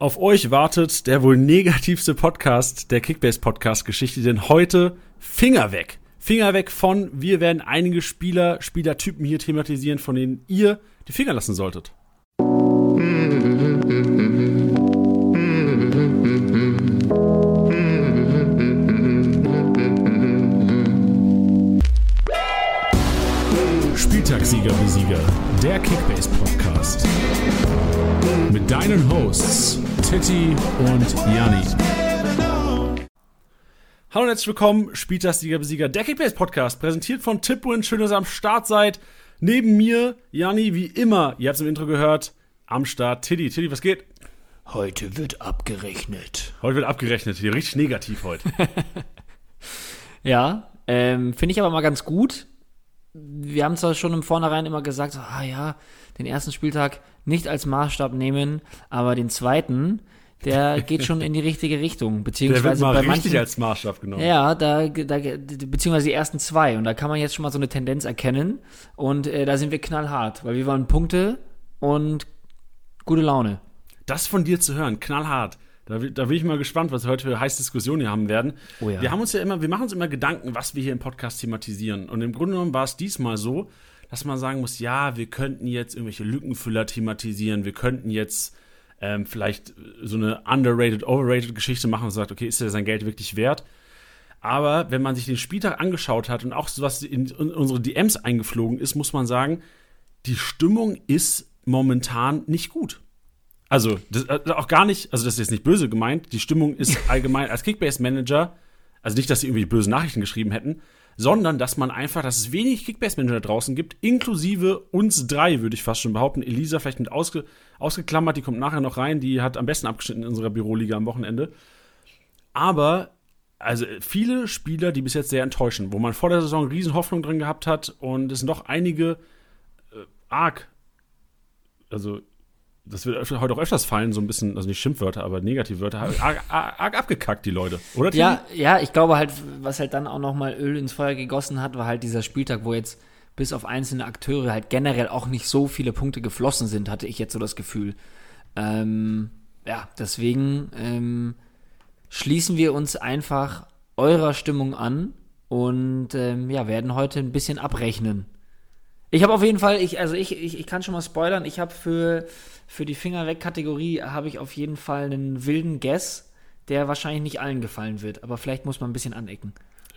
Auf euch wartet der wohl negativste Podcast der Kickbase-Podcast-Geschichte, denn heute Finger weg. Finger weg von, wir werden einige Spieler, Spielertypen hier thematisieren, von denen ihr die Finger lassen solltet. Spieltagssieger wie Sieger, der Kickbase Podcast. Mit deinen Hosts Titti und Janni. Hallo und herzlich willkommen, Spieltagssieger Besieger, der Kickbase Podcast, präsentiert von Tipwin. Schön, dass ihr am Start seid. Neben mir, Janni, wie immer, ihr habt es im Intro gehört, am Start Titti. Titti, was geht? Heute wird abgerechnet. Heute wird abgerechnet, hier richtig negativ heute. Ja, ähm, finde ich aber mal ganz gut. Wir haben zwar schon im Vornherein immer gesagt, ah ja, den ersten Spieltag nicht als Maßstab nehmen, aber den zweiten, der geht schon in die richtige Richtung. Der wird Beziehungsweise mal bei richtig manchen, als Maßstab genommen. Ja, da, da, beziehungsweise die ersten zwei. Und da kann man jetzt schon mal so eine Tendenz erkennen. Und äh, da sind wir knallhart, weil wir wollen Punkte und gute Laune. Das von dir zu hören, knallhart. Da, da bin ich mal gespannt, was wir heute für heiße Diskussionen hier haben werden. Oh ja. Wir haben uns ja immer, wir machen uns immer Gedanken, was wir hier im Podcast thematisieren. Und im Grunde genommen war es diesmal so, dass man sagen muss, ja, wir könnten jetzt irgendwelche Lückenfüller thematisieren, wir könnten jetzt ähm, vielleicht so eine underrated, overrated Geschichte machen und sagt, okay, ist er sein Geld wirklich wert? Aber wenn man sich den Spieltag angeschaut hat und auch so was in, unsere DMs eingeflogen ist, muss man sagen, die Stimmung ist momentan nicht gut. Also, das, äh, auch gar nicht, also das ist jetzt nicht böse gemeint, die Stimmung ist allgemein als Kickbase-Manager, also nicht, dass sie irgendwie böse Nachrichten geschrieben hätten, sondern dass man einfach, dass es wenig Kickbase-Manager draußen gibt, inklusive uns drei, würde ich fast schon behaupten. Elisa vielleicht mit ausge, ausgeklammert, die kommt nachher noch rein, die hat am besten abgeschnitten in unserer Büroliga am Wochenende. Aber, also viele Spieler, die bis jetzt sehr enttäuschen, wo man vor der Saison riesen Hoffnung drin gehabt hat und es sind doch einige äh, arg, also das wird öfter, heute auch öfters fallen, so ein bisschen, also nicht Schimpfwörter, aber Negativwörter, arg, arg, abgekackt, die Leute. Oder? Tini? Ja, ja, ich glaube halt, was halt dann auch nochmal Öl ins Feuer gegossen hat, war halt dieser Spieltag, wo jetzt bis auf einzelne Akteure halt generell auch nicht so viele Punkte geflossen sind, hatte ich jetzt so das Gefühl. Ähm, ja, deswegen ähm, schließen wir uns einfach eurer Stimmung an und ähm, ja, werden heute ein bisschen abrechnen. Ich habe auf jeden Fall, ich, also ich, ich, ich kann schon mal spoilern, ich habe für, für die Finger weg Kategorie habe ich auf jeden Fall einen wilden Guess, der wahrscheinlich nicht allen gefallen wird, aber vielleicht muss man ein bisschen anecken.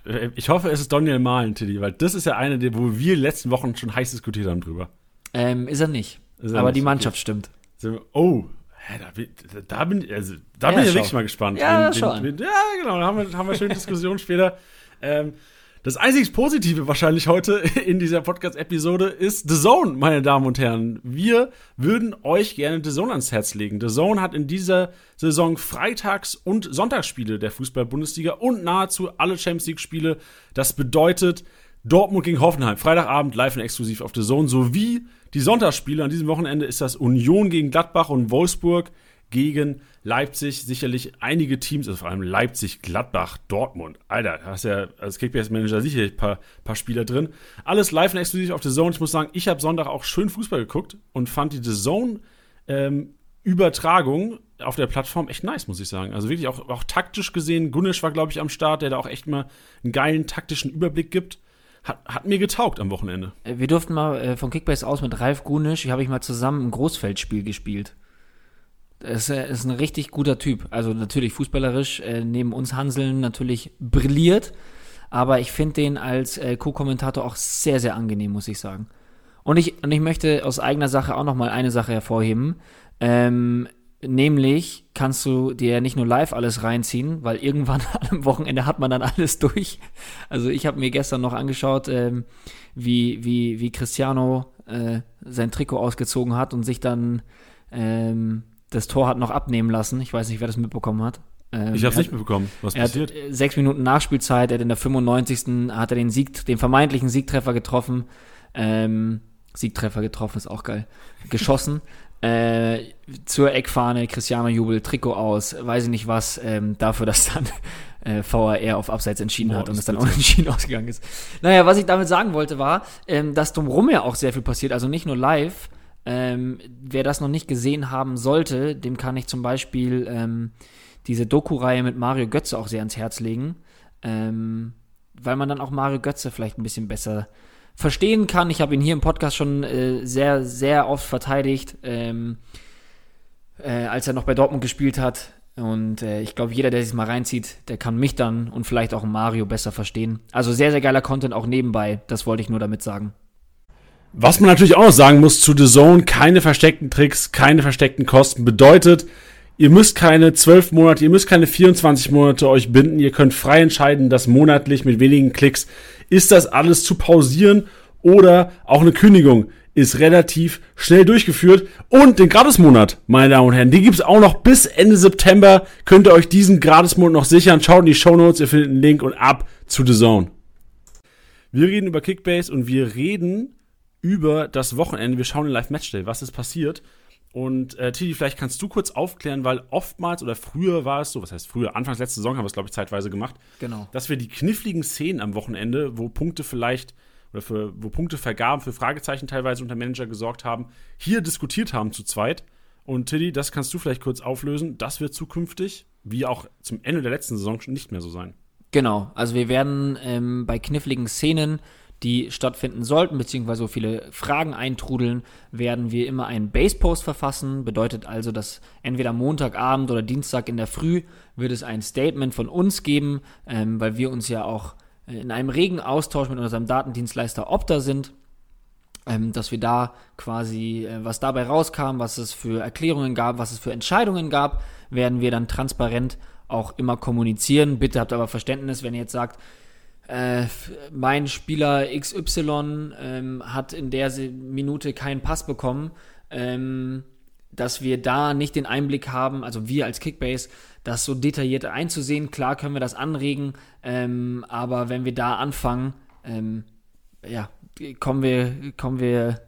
Äh, Ich hoffe, es ist Daniel Mahlen, Tilly, weil das ist ja eine, der- wo wir letzten Wochen schon heiß diskutiert haben drüber. Ähm, ist er nicht. Ist er aber nicht, die. Mannschaft stimmt. Oh, hä, da bin, da bin, also, da Ja, bin ich wirklich mal gespannt. Ja, Wen- wen- wen- Ja, genau, da haben wir, haben wir schöne Diskussionen später. Ähm, das einzig Positive wahrscheinlich heute in dieser Podcast-Episode ist The Zone, meine Damen und Herren. Wir würden euch gerne The Zone ans Herz legen. The Zone hat in dieser Saison Freitags- und Sonntagsspiele der Fußball-Bundesliga und nahezu alle Champions League-Spiele. Das bedeutet Dortmund gegen Hoffenheim, Freitagabend live und exklusiv auf The Zone, sowie die Sonntagsspiele. An diesem Wochenende ist das Union gegen Gladbach und Wolfsburg gegen Leipzig. Sicherlich einige Teams, also vor allem Leipzig, Gladbach, Dortmund. Alter, da hast ja als Kickbase-Manager sicherlich ein paar, paar Spieler drin. Alles live und exklusiv auf The Zone. Ich muss sagen, ich habe Sonntag auch schön Fußball geguckt und fand die The Zone ähm, auf der Plattform echt nice, muss ich sagen. Also wirklich auch, auch taktisch gesehen. Gunnisch war, glaube ich, am Start, der da auch echt mal einen geilen taktischen Überblick gibt. Hat, hat mir getaugt am Wochenende. Äh, Wir durften mal äh, von Kickbase aus mit Ralf Gunisch, habe ich mal zusammen ein Großfeldspiel gespielt. Ist, äh, ist ein richtig guter Typ. Also natürlich fußballerisch, äh, neben uns Hanseln natürlich brilliert. Aber ich finde den als äh, Co-Kommentator auch sehr, sehr angenehm, muss ich sagen. Und ich, und ich möchte aus eigener Sache auch noch mal eine Sache hervorheben. Ähm, nämlich kannst du dir nicht nur live alles reinziehen, weil irgendwann am Wochenende hat man dann alles durch. Also ich habe mir gestern noch angeschaut, ähm, wie, wie, wie Cristiano äh, sein Trikot ausgezogen hat und sich dann ähm, das Tor hat noch abnehmen lassen. Ich weiß nicht, wer das mitbekommen hat. Ähm, Ich habe es nicht mitbekommen, was er hat passiert. äh, sechs Minuten Nachspielzeit, er hat in der 95. hat er den Sieg, den vermeintlichen Siegtreffer getroffen. Ähm, Siegtreffer getroffen, ist auch geil. Geschossen. äh, zur Eckfahne, Cristiano Jubel, Trikot aus, weiß ich nicht was, ähm, dafür, dass dann äh, VAR auf Abseits entschieden Boah, hat und es dann unentschieden ausgegangen ist. Naja, was ich damit sagen wollte, war, ähm, dass drumherum ja auch sehr viel passiert, also nicht nur live, Ähm, wer das noch nicht gesehen haben sollte, dem kann ich zum Beispiel ähm, diese Doku-Reihe mit Mario Götze auch sehr ans Herz legen. Ähm, weil man dann auch Mario Götze vielleicht ein bisschen besser verstehen kann. Ich habe ihn hier im Podcast schon äh, sehr, sehr oft verteidigt, ähm, äh, als er noch bei Dortmund gespielt hat. Und äh, ich glaube, jeder, der sich mal reinzieht, der kann mich dann und vielleicht auch Mario besser verstehen. Also sehr, sehr geiler Content auch nebenbei. Das wollte ich nur damit sagen. Was man natürlich auch noch sagen muss zu The Zone, keine versteckten Tricks, keine versteckten Kosten. Bedeutet, ihr müsst keine 12 Monate, ihr müsst keine 24 Monate euch binden. Ihr könnt frei entscheiden, dass monatlich mit wenigen Klicks ist das alles zu pausieren oder auch eine Kündigung ist relativ schnell durchgeführt. Und den Gratismonat, meine Damen und Herren, die gibt's auch noch bis Ende September. Könnt ihr euch diesen Gratismonat noch sichern. Schaut in die Show Notes, ihr findet einen Link und ab zu The Zone. Wir reden über Kickbase und wir reden über das Wochenende. Wir schauen in Live Matchday, was ist passiert. Und äh, Titi, vielleicht kannst du kurz aufklären, weil oftmals oder früher war es so, was heißt früher, Anfangs letzte Saison haben wir es, glaube ich, zeitweise gemacht, genau. dass wir die kniffligen Szenen am Wochenende, wo Punkte vielleicht oder für, wo Punkte vergaben, für Fragezeichen teilweise unter Manager gesorgt haben, hier diskutiert haben zu zweit. Und Tilly, das kannst du vielleicht kurz auflösen. Das wird zukünftig, wie auch zum Ende der letzten Saison, nicht mehr so sein. Genau, also wir werden ähm, bei kniffligen Szenen die stattfinden sollten, beziehungsweise so viele Fragen eintrudeln, werden wir immer einen Base-Post verfassen. Bedeutet also, dass entweder Montagabend oder Dienstag in der Früh wird es ein Statement von uns geben, ähm, weil wir uns ja auch in einem regen Austausch mit unserem Datendienstleister Opta sind. Ähm, dass wir da quasi, äh, was dabei rauskam, was es für Erklärungen gab, was es für Entscheidungen gab, werden wir dann transparent auch immer kommunizieren. Bitte habt aber Verständnis, wenn ihr jetzt sagt, äh, mein Spieler XY ähm, hat in der Minute keinen Pass bekommen, ähm, dass wir da nicht den Einblick haben, also wir als Kickbase, das so detailliert einzusehen. Klar können wir das anregen, ähm, aber wenn wir da anfangen, ähm, ja, kommen wir, kommen wir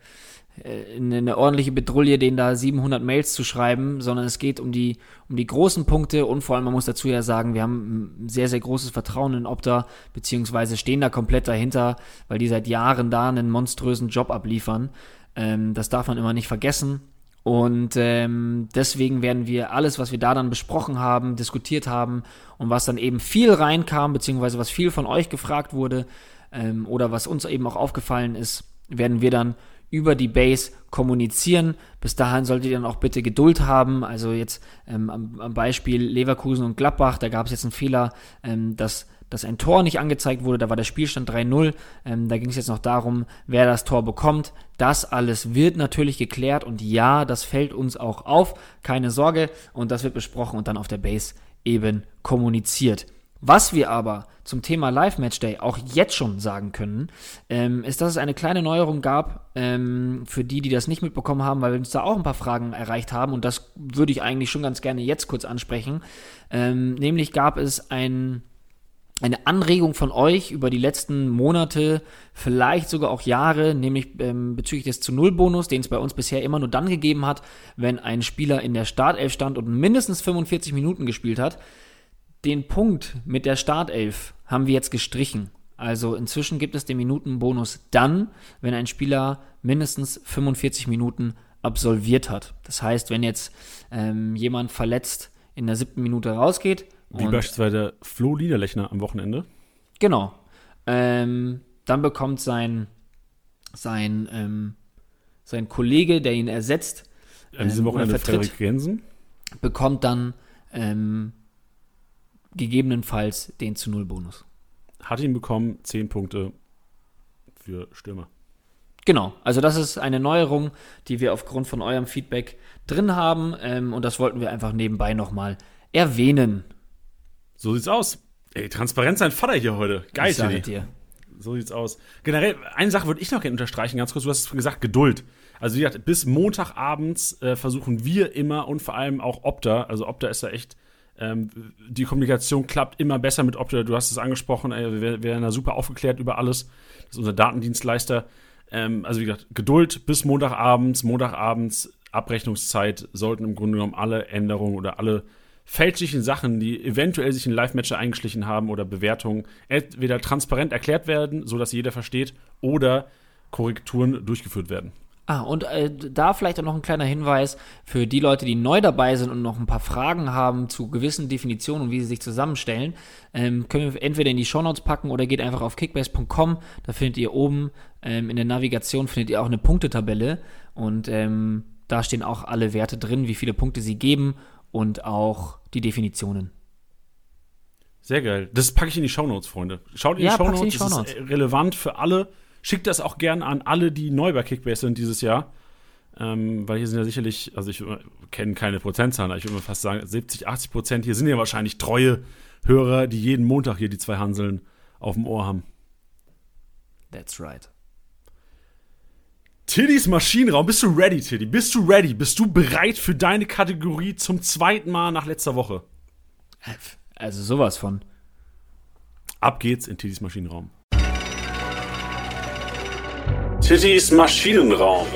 eine ordentliche Bedrulle, denen da 700 Mails zu schreiben, sondern es geht um die, um die großen Punkte und vor allem, man muss dazu ja sagen, wir haben ein sehr, sehr großes Vertrauen in Opta, beziehungsweise stehen da komplett dahinter, weil die seit Jahren da einen monströsen Job abliefern. Ähm, das darf man immer nicht vergessen. Und ähm, deswegen werden wir alles, was wir da dann besprochen haben, diskutiert haben und was dann eben viel reinkam, beziehungsweise was viel von euch gefragt wurde ähm, oder was uns eben auch aufgefallen ist, werden wir dann über die Base kommunizieren. Bis dahin solltet ihr dann auch bitte Geduld haben. Also jetzt ähm, am, am, Beispiel Leverkusen und Gladbach, da gab es jetzt einen Fehler, ähm, dass, dass ein Tor nicht angezeigt wurde. Da war der Spielstand 3-0. Ähm, da ging es jetzt noch darum, wer das Tor bekommt. Das alles wird natürlich geklärt und ja, das fällt uns auch auf. Keine Sorge. Und das wird besprochen und dann auf der Base eben kommuniziert. Was wir aber zum Thema Live Match Day auch jetzt schon sagen können, ähm, ist, dass es eine kleine Neuerung gab ähm, für die, die das nicht mitbekommen haben, weil wir uns da auch ein paar Fragen erreicht haben und das würde ich eigentlich schon ganz gerne jetzt kurz ansprechen. Ähm, nämlich gab es ein eine Anregung von euch über die letzten Monate, vielleicht sogar auch Jahre, nämlich ähm, bezüglich des zu Null Bonus, den es bei uns bisher immer nur dann gegeben hat, wenn ein Spieler in der Startelf stand und mindestens 45 Minuten gespielt hat. Den Punkt mit der Startelf haben wir jetzt gestrichen. Also inzwischen gibt es den Minutenbonus dann, wenn ein Spieler mindestens 45 Minuten absolviert hat. Das heißt, wenn jetzt ähm, jemand verletzt in der siebten Minute rausgeht. Wie beispielsweise Flo Liederlechner am Wochenende. Genau. Ähm, dann bekommt sein, sein, ähm, sein Kollege, der ihn ersetzt, an diesem ähm, Wochenende vertritt, Frederik Jensen, bekommt dann ähm, gegebenenfalls den zu Null Bonus. Hat ihn bekommen, 10 Punkte für Stürmer. Genau, also das ist eine Neuerung, die wir aufgrund von eurem Feedback drin haben ähm, und das wollten wir einfach nebenbei nochmal erwähnen. So sieht's aus. Ey, Transparenz sein Vater hier heute. Geil, ich sage dir. So sieht's aus. Generell, eine Sache würde ich noch gerne unterstreichen, ganz kurz, du hast es gesagt, Geduld. Also wie gesagt, bis Montagabends äh, versuchen wir immer und vor allem auch Opta, also Opta ist da echt ähm, die Kommunikation klappt immer besser mit Opta. Du hast es angesprochen, ey, wir werden da super aufgeklärt über alles. Das ist unser Datendienstleister. Ähm, also wie gesagt, Geduld bis Montagabends. Montagabends, Abrechnungszeit sollten im Grunde genommen alle Änderungen oder alle fälschlichen Sachen, die eventuell sich in Live-Matcher eingeschlichen haben oder Bewertungen, entweder transparent erklärt werden, sodass jeder versteht, oder Korrekturen durchgeführt werden. Ah, und äh, da vielleicht auch noch ein kleiner Hinweis für die Leute, die neu dabei sind und noch ein paar Fragen haben zu gewissen Definitionen und wie sie sich zusammenstellen. Ähm, können wir entweder in die Shownotes packen oder geht einfach auf kickbase.com. Da findet ihr oben ähm, in der Navigation findet ihr auch eine Punktetabelle und ähm, da stehen auch alle Werte drin, wie viele Punkte sie geben und auch die Definitionen. Sehr geil. Das packe ich in die Shownotes, Freunde. Schaut in Ja, die pack's Shownotes. Das ist relevant für alle. Schickt das auch gern an alle, die neu bei Kickbase sind dieses Jahr. Ähm, weil hier sind ja sicherlich, also ich kenne keine Prozentzahlen, aber ich würde mal fast sagen, 70, 80 Prozent hier sind ja wahrscheinlich treue Hörer, die jeden Montag hier die zwei Hanseln auf dem Ohr haben. That's right. Tiddys Maschinenraum, bist du ready, Tiddy? Bist du ready? Bist du bereit für deine Kategorie zum zweiten Mal nach letzter Woche? Also sowas von. Ab geht's in Tittys Maschinenraum. Tittys Maschinenraum.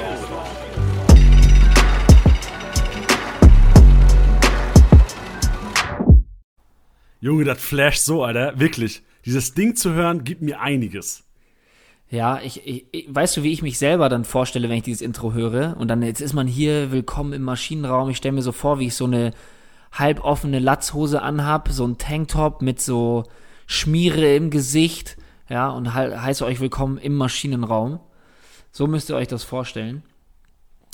Junge, das flasht so, Alter. Wirklich. Dieses Ding zu hören, gibt mir einiges. Ja, ich, ich, ich, weißt du, wie ich mich selber dann vorstelle, wenn ich dieses Intro höre? Und dann, jetzt ist man hier, willkommen im Maschinenraum. Ich stelle mir so vor, wie ich so eine halboffene Latzhose anhab, so ein Tanktop mit so Schmiere im Gesicht, ja, und he heiße euch willkommen im Maschinenraum. So müsst ihr euch das vorstellen.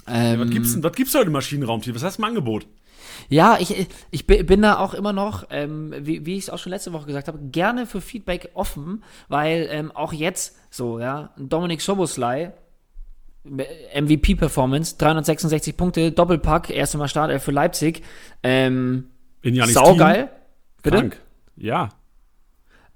Ähm, Was gibt's, denn- was gibt's heute im Maschinenraum, Tiddy? Was hast du im Angebot? Ja, ich, ich bi- bin da auch immer noch, ähm, wie, wie ich es auch schon letzte Woche gesagt habe, gerne für Feedback offen, weil ähm, auch jetzt so, ja, Dominik Soboslai, MVP-Performance, 366 Punkte, Doppelpack, erste Mal Startelf für Leipzig, ähm, In Janis saugeil, bitte? Krank. Ja.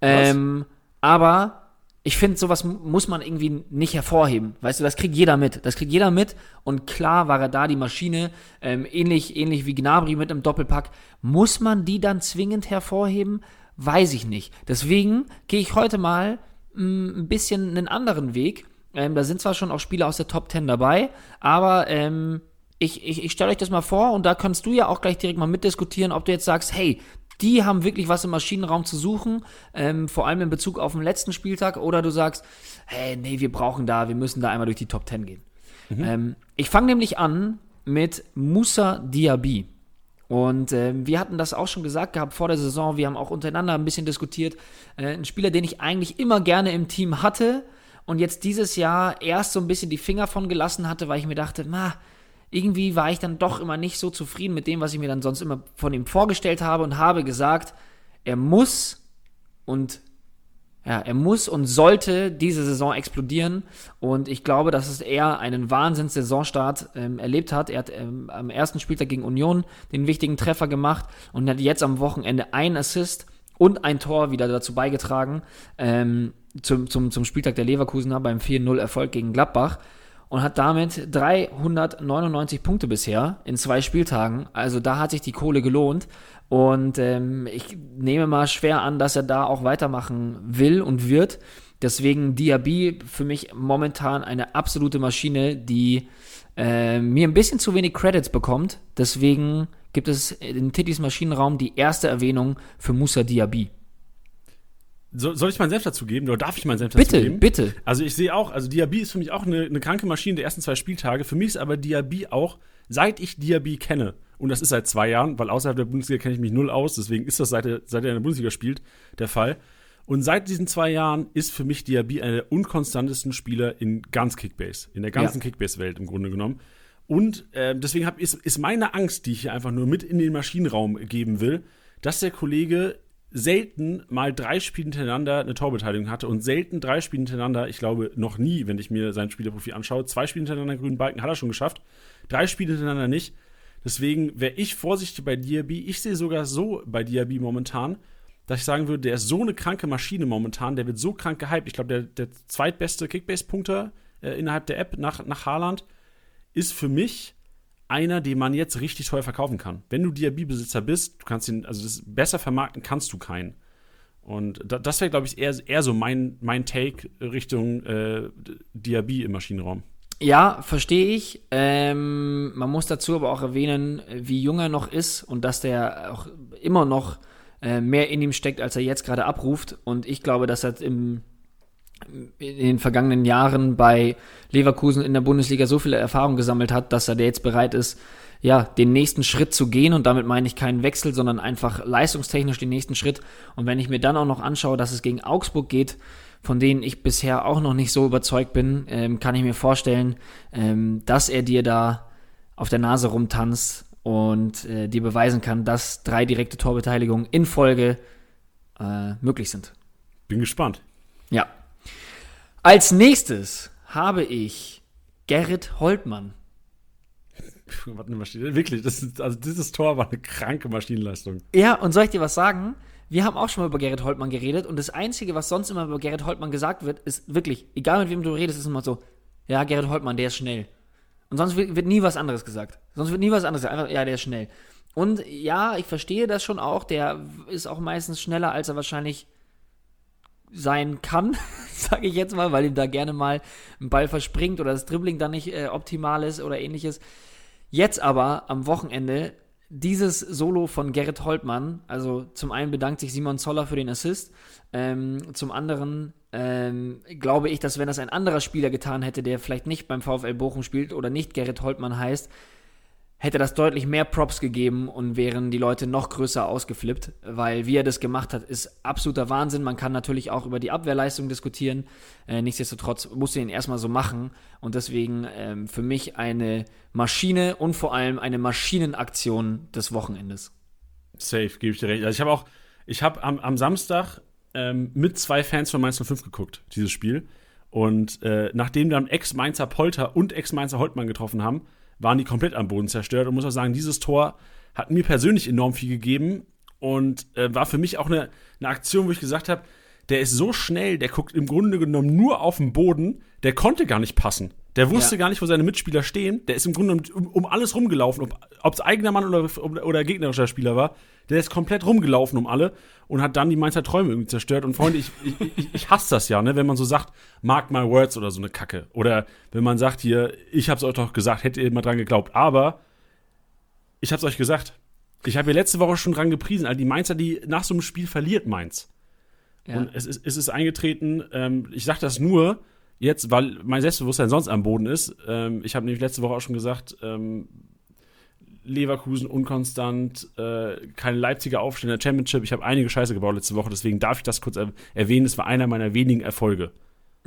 Ähm, aber ich finde, sowas mu- muss man irgendwie nicht hervorheben. Weißt du, das kriegt jeder mit. Das kriegt jeder mit. Und klar war er da, die Maschine, ähm, ähnlich, ähnlich wie Gnabry mit einem Doppelpack. Muss man die dann zwingend hervorheben? Weiß ich nicht. Deswegen gehe ich heute mal mh, ein bisschen einen anderen Weg. Ähm, da sind zwar schon auch Spieler aus der Top 10 dabei, aber ähm, ich, ich, ich stelle euch das mal vor und da kannst du ja auch gleich direkt mal mitdiskutieren, ob du jetzt sagst, hey, die haben wirklich was im Maschinenraum zu suchen, ähm, vor allem in Bezug auf den letzten Spieltag, oder du sagst, hey, nee, wir brauchen da, wir müssen da einmal durch die Top 10 gehen. Ähm, ich fange nämlich an mit Musa Diaby. Und ähm, wir hatten das auch schon gesagt gehabt vor der Saison. Wir haben auch untereinander ein bisschen diskutiert. Äh, ein Spieler, den ich eigentlich immer gerne im Team hatte und jetzt dieses Jahr erst so ein bisschen die Finger von gelassen hatte, weil ich mir dachte, na, irgendwie war ich dann doch immer nicht so zufrieden mit dem, was ich mir dann sonst immer von ihm vorgestellt habe und habe gesagt, er muss und ja, er muss und sollte diese Saison explodieren. Und ich glaube, dass es er einen Wahnsinns-Saisonstart ähm, erlebt hat. Er hat ähm, am ersten Spieltag gegen Union den wichtigen Treffer gemacht und hat jetzt am Wochenende ein Assist und ein Tor wieder dazu beigetragen ähm, zum, zum, zum Spieltag der Leverkusener beim 4-0-Erfolg gegen Gladbach und hat damit 399 Punkte bisher in zwei Spieltagen. Also da hat sich die Kohle gelohnt. Und ähm, ich nehme mal schwer an, dass er da auch weitermachen will und wird. Deswegen Diaby für mich momentan eine absolute Maschine, die äh, mir ein bisschen zu wenig Credits bekommt. Deswegen gibt es in Tittys Maschinenraum die erste Erwähnung für Musa Diaby. So, soll ich meinen Senf dazu geben oder darf ich meinen Senf dazu Bitte, geben? bitte. Also ich sehe auch, also Diaby ist für mich auch eine, eine kranke Maschine der ersten zwei Spieltage. Für mich ist aber Diaby auch, seit ich Diaby kenne, und das ist seit zwei Jahren, weil außerhalb der Bundesliga kenne ich mich null aus, deswegen ist das seit er, seit er in der Bundesliga spielt der Fall. Und seit diesen zwei Jahren ist für mich Diaby einer der unkonstantesten Spieler in ganz Kickbase, in der ganzen Ja. Kickbase-Welt im Grunde genommen. Und äh, deswegen hab, ist, ist meine Angst, die ich hier einfach nur mit in den Maschinenraum geben will, dass der Kollege selten mal drei Spiele hintereinander eine Torbeteiligung hatte und selten drei Spiele hintereinander, ich glaube noch nie, wenn ich mir sein Spielerprofil anschaue, zwei Spiele hintereinander grünen Balken hat er schon geschafft, drei Spiele hintereinander nicht. Deswegen wäre ich vorsichtig bei Diaby. Ich sehe sogar so bei Diaby momentan, dass ich sagen würde, der ist so eine kranke Maschine momentan, der wird so krank gehypt. Ich glaube, der, der zweitbeste Kickbase-Punkter äh, innerhalb der App nach, nach Haaland ist für mich einer, den man jetzt richtig teuer verkaufen kann. Wenn du Diaby-Besitzer bist, du kannst ihn, also das besser vermarkten kannst du keinen. Und da, das wäre, glaube ich, eher, eher so mein, mein Take Richtung äh, Diaby im Maschinenraum. Ja, verstehe ich. Ähm, man muss dazu aber auch erwähnen, wie jung er noch ist und dass der auch immer noch äh, mehr in ihm steckt, als er jetzt gerade abruft. Und ich glaube, dass er im, in den vergangenen Jahren bei Leverkusen in der Bundesliga so viele Erfahrungen gesammelt hat, dass er jetzt bereit ist, ja, den nächsten Schritt zu gehen und damit meine ich keinen Wechsel, sondern einfach leistungstechnisch den nächsten Schritt. Und wenn ich mir dann auch noch anschaue, dass es gegen Augsburg geht, von denen ich bisher auch noch nicht so überzeugt bin, ähm, kann ich mir vorstellen, ähm, dass er dir da auf der Nase rumtanzt und äh, dir beweisen kann, dass drei direkte Torbeteiligungen in Folge äh, möglich sind. Bin gespannt. Ja. Als nächstes habe ich Gerrit Holtmann. Was eine Maschine. Wirklich, das ist, also dieses Tor war eine kranke Maschinenleistung. Ja, und soll ich dir was sagen? Wir haben auch schon mal über Gerrit Holtmann geredet und das Einzige, was sonst immer über Gerrit Holtmann gesagt wird, ist wirklich, egal mit wem du redest, ist immer so, ja, Gerrit Holtmann, der ist schnell. Und sonst wird, wird nie was anderes gesagt. Sonst wird nie was anderes gesagt. Einfach, ja, der ist schnell. Und ja, ich verstehe das schon auch. Der ist auch meistens schneller, als er wahrscheinlich sein kann, sage ich jetzt mal, weil ihm da gerne mal ein Ball verspringt oder das Dribbling dann nicht äh, optimal ist oder ähnliches. Jetzt aber am Wochenende dieses Solo von Gerrit Holtmann, also zum einen bedankt sich Simon Zoller für den Assist, ähm, zum anderen ähm, glaube ich, dass wenn das ein anderer Spieler getan hätte, der vielleicht nicht beim VfL Bochum spielt oder nicht Gerrit Holtmann heißt, hätte das deutlich mehr Props gegeben und wären die Leute noch größer ausgeflippt, weil wie er das gemacht hat, ist absoluter Wahnsinn. Man kann natürlich auch über die Abwehrleistung diskutieren. Äh, nichtsdestotrotz musste ihn erstmal so machen und deswegen ähm, für mich eine Maschine und vor allem eine Maschinenaktion des Wochenendes. Safe, gebe ich dir recht. Also ich habe auch, ich habe am, am Samstag ähm, mit zwei Fans von Mainz 05 geguckt, dieses Spiel. Und äh, nachdem dann Ex-Mainzer Polter und Ex-Mainzer Holtmann getroffen haben, waren die komplett am Boden zerstört und muss auch sagen, dieses Tor hat mir persönlich enorm viel gegeben und äh, war für mich auch eine, eine Aktion, wo ich gesagt habe, der ist so schnell, der guckt im Grunde genommen nur auf den Boden, der konnte gar nicht passen. Der wusste ja. gar nicht, wo seine Mitspieler stehen. Der ist im Grunde um, um alles rumgelaufen, ob es eigener Mann oder, oder gegnerischer Spieler war. Der ist komplett rumgelaufen um alle und hat dann die Mainzer Träume irgendwie zerstört. Und Freunde, ich, ich, ich hasse das ja, ne, wenn man so sagt, mark my words oder so eine Kacke. Oder wenn man sagt hier, ich hab's euch doch gesagt, hättet ihr mal dran geglaubt. Aber ich hab's euch gesagt. Ich habe ja letzte Woche schon dran gepriesen, also die Mainzer, die nach so einem Spiel verliert Mainz. Ja. Und es ist, es ist eingetreten, ähm, ich sag das nur, jetzt, weil mein Selbstbewusstsein sonst am Boden ist. Ähm, ich habe nämlich letzte Woche auch schon gesagt, ähm, Leverkusen unkonstant, äh, keine Leipziger Aufstände in der Championship. Ich habe einige Scheiße gebaut letzte Woche, deswegen darf ich das kurz er erwähnen. Das war einer meiner wenigen Erfolge.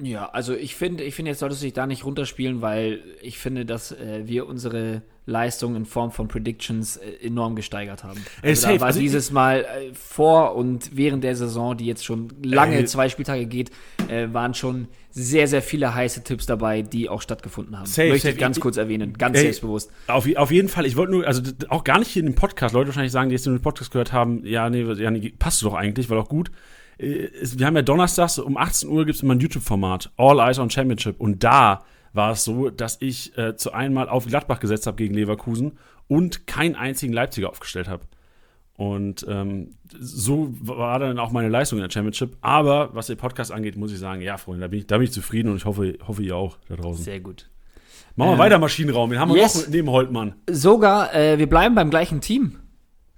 Ja, also ich finde, ich finde, jetzt solltest du dich da nicht runterspielen, weil ich finde, dass äh, wir unsere Leistung in Form von Predictions äh, enorm gesteigert haben. Also da war also dieses Mal äh, vor und während der Saison, die jetzt schon lange äh, zwei Spieltage geht, äh, waren schon sehr, sehr viele heiße Tipps dabei, die auch stattgefunden haben. Safe, Möchte ich ganz kurz erwähnen, ganz ey, selbstbewusst. Auf, auf jeden Fall, ich wollte nur, also auch gar nicht hier in dem Podcast, Leute wahrscheinlich sagen, die jetzt den Podcast gehört haben, ja, nee, ja, nee passt doch eigentlich, war doch gut äh, wir haben ja donnerstags um 18 Uhr gibt es immer ein YouTube-Format, All Eyes on Championship. Und da war es so, dass ich äh, zu einmal auf Gladbach gesetzt habe gegen Leverkusen und keinen einzigen Leipziger aufgestellt habe. Und ähm, so war dann auch meine Leistung in der Championship. Aber was den Podcast angeht, muss ich sagen, ja, Freunde, da bin ich, da bin ich zufrieden und ich hoffe, hoffe ihr auch da draußen. Sehr gut. Machen wir ähm, weiter Maschinenraum. Den haben wir yes. noch neben Holtmann. Sogar, äh, wir bleiben beim gleichen Team.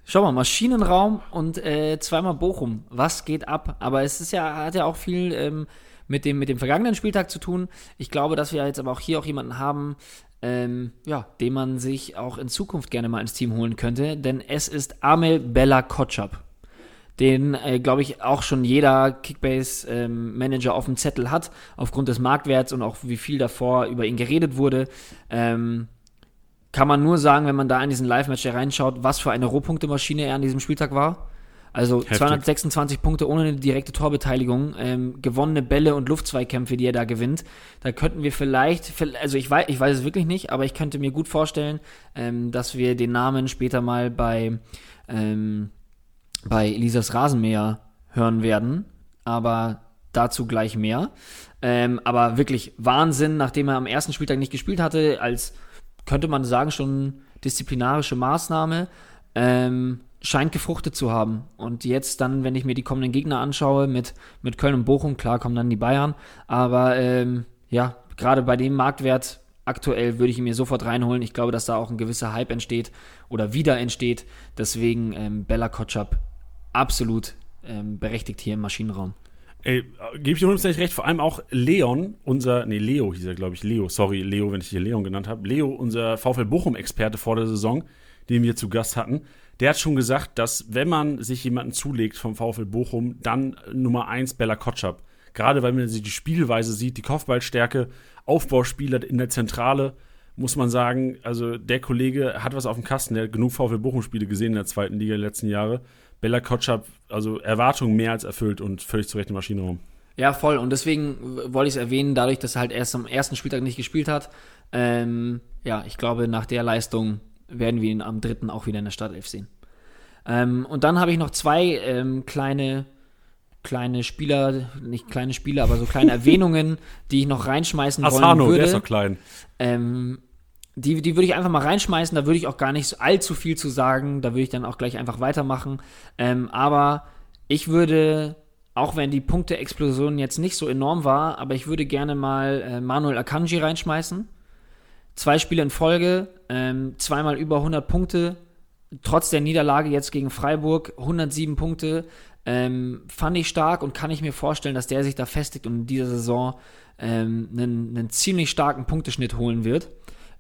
Schau mal, Maschinenraum und äh, zweimal Bochum. Was geht ab? Aber es ist ja, hat ja auch viel ähm, mit, dem, mit dem vergangenen Spieltag zu tun. Ich glaube, dass wir jetzt aber auch hier auch jemanden haben, ähm, ja, den man sich auch in Zukunft gerne mal ins Team holen könnte. Denn es ist Amel Bella Kotschap. Den, äh, glaube ich, auch schon jeder Kickbase-Manager ähm, auf dem Zettel hat, aufgrund des Marktwerts und auch wie viel davor über ihn geredet wurde. Ähm, kann man nur sagen, wenn man da in diesen Live-Match reinschaut, was für eine Rohpunktemaschine er an diesem Spieltag war. Also Heftig. 226 Punkte ohne eine direkte Torbeteiligung, ähm, gewonnene Bälle und Luftzweikämpfe, die er da gewinnt. Da könnten wir vielleicht, also ich weiß, ich weiß es wirklich nicht, aber ich könnte mir gut vorstellen, ähm, dass wir den Namen später mal bei, ähm, bei Elisas Rasenmäher hören werden. Aber dazu gleich mehr. Ähm, aber wirklich Wahnsinn, nachdem er am ersten Spieltag nicht gespielt hatte, als könnte man sagen, schon disziplinarische Maßnahme, ähm, scheint gefruchtet zu haben. Und jetzt dann, wenn ich mir die kommenden Gegner anschaue, mit, mit Köln und Bochum, klar kommen dann die Bayern, aber ähm, ja, gerade bei dem Marktwert aktuell würde ich ihn mir sofort reinholen. Ich glaube, dass da auch ein gewisser Hype entsteht oder wieder entsteht. Deswegen ähm, Bella Kotschap absolut ähm, berechtigt hier im Maschinenraum. Ey, gebe ich dir hundertprozentig recht, vor allem auch Leon, unser, nee, Leo hieß er, glaube ich, Leo, sorry, Leo, wenn ich hier Leon genannt habe. Leo, unser VfL Bochum-Experte vor der Saison, den wir zu Gast hatten, der hat schon gesagt, dass wenn man sich jemanden zulegt vom VfL Bochum, dann Nummer eins Bella Kotschap. Gerade weil man sich die Spielweise sieht, die Kopfballstärke, Aufbauspieler in der Zentrale, muss man sagen, also der Kollege hat was auf dem Kasten, der hat genug VfL Bochum-Spiele gesehen in der zweiten Liga der letzten Jahre. Bella Kotschap, also Erwartungen mehr als erfüllt und völlig zu Recht im Maschinenraum. Ja, voll. Und deswegen wollte ich es erwähnen, dadurch, dass er halt erst am ersten Spieltag nicht gespielt hat. Ähm, ja, ich glaube, nach der Leistung werden wir ihn am dritten auch wieder in der Startelf sehen. Ähm, und dann habe ich noch zwei ähm, kleine, kleine Spieler, nicht kleine Spieler, aber so kleine Erwähnungen, die ich noch reinschmeißen Asano, wollen würde. der ist doch klein. Ähm, die, die würde ich einfach mal reinschmeißen, da würde ich auch gar nicht so allzu viel zu sagen, da würde ich dann auch gleich einfach weitermachen. Ähm, aber ich würde, auch wenn die Punkte-Explosion jetzt nicht so enorm war, aber ich würde gerne mal äh, Manuel Akanji reinschmeißen. Zwei Spiele in Folge, ähm, zweimal über 100 Punkte, trotz der Niederlage jetzt gegen Freiburg, 107 Punkte. Ähm, fand ich stark und kann ich mir vorstellen, dass der sich da festigt und in dieser Saison ähm, einen, einen ziemlich starken Punkteschnitt holen wird.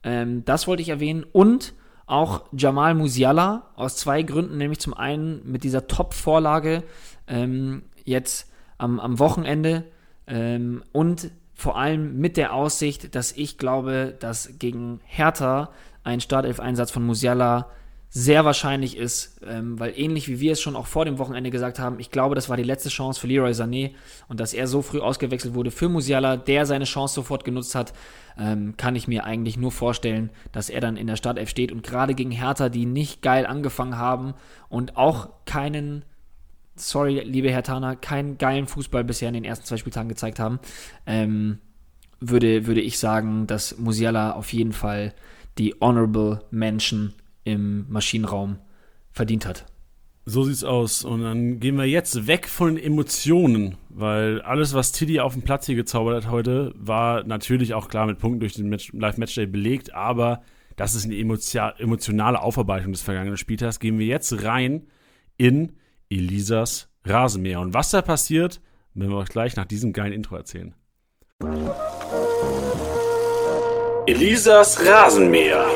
Ähm, das wollte ich erwähnen. Und auch Jamal Musiala aus zwei Gründen, nämlich zum einen mit dieser Top-Vorlage ähm, jetzt am, am Wochenende ähm, und vor allem mit der Aussicht, dass ich glaube, dass gegen Hertha ein Startelf-Einsatz von Musiala sehr wahrscheinlich ist, ähm, weil ähnlich wie wir es schon auch vor dem Wochenende gesagt haben, ich glaube, das war die letzte Chance für Leroy Sané und dass er so früh ausgewechselt wurde für Musiala, der seine Chance sofort genutzt hat, ähm, kann ich mir eigentlich nur vorstellen, dass er dann in der Startelf steht und gerade gegen Hertha, die nicht geil angefangen haben und auch keinen sorry, liebe Herr Tana, keinen geilen Fußball bisher in den ersten zwei Spieltagen gezeigt haben, ähm, würde, würde ich sagen, dass Musiala auf jeden Fall die Honorable Mention im Maschinenraum verdient hat. So sieht's aus. Und dann gehen wir jetzt weg von Emotionen, weil alles, was Tiddy auf dem Platz hier gezaubert hat heute, war natürlich auch klar mit Punkten durch den Live-Matchday belegt, aber das ist eine emotionale Aufarbeitung des vergangenen Spieltags. Gehen wir jetzt rein in Elisas Rasenmäher. Und was da passiert, werden wir euch gleich nach diesem geilen Intro erzählen. Elisas Rasenmäher.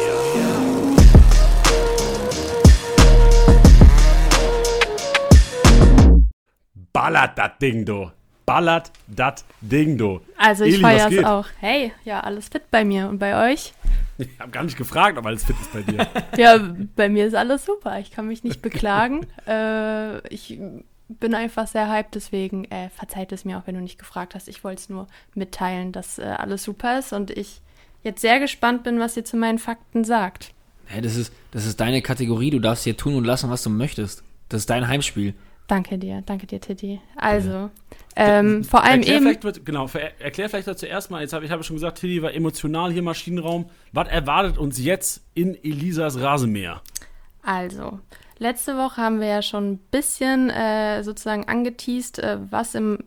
Ballert das Ding, du. Ballert das Ding, du. Also ich feiere es auch. Hey, ja, alles fit bei mir. Und bei euch? Ich habe gar nicht gefragt, ob alles fit ist bei dir. ja, bei mir ist alles super. Ich kann mich nicht beklagen. äh, ich bin einfach sehr hyped, deswegen äh, verzeiht es mir auch, wenn du nicht gefragt hast. Ich wollte es nur mitteilen, dass äh, alles super ist und ich jetzt sehr gespannt bin, was ihr zu meinen Fakten sagt. Hey, das ist, das ist deine Kategorie. Du darfst hier tun und lassen, was du möchtest. Das ist dein Heimspiel. Danke dir, danke dir, Titi. Also, ähm, vor allem erklär eben. Vielleicht, genau, erklär vielleicht zuerst mal, jetzt habe ich habe schon gesagt, Titi war emotional hier im Maschinenraum. Was erwartet uns jetzt in Elisas Rasenmäher? Also, letzte Woche haben wir ja schon ein bisschen äh, sozusagen angeteased, äh, was im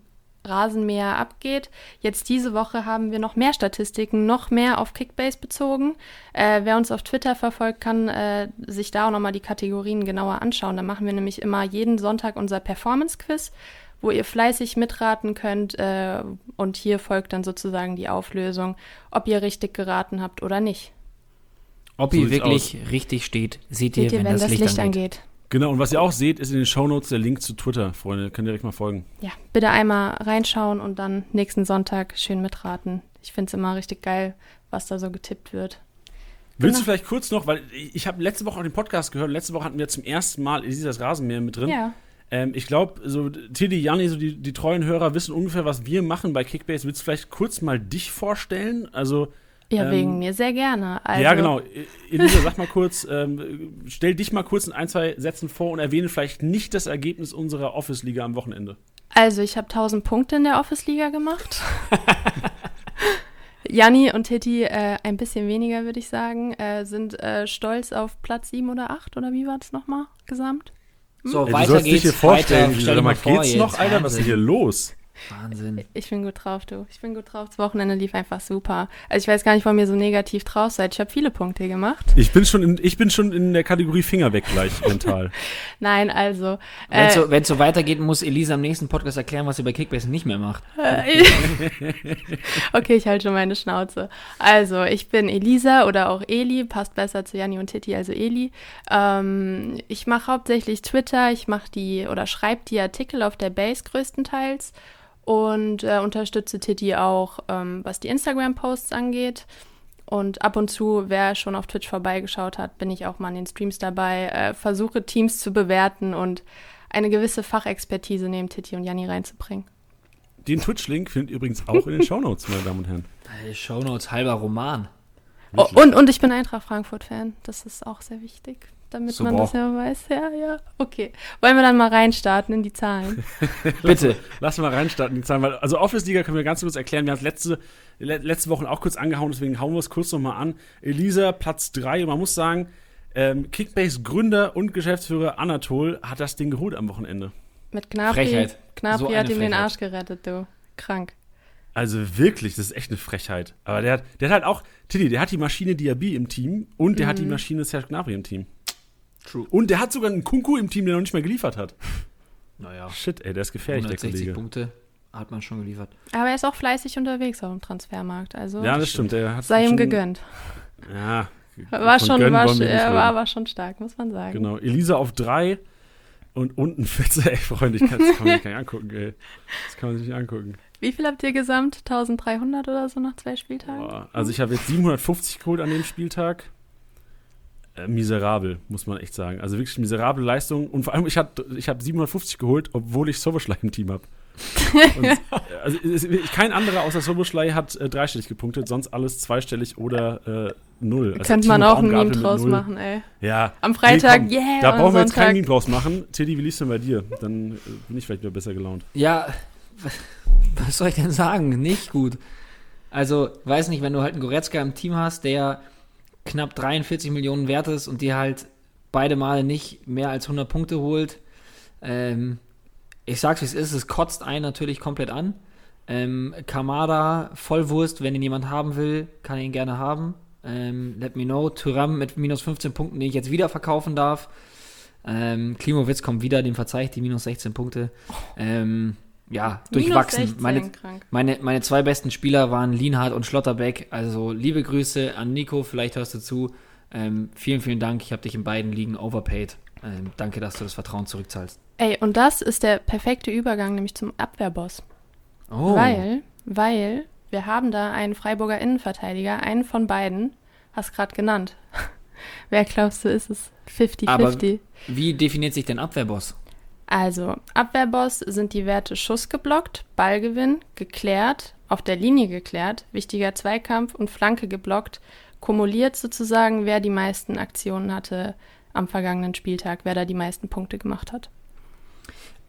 Rasenmäher abgeht. Jetzt diese Woche haben wir noch mehr Statistiken, noch mehr auf Kickbase bezogen. Äh, wer uns auf Twitter verfolgt, kann äh, sich da auch nochmal die Kategorien genauer anschauen. Da machen wir nämlich immer jeden Sonntag unser Performance-Quiz, wo ihr fleißig mitraten könnt. Äh, und hier folgt dann sozusagen die Auflösung, ob ihr richtig geraten habt oder nicht. Ob so ihr wirklich aus. richtig steht, seht, seht ihr, wenn, wenn das, das, Licht, Licht angeht. angeht. Genau, und was ihr auch seht, ist in den Shownotes der Link zu Twitter, Freunde. Könnt ihr direkt mal folgen. Ja, bitte einmal reinschauen und dann nächsten Sonntag schön mitraten. Ich finde es immer richtig geil, was da so getippt wird. Willst genau. du vielleicht kurz noch, weil ich habe letzte Woche auch den Podcast gehört, letzte Woche hatten wir zum ersten Mal dieses Rasenmäher mit drin. Ja. Ähm, ich glaube, so Tilly, Janni, so die, die treuen Hörer wissen ungefähr, was wir machen bei Kickbase. Willst du vielleicht kurz mal dich vorstellen? Also ja, ähm, wegen mir sehr gerne. Also, ja, genau. Elisa, sag mal kurz, ähm, stell dich mal kurz in ein, zwei Sätzen vor und erwähne vielleicht nicht das Ergebnis unserer Office-Liga am Wochenende. Also, ich habe 1000 Punkte in der Office-Liga gemacht. Janni und Titi äh, ein bisschen weniger, würde ich sagen, äh, sind äh, stolz auf Platz 7 oder 8 oder wie war das nochmal gesamt? Hm? So, Ey, weiter geht's. Dich hier vorstellen, weiter, stell mal, geht's noch, Alter? Was ist hier los? Wahnsinn. Ich bin gut drauf, du. Ich bin gut drauf. Das Wochenende lief einfach super. Also ich weiß gar nicht, warum ihr so negativ drauf seid. Ich habe viele Punkte gemacht. Ich bin schon in, ich bin schon in der Kategorie Finger weg gleich mental. Nein, also. Wenn es Äh, so, wenn's so weitergeht, muss Elisa im nächsten Podcast erklären, was sie bei Kickbase nicht mehr macht. Äh, okay, ich halte schon meine Schnauze. Also, ich bin Elisa oder auch Eli, passt besser zu Janni und Titi, also Eli. Ähm, ich mache hauptsächlich Twitter, ich mache die oder schreibe die Artikel auf der Base größtenteils und äh, unterstütze Titi auch, ähm, was die Instagram-Posts angeht. Und ab und zu, wer schon auf Twitch vorbeigeschaut hat, bin ich auch mal in den Streams dabei, äh, versuche Teams zu bewerten und eine gewisse Fachexpertise neben Titi und Janni reinzubringen. Den Twitch-Link findet ihr übrigens auch in den Shownotes, meine Damen und Herren. Shownotes, halber Roman. Oh, und, und ich bin Eintracht Frankfurt-Fan. Das ist auch sehr wichtig, damit So, man das ja weiß. Ja, ja. Okay. Wollen wir dann mal reinstarten in die Zahlen? Bitte. Lass mal reinstarten, die Zahlen. Weil, also Office-Liga können wir ganz kurz erklären. Wir haben es letzte, le letzte Woche auch kurz angehauen, deswegen hauen wir es kurz nochmal an. Elisa, Platz 3. Und man muss sagen, ähm, Kickbase-Gründer und Geschäftsführer Anatol hat das Ding geholt am Wochenende. Mit Gnabry. Frechheit. Gnabry So hat ihm den. Arsch gerettet, du. Krank. Also wirklich, das ist echt eine Frechheit. Aber der hat, der hat halt auch, Tilly, der hat die Maschine Diaby im Team und der hat die Maschine Serge Gnabry im Team. True. Und der hat sogar einen Kunku im Team, der noch nicht mehr geliefert hat. Naja, Shit, ey, der ist gefährlich, der 160 Kollege. Punkte hat man schon geliefert. Aber er ist auch fleißig unterwegs auf dem Transfermarkt. Also Ja, das stimmt. Der hat sei ihm schon- gegönnt. Ja. War von schon, war, er war aber schon stark, muss man sagen. Genau, Elisa auf drei und unten Fetze. Ey, Freunde, ich kann, das kann man sich gar nicht angucken, ey. Das kann man sich nicht angucken. Wie viel habt ihr gesamt? 1300 oder so nach zwei Spieltagen? Boah, also ich habe jetzt 750 geholt an dem Spieltag. Äh, miserabel, muss man echt sagen. Also wirklich miserable Leistung. Und vor allem, ich habe ich hab 750 geholt, obwohl ich Soboschlei im Team habe. also kein anderer außer Soboschlei hat äh, dreistellig gepunktet, sonst alles zweistellig oder äh, null. Also Könnte man auch ein Meme draus null. machen, ey. Ja. Am Freitag, Nee, komm, yeah, Da und brauchen wir jetzt kein Meme draus machen. Tilly, wie liest denn bei dir? Dann äh, bin ich vielleicht wieder besser gelaunt. Ja, was soll ich denn sagen? Nicht gut. Also, weiß nicht, wenn du halt einen Goretzka im Team hast, der knapp 43 Millionen wert ist und dir halt beide Male nicht mehr als 100 Punkte holt. Ähm, ich sag's wie es ist, es kotzt einen natürlich komplett an. Ähm, Kamada, Vollwurst, wenn ihn jemand haben will, kann er ihn gerne haben. Ähm, let me know. Thuram mit minus 15 Punkten, den ich jetzt wieder verkaufen darf. Ähm, Klimowitz kommt wieder, dem verzeih ich die minus 16 Punkte. Ähm, ja, durchwachsen. Minus 16, Meine, meine, meine zwei besten Spieler waren Lienhardt und Schlotterbeck. Also liebe Grüße an Nico, vielleicht hörst du zu. Ähm, vielen, vielen Dank. Ich habe dich in beiden Ligen overpaid. Ähm, danke, dass du das Vertrauen zurückzahlst. Ey, und das ist der perfekte Übergang nämlich zum Abwehrboss. Oh, Weil, weil wir haben da einen Freiburger Innenverteidiger, einen von beiden, hast gerade genannt. Wer glaubst du, ist es? 50-50. wie definiert sich denn Abwehrboss? Also, Abwehrboss sind die Werte Schuss geblockt, Ballgewinn, geklärt, auf der Linie geklärt, wichtiger Zweikampf und Flanke geblockt, kumuliert sozusagen, wer die meisten Aktionen hatte am vergangenen Spieltag, wer da die meisten Punkte gemacht hat.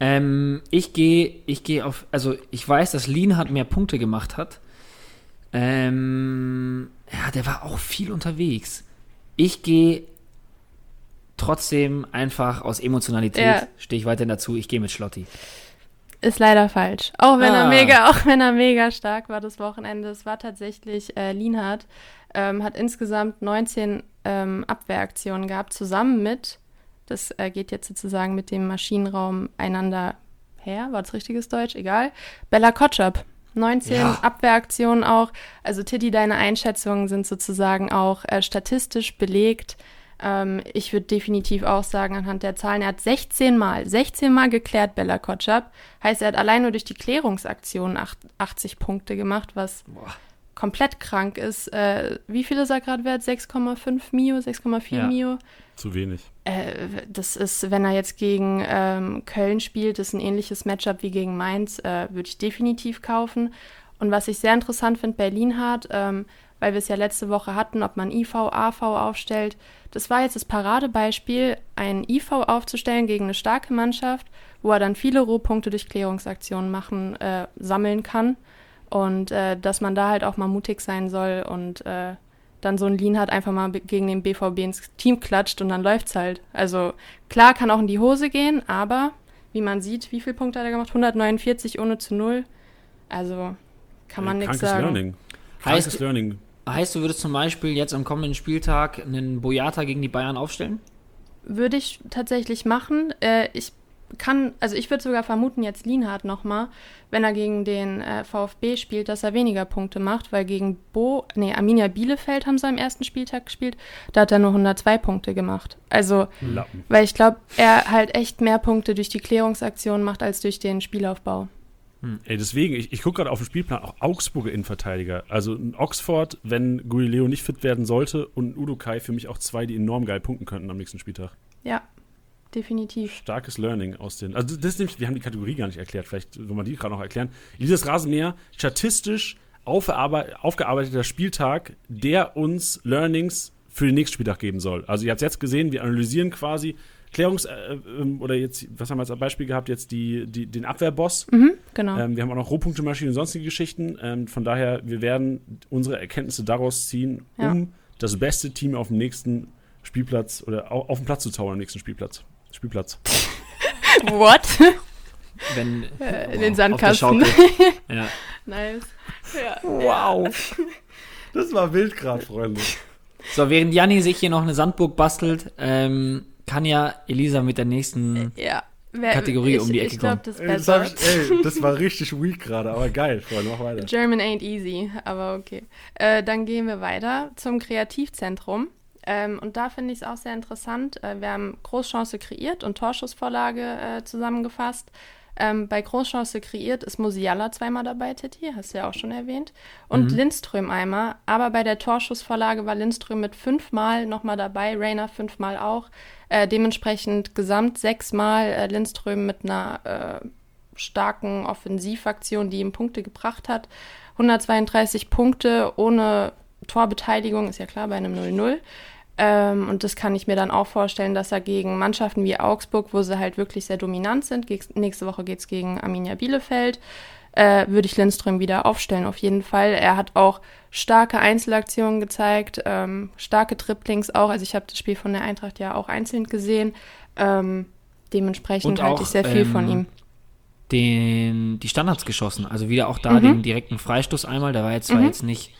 Ähm, ich gehe ich gehe auf, also ich weiß, dass Lienhardt mehr Punkte gemacht hat. Ähm, ja, der war auch viel unterwegs. Ich gehe trotzdem einfach aus Emotionalität, Ja. stehe ich weiterhin dazu, ich gehe mit Schlotti. Ist leider falsch. Auch wenn er Ah. mega, auch wenn er mega stark war das Wochenende. Es war tatsächlich äh, Lienhardt, ähm, hat insgesamt 19 ähm, Abwehraktionen gehabt, zusammen mit, das äh, geht jetzt sozusagen mit dem Maschinenraum einander her, war das richtiges Deutsch? Egal. Bella Kotschap. 19 Ja. Abwehraktionen auch. Also Titti, deine Einschätzungen sind sozusagen auch äh, statistisch belegt. Ähm, ich würde definitiv auch sagen, anhand der Zahlen, er hat 16 Mal, 16 Mal geklärt, Bella Kotschap. Heißt, er hat allein nur durch die Klärungsaktion acht- 80 Punkte gemacht, was Boah. komplett krank ist. Äh, wie viel ist er gerade wert? 6,5 Mio, 6,4 Ja. Mio? Zu wenig. Äh, das ist, wenn er jetzt gegen ähm, Köln spielt, ist ein ähnliches Matchup wie gegen Mainz, äh, würde ich definitiv kaufen. Und was ich sehr interessant finde bei Lienhardt, ähm, weil wir es ja letzte Woche hatten, ob man IV, AV aufstellt, das war jetzt das Paradebeispiel, ein IV aufzustellen gegen eine starke Mannschaft, wo er dann viele Rohpunkte durch Klärungsaktionen machen, äh, sammeln kann. Und äh, dass man da halt auch mal mutig sein soll und äh, dann so ein Lienhardt einfach mal gegen den BVB ins Team klatscht und dann läuft's halt. Also klar kann auch in die Hose gehen, aber wie man sieht, wie viele Punkte hat er gemacht? 149 ohne zu null. Also kann man Äh, nichts krankes sagen. Learning. Heißt- Krankes Learning. Heißt, du würdest zum Beispiel jetzt am kommenden Spieltag einen Boyata gegen die Bayern aufstellen? Würde ich tatsächlich machen. Äh, ich kann, also ich würde sogar vermuten, jetzt Lienhardt nochmal, wenn er gegen den äh, VfB spielt, dass er weniger Punkte macht, weil gegen Bo, nee, Arminia Bielefeld haben sie am ersten Spieltag gespielt, da hat er nur 102 Punkte gemacht. Also, Lappen. weil ich glaube, er halt echt mehr Punkte durch die Klärungsaktion macht als durch den Spielaufbau. Ey, deswegen, ich, ich gucke gerade auf den Spielplan, auch Augsburger Innenverteidiger. Also ein Oxford, wenn Guileo nicht fit werden sollte und ein Udokai für mich auch zwei, die enorm geil punkten könnten am nächsten Spieltag. Ja, definitiv. Starkes Learning aus den. Also das ist nämlich, wir haben die Kategorie gar nicht erklärt, vielleicht wollen wir die gerade noch erklären. Dieses Rasenmäher, statistisch aufgearbeit- aufgearbeiteter Spieltag, der uns Learnings für den nächsten Spieltag geben soll. Also ihr habt es jetzt gesehen, wir analysieren quasi Klärungs- äh, ähm, oder jetzt, was haben wir als Beispiel gehabt, jetzt die, die, den Abwehrboss. Mhm, genau. Ähm, wir haben auch noch Rohpunktemaschinen und sonstige Geschichten. Ähm, von daher, wir werden unsere Erkenntnisse daraus ziehen, Ja. um das beste Team auf dem nächsten Spielplatz oder au- auf dem Platz zu zaubern am nächsten Spielplatz. Spielplatz. What? Wenn, Äh, in den auf der Sandkasten. Ja. nice. Ja. Wow. Das war wild gerade, Freunde. So, während Janni sich hier noch eine Sandburg bastelt, ähm, kann ja Elisa mit der nächsten. Ja. Wer, Kategorie ich, um die Ecke Ich glaube, kommen. das das, ich, ey, das war richtig weak gerade, aber geil, Freunde, mach weiter. German ain't easy, aber okay. Äh, dann gehen wir weiter zum Kreativzentrum. Ähm, und da finde ich es auch sehr interessant. Äh, wir haben Großchance kreiert und Torschussvorlage äh, zusammengefasst. Ähm, bei Großchance kreiert ist Musiala zweimal dabei, Titi, hast du ja auch schon erwähnt. Und Lindström einmal. Aber bei der Torschussvorlage war Lindström mit fünfmal nochmal dabei, Rainer fünfmal auch. Äh, dementsprechend gesamt sechsmal äh, Lindström mit einer äh, starken Offensivaktion, die ihm Punkte gebracht hat. 132 Punkte ohne Torbeteiligung, ist ja klar bei einem 0-0. Ähm, und das kann ich mir dann auch vorstellen, dass er gegen Mannschaften wie Augsburg, wo sie halt wirklich sehr dominant sind, nächste Woche geht es gegen Arminia Bielefeld, äh, würde ich Lindström wieder aufstellen, auf jeden Fall. Er hat auch starke Einzelaktionen gezeigt, ähm, starke Triplings auch. Also ich habe das Spiel von der Eintracht ja auch einzeln gesehen. Ähm, dementsprechend halte ich sehr viel ähm, von ihm. den, die Standards geschossen. Also wieder auch da Mhm. den direkten Freistoß einmal. Der war jetzt zwar Mhm. jetzt nicht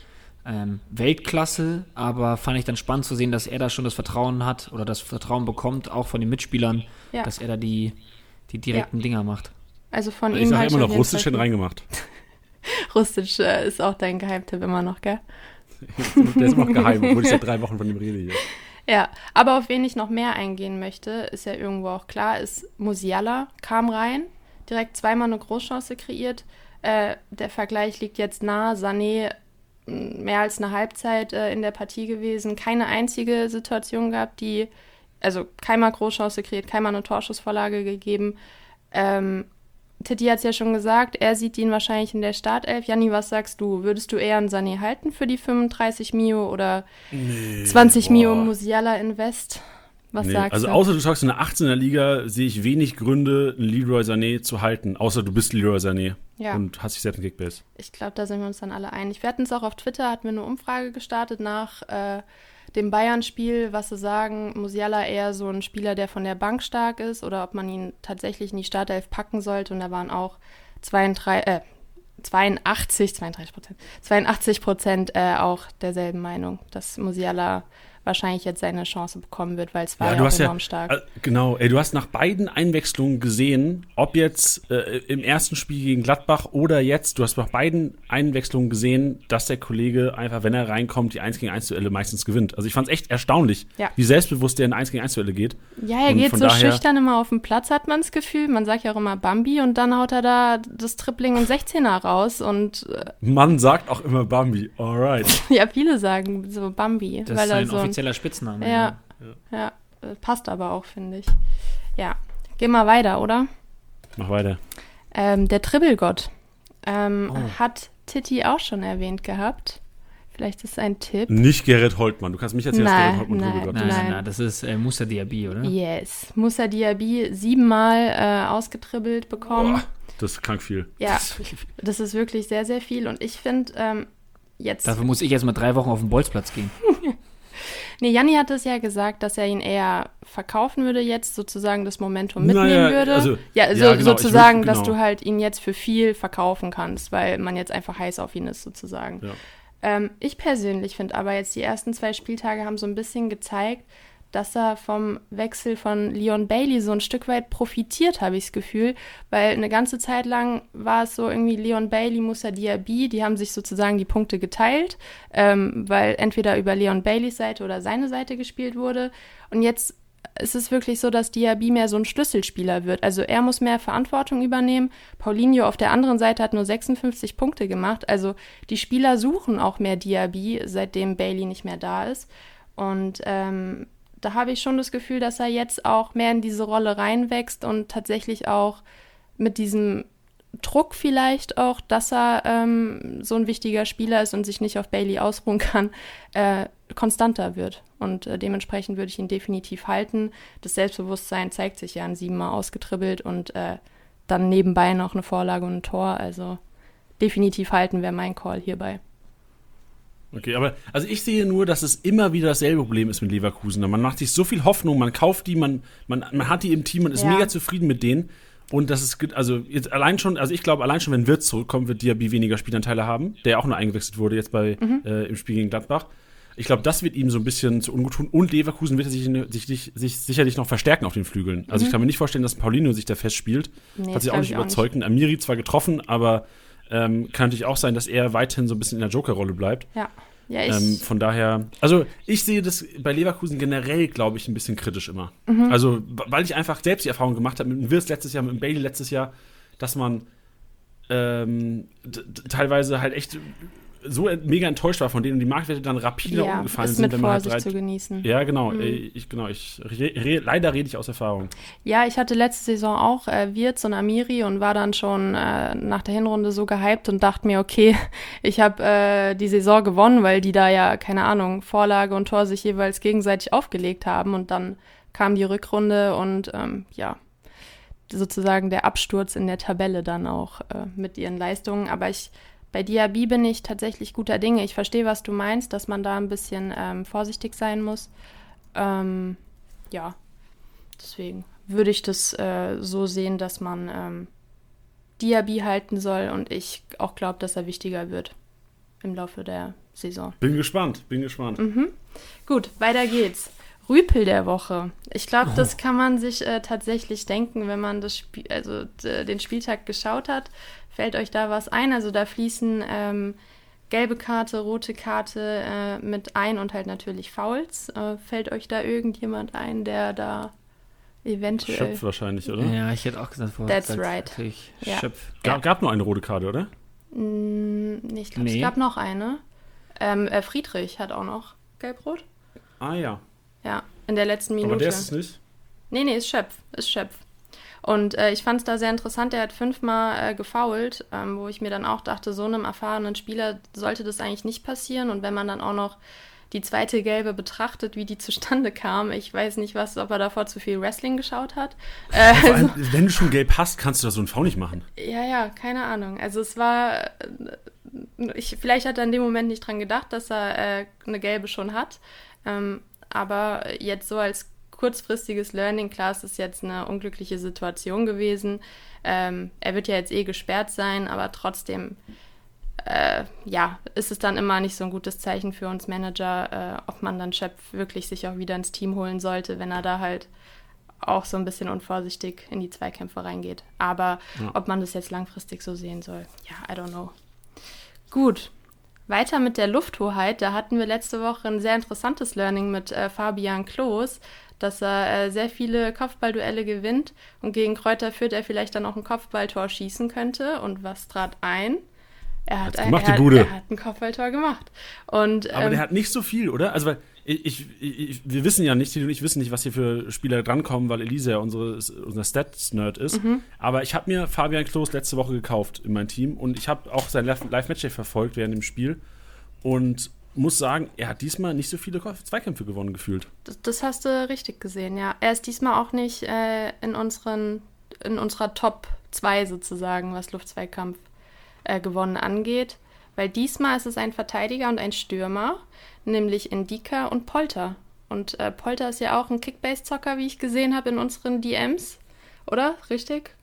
ähm, Weltklasse, aber fand ich dann spannend zu sehen, dass er da schon das Vertrauen hat oder das Vertrauen bekommt, auch von den Mitspielern, Ja. dass er da die, die direkten Dinger macht. Also von Ich ihm sage halt immer noch russisch hin reingemacht. Rustic äh, ist auch dein Geheimtipp immer noch, gell? Der ist immer noch geheim, obwohl ich seit drei Wochen von dem rede hier. Ja, aber auf wen ich noch mehr eingehen möchte, ist ja irgendwo auch klar, ist Musiala kam rein, direkt zweimal eine Großchance kreiert. Äh, der Vergleich liegt jetzt nah. Sané mehr als eine Halbzeit äh, in der Partie gewesen, keine einzige Situation gehabt, die, also keinmal Großchance kreiert, keinmal eine Torschussvorlage gegeben. Ähm, Titi hat es ja schon gesagt, er sieht ihn wahrscheinlich in der Startelf. Janni, was sagst du? Würdest du eher einen Sané halten für die 35 Mio oder 20 Mio boah. Musiala Invest? Was Nee, sagst also du? außer du sagst in der 18er Liga, sehe ich wenig Gründe, einen Leroy Sané zu halten, außer du bist Leroy Sané Ja. und hast dich selbst im Kickbase. Ich glaube, da sind wir uns dann alle einig. Wir hatten es auch auf Twitter, hatten wir eine Umfrage gestartet nach äh, dem Bayern-Spiel, was sie sagen, Musiala eher so ein Spieler, der von der Bank stark ist oder ob man ihn tatsächlich in die Startelf packen sollte. Und da waren auch 32, äh, 82, 32 Prozent, 82 Prozent äh, auch derselben Meinung, dass Musiala wahrscheinlich jetzt seine Chance bekommen wird, weil es war Ja, ja, du auch hast ja- enorm stark. Äh, Genau, ey, du hast nach beiden Einwechslungen gesehen, ob jetzt äh, im ersten Spiel gegen Gladbach oder jetzt, du hast nach beiden Einwechslungen gesehen, dass der Kollege einfach, wenn er reinkommt, die 1 gegen 1 Duelle meistens gewinnt. Also ich fand es echt erstaunlich, Ja. wie selbstbewusst der in 1 gegen 1 Duelle geht. Ja, er Und geht so schüchtern immer auf den Platz, hat man das Gefühl. Man sagt ja auch immer Bambi und dann haut er da das Tripling und 16er raus und äh, Man sagt auch immer Bambi, alright. ja, viele sagen so Bambi, Das weil ist er so ein, offizieller Spitzname. ja, ja, äh, passt aber auch, finde ich. Ja, gehen wir weiter, oder? Mach weiter. Ähm, der Tribbelgott ähm, Oh. hat Titi auch schon erwähnt gehabt. Vielleicht ist es ein Tipp. Nicht Gerrit Holtmann. Du kannst mich erzählen, dass Gerrit Holtmann nein, drüber Nein, ist. nein, Nein. nein, das ist äh, Musa Diaby, oder? Yes. Musa Diaby siebenmal äh, ausgetribbelt bekommen. Boah, das ist krank viel. Ja, das ist wirklich sehr, sehr viel. Und ich finde, ähm, jetzt. Dafür muss ich jetzt mal drei Wochen auf den Bolzplatz gehen. Nee, Janni hat es ja gesagt, dass er ihn eher verkaufen würde jetzt, sozusagen das Momentum mitnehmen Naja, würde. also- ja, also ja, genau, sozusagen, dass genau. du halt ihn jetzt für viel verkaufen kannst, weil man jetzt einfach heiß auf ihn ist, sozusagen. Ja. Ähm, ich persönlich finde aber jetzt die ersten zwei Spieltage haben so ein bisschen gezeigt, dass er vom Wechsel von Leon Bailey so ein Stück weit profitiert, habe ich das Gefühl, weil eine ganze Zeit lang war es so irgendwie Leon Bailey, Musa Diaby, die haben sich sozusagen die Punkte geteilt, ähm, weil entweder über Leon Baileys Seite oder seine Seite gespielt wurde und jetzt ist es wirklich so, dass Diaby mehr so ein Schlüsselspieler wird. Also er muss mehr Verantwortung übernehmen. Paulinho auf der anderen Seite hat nur 56 Punkte gemacht. Also die Spieler suchen auch mehr Diaby, seitdem Bailey nicht mehr da ist. Und ähm, da habe ich schon das Gefühl, dass er jetzt auch mehr in diese Rolle reinwächst und tatsächlich auch mit diesem Druck vielleicht auch, dass er ähm, so ein wichtiger Spieler ist und sich nicht auf Bailey ausruhen kann, äh, konstanter wird. Und äh, dementsprechend würde ich ihn definitiv halten. Das Selbstbewusstsein zeigt sich ja an siebenmal ausgetribbelt und äh, dann nebenbei noch eine Vorlage und ein Tor. Also definitiv halten wäre mein Call hierbei. Okay, aber also ich sehe nur, dass es immer wieder dasselbe Problem ist mit Leverkusen. Man macht sich so viel Hoffnung, man kauft die, man, man, man hat die im Team, man ist Ja. mega zufrieden mit denen. Und das ist, also jetzt allein schon, also ich glaube, allein schon, wenn Wirtz zurückkommt, wird Diaby weniger Spielanteile haben, der auch nur eingewechselt wurde jetzt bei, äh, im Spiel gegen Gladbach. Ich glaube, das wird ihm so ein bisschen zu ungut tun. Und Leverkusen wird sich, sich, sich, sich sicherlich noch verstärken auf den Flügeln. Also ich kann mir nicht vorstellen, dass Paulinho sich da festspielt. Nee, Hat sich auch nicht auch überzeugt. Amiri zwar getroffen, aber ähm, kann natürlich auch sein, dass er weiterhin so ein bisschen in der Joker-Rolle bleibt. Ja, ja ich, Ähm, von daher, also ich sehe das bei Leverkusen generell, glaube ich, ein bisschen kritisch immer. Mhm. Also, weil ich einfach selbst die Erfahrung gemacht habe mit dem Wirtz letztes Jahr, mit dem Bailey letztes Jahr, dass man ähm, teilweise halt echt so mega enttäuscht war von denen und die Marktwerte dann rapide ja, umgefallen ist sind, mit wenn man halt Vorsicht drei, zu genießen. Ja, genau. Mhm. äh, Ich, genau ich re, re, leider rede ich aus Erfahrung. Ja, ich hatte letzte Saison auch äh, Wirtz und Amiri und war dann schon äh, nach der Hinrunde so gehypt und dachte mir, okay, ich habe äh, die Saison gewonnen, weil die da ja, keine Ahnung, Vorlage und Tor sich jeweils gegenseitig aufgelegt haben und dann kam die Rückrunde und ähm, ja, sozusagen der Absturz in der Tabelle dann auch äh, mit ihren Leistungen. Aber ich bei Diaby bin ich tatsächlich guter Dinge. Ich verstehe, was du meinst, dass man da ein bisschen ähm, vorsichtig sein muss. Ähm, ja, deswegen würde ich das äh, so sehen, dass man ähm, Diaby halten soll und ich auch glaube, dass er wichtiger wird im Laufe der Saison. Bin gespannt, bin gespannt. Mhm. Gut, weiter geht's. Rüpel der Woche. Ich glaube, Oh. das kann man sich äh, tatsächlich denken, wenn man das Spiel, also den Spieltag geschaut hat. Fällt euch da was ein? Also da fließen ähm, gelbe Karte, rote Karte äh, mit ein und halt natürlich Fouls. Äh, fällt euch da irgendjemand ein, der da eventuell Schöpf wahrscheinlich, oder? Ja, ich hätte auch gesagt, vorher That's gesagt, right. Ja. Schöpf. Ga- Ja. Gab nur eine rote Karte, oder? Mm, nee, ich glaube, Nee. es gab noch eine. Ähm, äh, Friedrich hat auch noch gelb-rot. Ah ja. Ja, in der letzten Minute. Aber der ist es nicht. Nee, nee, ist Schöpf. Ist Schöpf. Und äh, ich fand es da sehr interessant. Er hat fünfmal äh, gefoult, ähm, wo ich mir dann auch dachte, so einem erfahrenen Spieler sollte das eigentlich nicht passieren. Und wenn man dann auch noch die zweite Gelbe betrachtet, wie die zustande kam, ich weiß nicht, was, ob er davor zu viel Wrestling geschaut hat. Äh, Vor allem, wenn du schon gelb hast, kannst du das so einen V nicht machen. ja, ja, keine Ahnung. Also es war, äh, ich, vielleicht hat er in dem Moment nicht dran gedacht, dass er äh, eine gelbe schon hat. Ähm, aber jetzt so als kurzfristiges Learning, klar, es ist jetzt eine unglückliche Situation gewesen. Ähm, er wird ja jetzt eh gesperrt sein, aber trotzdem, äh, ja, ist es dann immer nicht so ein gutes Zeichen für uns Manager, äh, ob man dann Schöpf wirklich sich auch wieder ins Team holen sollte, wenn er da halt auch so ein bisschen unvorsichtig in die Zweikämpfe reingeht. Aber Ja. ob man das jetzt langfristig so sehen soll, ja, I don't know. Gut, weiter mit der Lufthoheit. Da hatten wir letzte Woche ein sehr interessantes Learning mit äh, Fabian Klos, dass er äh, sehr viele Kopfballduelle gewinnt und gegen Kräuter Fürth er vielleicht dann auch ein Kopfballtor schießen könnte. Und was trat ein? Er hat, ein, gemacht, er, hat, Bude. er hat ein Kopfballtor gemacht. Und, Aber ähm, der hat nicht so viel, oder? Also, weil ich, ich, ich, wir wissen ja nicht, ich wissen nicht, was hier für Spieler drankommen, weil Elisa ja unsere, unser Stats-Nerd ist. Mhm. Aber ich habe mir Fabian Klos letzte Woche gekauft in mein Team und ich habe auch sein Live- Live-Match verfolgt während dem Spiel und muss sagen, er hat diesmal nicht so viele Zweikämpfe gewonnen gefühlt. Das, das hast du richtig gesehen, ja. Er ist diesmal auch nicht äh, in, unseren, in unserer Top 2 sozusagen, was Luftzweikampf äh, gewonnen angeht. Weil diesmal ist es ein Verteidiger und ein Stürmer, nämlich Indika und Polter. Und äh, Polter ist ja auch ein Kickbase-Zocker, wie ich gesehen habe in unseren DMs. Oder? Richtig?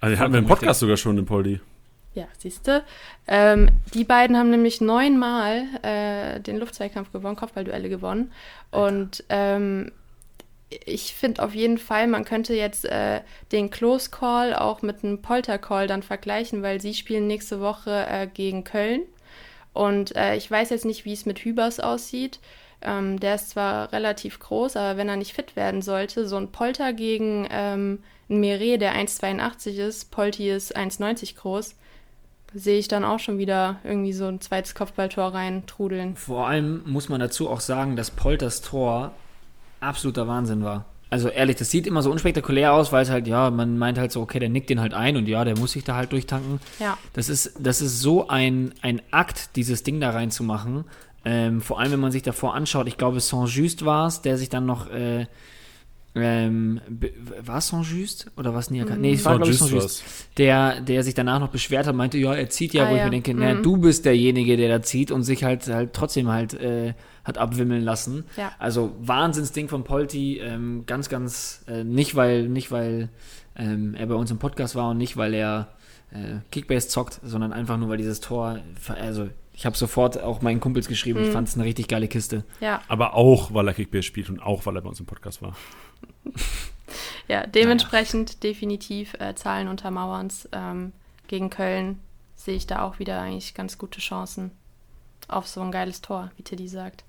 Also, den hatten wir im Podcast sogar schon, den Poldi. Ja, siehst du. Ähm, die beiden haben nämlich neunmal äh, den Luftzweikampf gewonnen, Kopfballduelle gewonnen. Und ähm, ich finde auf jeden Fall, man könnte jetzt äh, den Close Call auch mit einem Polter Call dann vergleichen, weil sie spielen nächste Woche äh, gegen Köln. Und äh, ich weiß jetzt nicht, wie es mit Hübers aussieht. Ähm, der ist zwar relativ groß, aber wenn er nicht fit werden sollte, so ein Polter gegen ähm, ein Meret, der 1,82 ist, Polti ist 1,90 groß, sehe ich dann auch schon wieder irgendwie so ein zweites Kopfballtor rein trudeln. Vor allem muss man dazu auch sagen, dass Polters Tor absoluter Wahnsinn war. Also ehrlich, das sieht immer so unspektakulär aus, weil es halt, ja, man meint halt so, okay, der nickt den halt ein und ja, der muss sich da halt durchtanken. Ja. Das ist, das ist so ein, ein Akt, dieses Ding da reinzumachen. Ähm, vor allem, wenn man sich davor anschaut, ich glaube, Saint-Just war es, der sich dann noch äh, ähm, war es Saint-Just oder was Niakan? Nee, es war, glaube ich, Saint-Just. Der, der sich danach noch beschwert hat, meinte, ja, er zieht ja, ah, wo ja. ich mir denke, mhm. na, du bist derjenige, der da zieht und sich halt, halt trotzdem halt äh, hat abwimmeln lassen. Ja. Also Wahnsinnsding von Polti, ähm, ganz, ganz, äh, nicht weil, nicht weil ähm, er bei uns im Podcast war und nicht weil er äh, Kickbase zockt, sondern einfach nur, weil dieses Tor, also ich habe sofort auch meinen Kumpels geschrieben, mhm. ich fand es eine richtig geile Kiste. Ja. Aber auch, weil er Kickbase spielt und auch, weil er bei uns im Podcast war. ja, dementsprechend naja. definitiv äh, Zahlen untermauerns. Ähm, gegen Köln sehe ich da auch wieder eigentlich ganz gute Chancen auf so ein geiles Tor, wie Tiddy sagt.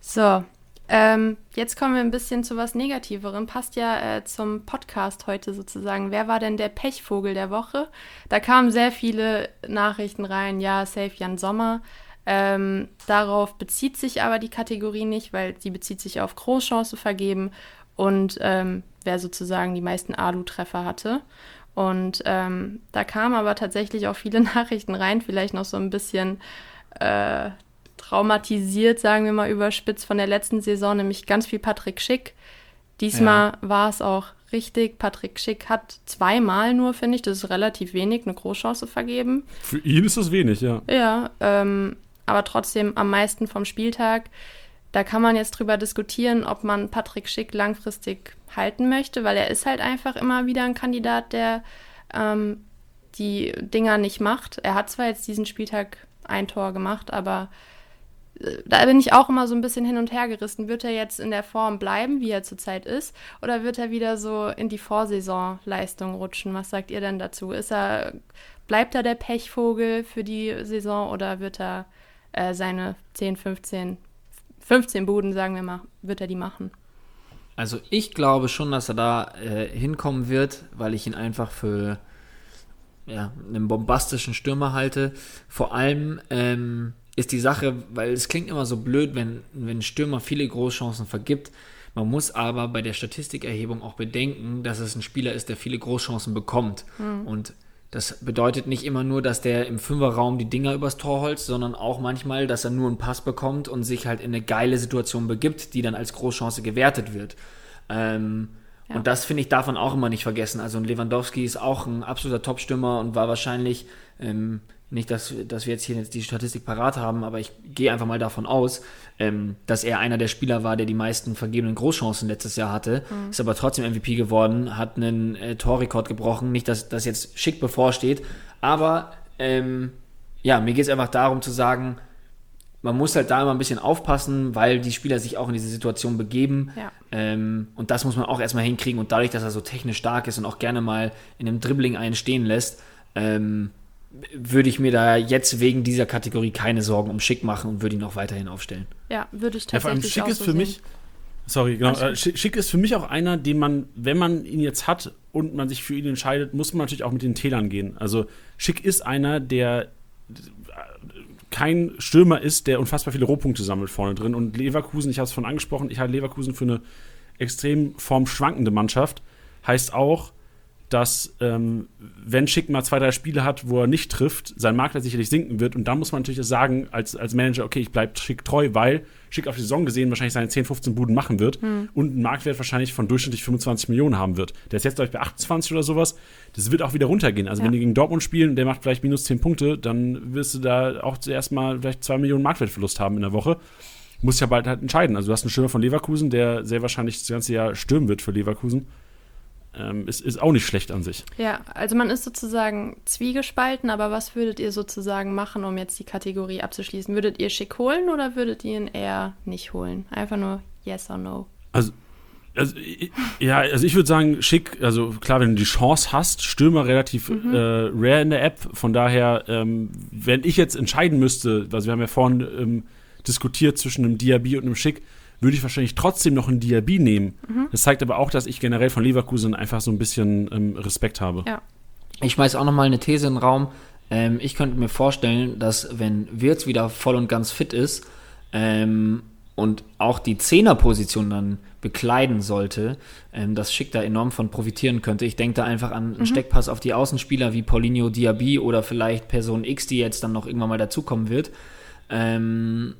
So, ähm, jetzt kommen wir ein bisschen zu was Negativerem. Passt ja äh, zum Podcast heute sozusagen. Wer war denn der Pechvogel der Woche? Da kamen sehr viele Nachrichten rein. Ja, safe Jan Sommer. Ähm, darauf bezieht sich aber die Kategorie nicht, weil sie bezieht sich auf Großchance vergeben und ähm, wer sozusagen die meisten Alu-Treffer hatte. Und ähm, da kamen aber tatsächlich auch viele Nachrichten rein, vielleicht noch so ein bisschen äh, traumatisiert, sagen wir mal überspitzt, von der letzten Saison, nämlich ganz viel Patrick Schick. Diesmal ja. war es auch richtig. Patrick Schick hat zweimal nur, finde ich, das ist relativ wenig, eine Großchance vergeben. Für ihn ist das wenig, ja. Ja, ähm, aber trotzdem am meisten vom Spieltag. Da kann man jetzt drüber diskutieren, ob man Patrick Schick langfristig halten möchte, weil er ist halt einfach immer wieder ein Kandidat, der ähm, die Dinger nicht macht. Er hat zwar jetzt diesen Spieltag ein Tor gemacht, aber äh, da bin ich auch immer so ein bisschen hin und her gerissen. Wird er jetzt in der Form bleiben, wie er zurzeit ist, oder wird er wieder so in die Vorsaisonleistung rutschen? Was sagt ihr denn dazu? Ist er, bleibt er der Pechvogel für die Saison oder wird er äh, seine 10, 15 15 Buden, sagen wir mal, wird er die machen. Also ich glaube schon, dass er da äh, hinkommen wird, weil ich ihn einfach für ja, einen bombastischen Stürmer halte. Vor allem ähm, ist die Sache, weil es klingt immer so blöd, wenn, wenn ein Stürmer viele Großchancen vergibt. Man muss aber bei der Statistikerhebung auch bedenken, dass es ein Spieler ist, der viele Großchancen bekommt. Mhm. Und das bedeutet nicht immer nur, dass der im Fünferraum die Dinger übers Tor holzt, sondern auch manchmal, dass er nur einen Pass bekommt und sich halt in eine geile Situation begibt, die dann als Großchance gewertet wird. Ähm, ja. Und das finde ich davon auch immer nicht vergessen. Also Lewandowski ist auch ein absoluter Topstürmer und war wahrscheinlich ähm, nicht, dass, dass wir jetzt hier jetzt die Statistik parat haben, aber ich gehe einfach mal davon aus, ähm, dass er einer der Spieler war, der die meisten vergebenen Großchancen letztes Jahr hatte. Mhm. Ist aber trotzdem MVP geworden, hat einen äh, Torrekord gebrochen. Nicht, dass das jetzt schick bevorsteht, aber ähm, ja, mir geht es einfach darum zu sagen, man muss halt da immer ein bisschen aufpassen, weil die Spieler sich auch in diese Situation begeben. Ja. Ähm, und das muss man auch erstmal hinkriegen. Und dadurch, dass er so technisch stark ist und auch gerne mal in einem Dribbling einen stehen lässt, ähm, würde ich mir da jetzt wegen dieser Kategorie keine Sorgen um Schick machen und würde ihn auch weiterhin aufstellen. Ja, würde ich tatsächlich ja, vor allem Schick auch ist so für sehen. mich, sorry, genau, äh, Schick ist für mich auch einer, den man, wenn man ihn jetzt hat und man sich für ihn entscheidet, muss man natürlich auch mit den Tälern gehen. Also Schick ist einer, der äh, kein Stürmer ist, der unfassbar viele Rohpunkte sammelt vorne drin. Und Leverkusen, ich habe es von angesprochen, ich halte Leverkusen für eine extrem formschwankende Mannschaft. Heißt auch, dass ähm, wenn Schick mal zwei, drei Spiele hat, wo er nicht trifft, sein Marktwert sicherlich sinken wird. Und da muss man natürlich sagen, als, als Manager, okay, ich bleibe Schick treu, weil Schick auf die Saison gesehen wahrscheinlich seine 10, 15 Buden machen wird hm. und einen Marktwert wahrscheinlich von durchschnittlich 25 Millionen haben wird. Der ist jetzt, glaube ich, bei 28 oder sowas. Das wird auch wieder runtergehen. Also, ja. wenn die gegen Dortmund spielen und der macht vielleicht minus 10 Punkte, dann wirst du da auch zuerst mal vielleicht 2 Millionen Marktwertverlust haben in der Woche. muss ja bald halt entscheiden. Also du hast einen Stürmer von Leverkusen, der sehr wahrscheinlich das ganze Jahr stürmen wird für Leverkusen. Ähm, ist, ist auch nicht schlecht an sich. Ja, also man ist sozusagen zwiegespalten, aber was würdet ihr sozusagen machen, um jetzt die Kategorie abzuschließen? Würdet ihr Schick holen oder würdet ihr ihn eher nicht holen? Einfach nur yes or no. Also also, ja, also ich würde sagen, schick, also klar, wenn du die Chance hast, Stürmer relativ mhm. äh, rare in der App. Von daher, ähm, wenn ich jetzt entscheiden müsste, also wir haben ja vorhin ähm, diskutiert zwischen einem Diaby und einem Schick, würde ich wahrscheinlich trotzdem noch einen Diaby nehmen. Mhm. Das zeigt aber auch, dass ich generell von Leverkusen einfach so ein bisschen ähm, Respekt habe. Ja. Ich schmeiß auch noch mal eine These in den Raum. Ähm, ich könnte mir vorstellen, dass wenn Wirtz wieder voll und ganz fit ist ähm, und auch die Zehnerposition dann bekleiden sollte, ähm, dass Schick da enorm von profitieren könnte. Ich denke da einfach an einen mhm. Steckpass auf die Außenspieler wie Paulinho Diaby oder vielleicht Person X, die jetzt dann noch irgendwann mal dazukommen wird. Ähm,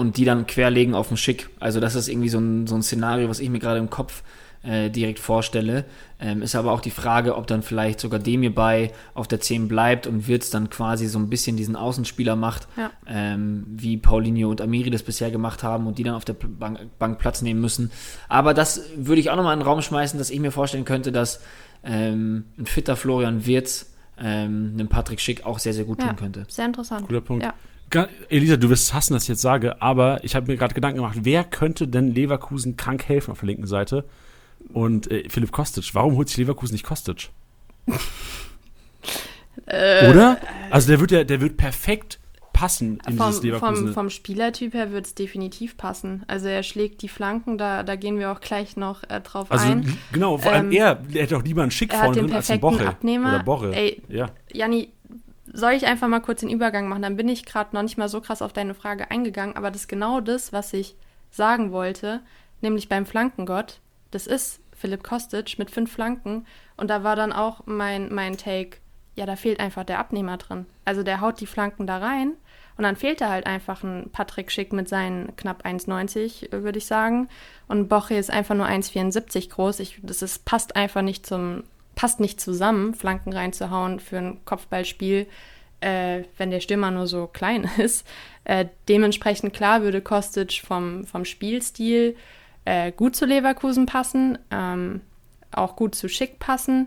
und die dann querlegen auf den Schick. Also das ist irgendwie so ein, so ein Szenario, was ich mir gerade im Kopf äh, direkt vorstelle. Ähm, ist aber auch die Frage, ob dann vielleicht sogar Demir bei auf der 10 bleibt und Wirtz dann quasi so ein bisschen diesen Außenspieler macht, ja. ähm, wie Paulinho und Amiri das bisher gemacht haben und die dann auf der Bank, Bank Platz nehmen müssen. Aber das würde ich auch nochmal in den Raum schmeißen, dass ich mir vorstellen könnte, dass ähm, ein fitter Florian Wirtz ähm, einem Patrick Schick auch sehr, sehr gut ja, tun könnte. Sehr interessant. Cooler Punkt. Ja. Elisa, du wirst hassen, dass ich jetzt sage, aber ich habe mir gerade Gedanken gemacht, wer könnte denn Leverkusen krank helfen auf der linken Seite? Und äh, Philipp Kostic, warum holt sich Leverkusen nicht Kostic? Äh, Oder? Also der wird ja, der wird perfekt passen in vom, dieses Leverkusen. Vom, vom Spielertyp her wird es definitiv passen. Also er schlägt die Flanken, da, da gehen wir auch gleich noch äh, drauf also, ein. Genau, vor allem ähm, er, er hätte auch lieber einen Schick vorne drin als einen Boche. Abnehmer. Oder Borre. Ey, ja. Janni, soll ich einfach mal kurz den Übergang machen? Dann bin ich gerade noch nicht mal so krass auf deine Frage eingegangen, aber das ist genau das, was ich sagen wollte, nämlich beim Flankengott. Das ist Philipp Kostic mit fünf Flanken und da war dann auch mein, mein Take, ja, da fehlt einfach der Abnehmer drin. Also der haut die Flanken da rein und dann fehlt da halt einfach ein Patrick Schick mit seinen knapp 1,90, würde ich sagen. Und Boche ist einfach nur 1,74 groß. Ich, das ist, passt einfach nicht zum passt nicht zusammen, Flanken reinzuhauen für ein Kopfballspiel, äh, wenn der Stürmer nur so klein ist. Äh, dementsprechend klar würde Kostic vom, vom Spielstil äh, gut zu Leverkusen passen, ähm, auch gut zu Schick passen.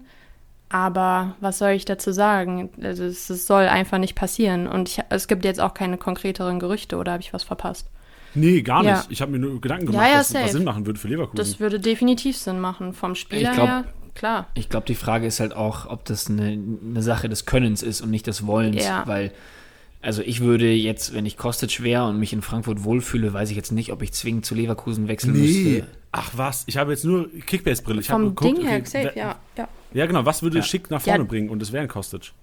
Aber was soll ich dazu sagen? Also es, es soll einfach nicht passieren. Und ich, es gibt jetzt auch keine konkreteren Gerüchte, oder habe ich was verpasst? Nee, gar nicht. Ja. Ich habe mir nur Gedanken gemacht, ja, ja, was, was, Sinn machen würde für Leverkusen. Das würde definitiv Sinn machen. Vom Spieler glaub, her klar. Ich glaube, die Frage ist halt auch, ob das eine, eine Sache des Könnens ist und nicht des Wollens, ja. weil also ich würde jetzt, wenn ich Kostic wäre und mich in Frankfurt wohlfühle, weiß ich jetzt nicht, ob ich zwingend zu Leverkusen wechseln nee. müsste. Ach was, ich habe jetzt nur Kickbase-Brille. Ich Vom geguckt, Ding her, okay, safe, ja, ja. Ja, genau, was würde ja. Schick nach vorne ja. bringen und das wäre ein Kostic?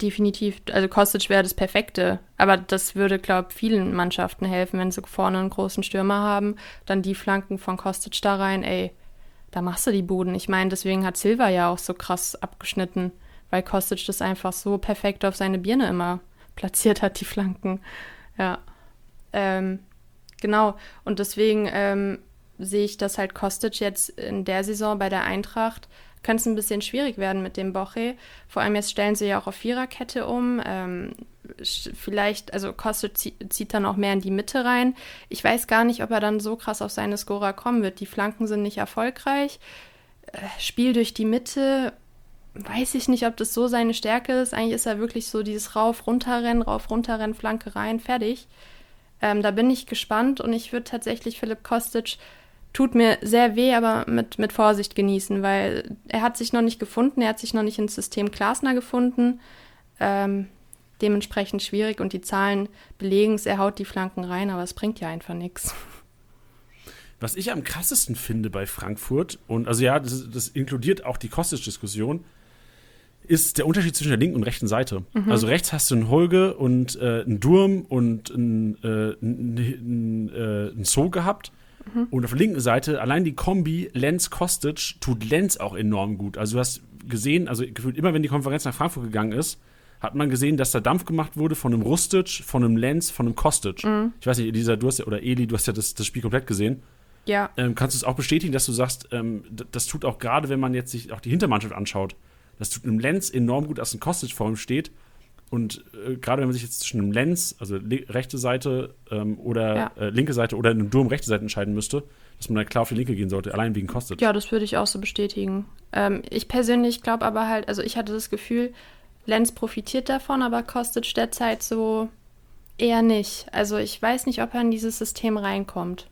Definitiv, also Kostic wäre das Perfekte, aber das würde, glaube ich, vielen Mannschaften helfen, wenn sie vorne einen großen Stürmer haben, dann die Flanken von Kostic da rein, ey, da machst du die Buden. Ich meine, deswegen hat Silva ja auch so krass abgeschnitten, weil Kostic das einfach so perfekt auf seine Birne immer platziert hat, die Flanken. Ja. Ähm, genau. Und deswegen ähm, sehe ich, dass halt Kostic jetzt in der Saison bei der Eintracht könnte es ein bisschen schwierig werden mit dem Boche. Vor allem jetzt stellen sie ja auch auf Viererkette um. Ähm, vielleicht, also Kostic zieht dann auch mehr in die Mitte rein. Ich weiß gar nicht, ob er dann so krass auf seine Scorer kommen wird. Die Flanken sind nicht erfolgreich. Äh, Spiel durch die Mitte, weiß ich nicht, ob das so seine Stärke ist. Eigentlich ist er wirklich so dieses Rauf-Runterrennen, Rauf-Runterrennen, Flanke rein, fertig. Ähm, da bin ich gespannt und ich würde tatsächlich Philipp Kostic tut mir sehr weh, aber mit, mit Vorsicht genießen, weil er hat sich noch nicht gefunden, er hat sich noch nicht ins System Klasner gefunden. Ähm, dementsprechend schwierig und die Zahlen belegen es, er haut die Flanken rein, aber es bringt ja einfach nichts. Was ich am krassesten finde bei Frankfurt, und also ja, das, das inkludiert auch die Kostic-Diskussion, ist der Unterschied zwischen der linken und rechten Seite. Mhm. Also rechts hast du einen Holge und äh, einen Durm und einen, äh, einen, äh, einen Zoo gehabt Mhm. Und auf der linken Seite, allein die Kombi Lenz-Kostic tut Lenz auch enorm gut. Also du hast gesehen, also gefühlt immer, wenn die Konferenz nach Frankfurt gegangen ist, hat man gesehen, dass da Dampf gemacht wurde von einem Rustic, von einem Lenz, von einem Kostic. Mhm. Ich weiß nicht, Elisa, du hast ja, oder Eli, du hast ja das, das Spiel komplett gesehen. Ja. Ähm, kannst du es auch bestätigen, dass du sagst, ähm, das tut auch gerade, wenn man jetzt sich auch die Hintermannschaft anschaut, das tut einem Lenz enorm gut, dass ein Kostic vor ihm steht Und äh, gerade wenn man sich jetzt zwischen einem Lenz, also rechte Seite ähm, oder Ja. äh, linke Seite oder einem Durm rechte Seite entscheiden müsste, dass man dann klar auf die linke gehen sollte, allein wegen kostet. Ja, das würde ich auch so bestätigen. Ähm, ich persönlich glaube aber halt, also ich hatte das Gefühl, Lenz profitiert davon, aber kostet derzeit so eher nicht. Also ich weiß nicht, ob er in dieses System reinkommt.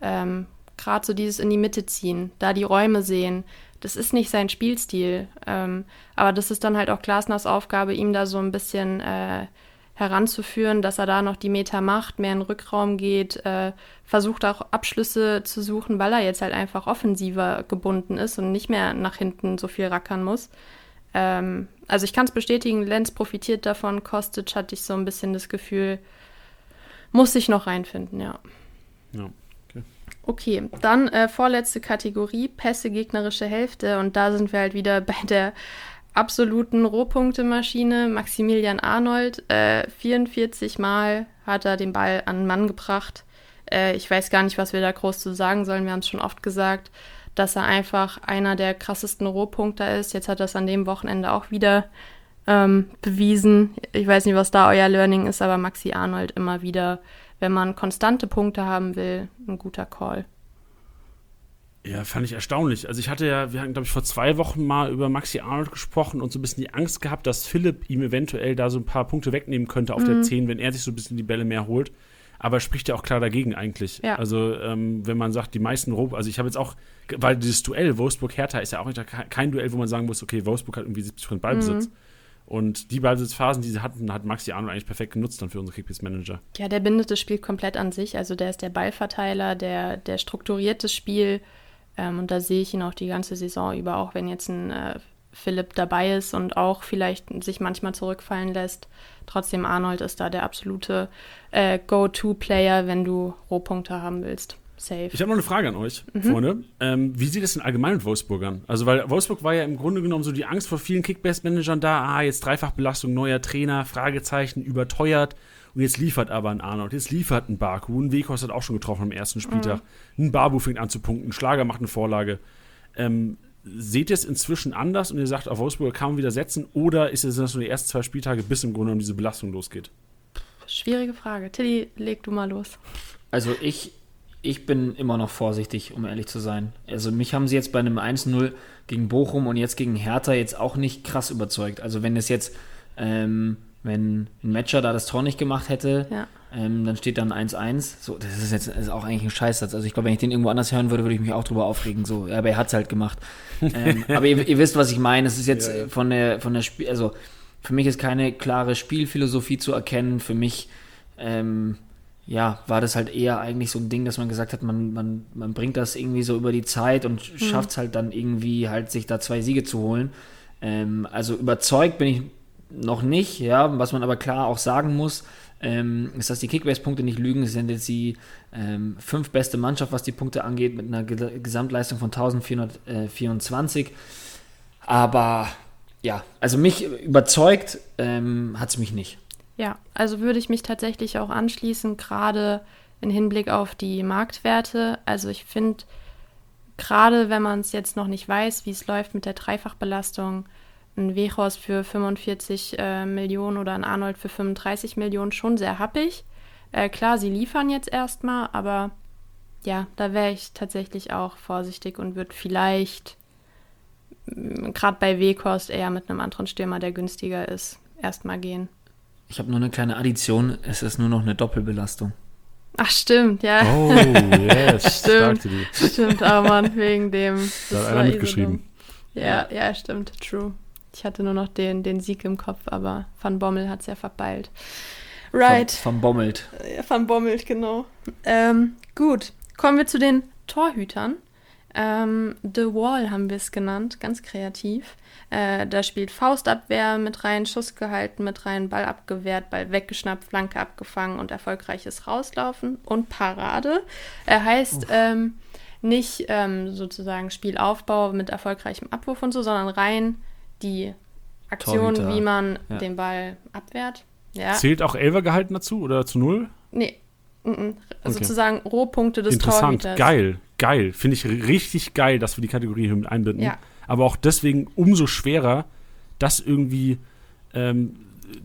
Ähm, Gerade so dieses in die Mitte ziehen, da die Räume sehen, das ist nicht sein Spielstil. Ähm, aber das ist dann halt auch Glasners Aufgabe, ihm da so ein bisschen äh, heranzuführen, dass er da noch die Meter macht, mehr in den Rückraum geht, äh, versucht auch Abschlüsse zu suchen, weil er jetzt halt einfach offensiver gebunden ist und nicht mehr nach hinten so viel rackern muss. Ähm, also ich kann es bestätigen, Lenz profitiert davon, Kostic hatte ich so ein bisschen das Gefühl, muss sich noch reinfinden, ja. Ja, Okay, dann äh, vorletzte Kategorie, Pässe gegnerische Hälfte. Und da sind wir halt wieder bei der absoluten Rohpunktemaschine. Maximilian Arnold, äh, 44 Mal hat er den Ball an den Mann gebracht. Äh, ich weiß gar nicht, was wir da groß zu sagen sollen. Wir haben es schon oft gesagt, dass er einfach einer der krassesten Rohpunkter ist. Jetzt hat er es an dem Wochenende auch wieder ähm, bewiesen. Ich weiß nicht, was da euer Learning ist, aber Maxi Arnold immer wieder wenn man konstante Punkte haben will, ein guter Call. Ja, fand ich erstaunlich. Also ich hatte ja, wir hatten, glaube ich, vor zwei Wochen mal über Maxi Arnold gesprochen und so ein bisschen die Angst gehabt, dass Philipp ihm eventuell da so ein paar Punkte wegnehmen könnte auf Mhm. der 10, wenn er sich so ein bisschen die Bälle mehr holt. Aber er spricht ja auch klar dagegen eigentlich. Ja. Also ähm, wenn man sagt, die meisten Rob, also ich habe jetzt auch, weil dieses Duell Wolfsburg-Hertha ist ja auch nicht, kein Duell, wo man sagen muss, okay, Wolfsburg hat irgendwie 70% Ballbesitz. Mhm. Und die Ballbesitzphasen, die sie hatten, hat Maxi Arnold eigentlich perfekt genutzt dann für unsere Kickbase-Manager. Ja, der bindet das Spiel komplett an sich. Also der ist der Ballverteiler, der, der strukturiert das Spiel. Ähm, und da sehe ich ihn auch die ganze Saison über, auch wenn jetzt ein äh, Philipp dabei ist und auch vielleicht sich manchmal zurückfallen lässt. Trotzdem Arnold ist da der absolute äh, Go-To-Player, wenn du Rohpunkte haben willst. Safe. Ich habe noch eine Frage an euch, Freunde. Ähm, wie sieht es denn allgemein mit Wolfsburgern? Also, weil Wolfsburg war ja im Grunde genommen so die Angst vor vielen Kickbase-Managern da. Ah, jetzt Dreifachbelastung, neuer Trainer, Fragezeichen, überteuert. Und jetzt liefert aber ein Arnold, jetzt liefert ein Baku. Ein Wekos hat auch schon getroffen am ersten Spieltag. Ein Babu fängt an zu punkten, ein Schlager macht eine Vorlage. Ähm, seht ihr es inzwischen anders und ihr sagt, auf Wolfsburg kann man wieder setzen? Oder ist es das nur die ersten zwei Spieltage, bis im Grunde genommen diese Belastung losgeht? Schwierige Frage. Tilly, leg du mal los. Also ich, ich bin immer noch vorsichtig, um ehrlich zu sein. Also mich haben sie jetzt bei einem 1-0 gegen Bochum und jetzt gegen Hertha jetzt auch nicht krass überzeugt. Also wenn es jetzt, ähm, wenn ein Matcher da das Tor nicht gemacht hätte, Ja. Ähm, dann steht dann 1-1. So, das ist jetzt ist auch eigentlich ein Scheißsatz. Also ich glaube, wenn ich den irgendwo anders hören würde, würde ich mich auch drüber aufregen. So, aber er hat es halt gemacht. ähm, aber ihr, ihr wisst, was ich meine. Es ist jetzt Ja, ja. von der, von der Spiel, also für mich ist keine klare Spielphilosophie zu erkennen. Für mich, ähm, ja, war das halt eher eigentlich so ein Ding, dass man gesagt hat, man, man, man bringt das irgendwie so über die Zeit und schafft es halt dann irgendwie halt, sich da zwei Siege zu holen. Ähm, also überzeugt bin ich noch nicht, ja, was man aber klar auch sagen muss, ähm, ist, dass die Kickbase-Punkte nicht lügen. Es sind jetzt die ähm, fünf beste Mannschaft, was die Punkte angeht, mit einer Ge Gesamtleistung von 1424. Aber ja, also mich überzeugt ähm, hat es mich nicht. Ja, also würde ich mich tatsächlich auch anschließen, gerade in Hinblick auf die Marktwerte. Also ich finde, gerade wenn man es jetzt noch nicht weiß, wie es läuft mit der Dreifachbelastung, ein Wechhorst für 45 äh, Millionen oder ein Arnold für 35 Millionen schon sehr happig. Äh, klar, sie liefern jetzt erstmal, aber ja, da wäre ich tatsächlich auch vorsichtig und würde vielleicht gerade bei Wehkost eher mit einem anderen Stürmer, der günstiger ist, erstmal gehen. Ich habe nur eine kleine Addition, es ist nur noch eine Doppelbelastung. Ach, stimmt, ja. Oh, yes. Stimmt. sagte die. Stimmt, aber Mann, wegen dem. Da das hat einer so mitgeschrieben. Ja, ja, stimmt, true. Ich hatte nur noch den, den Sieg im Kopf, aber Van Bommel hat es ja verbeilt. Right. Vom, vom Bommelt. Ja, Van Bommelt, genau. Ähm, gut, kommen wir zu den Torhütern. Ähm, The Wall haben wir es genannt, ganz kreativ. Äh, da spielt Faustabwehr mit rein, Schuss gehalten mit rein, Ball abgewehrt, Ball weggeschnappt, Flanke abgefangen und erfolgreiches Rauslaufen und Parade. Er heißt ähm, nicht ähm, sozusagen Spielaufbau mit erfolgreichem Abwurf und so, sondern rein die Aktion, Torhüter. wie man Ja. den Ball abwehrt. Ja. Zählt auch Elver gehalten dazu oder zu null? Nee. Mhm. Okay. Sozusagen Rohpunkte des Interessant, Torhüters. geil, geil. Finde ich richtig geil, dass wir die Kategorie hier mit einbinden. Ja. Aber auch deswegen umso schwerer, das irgendwie ähm,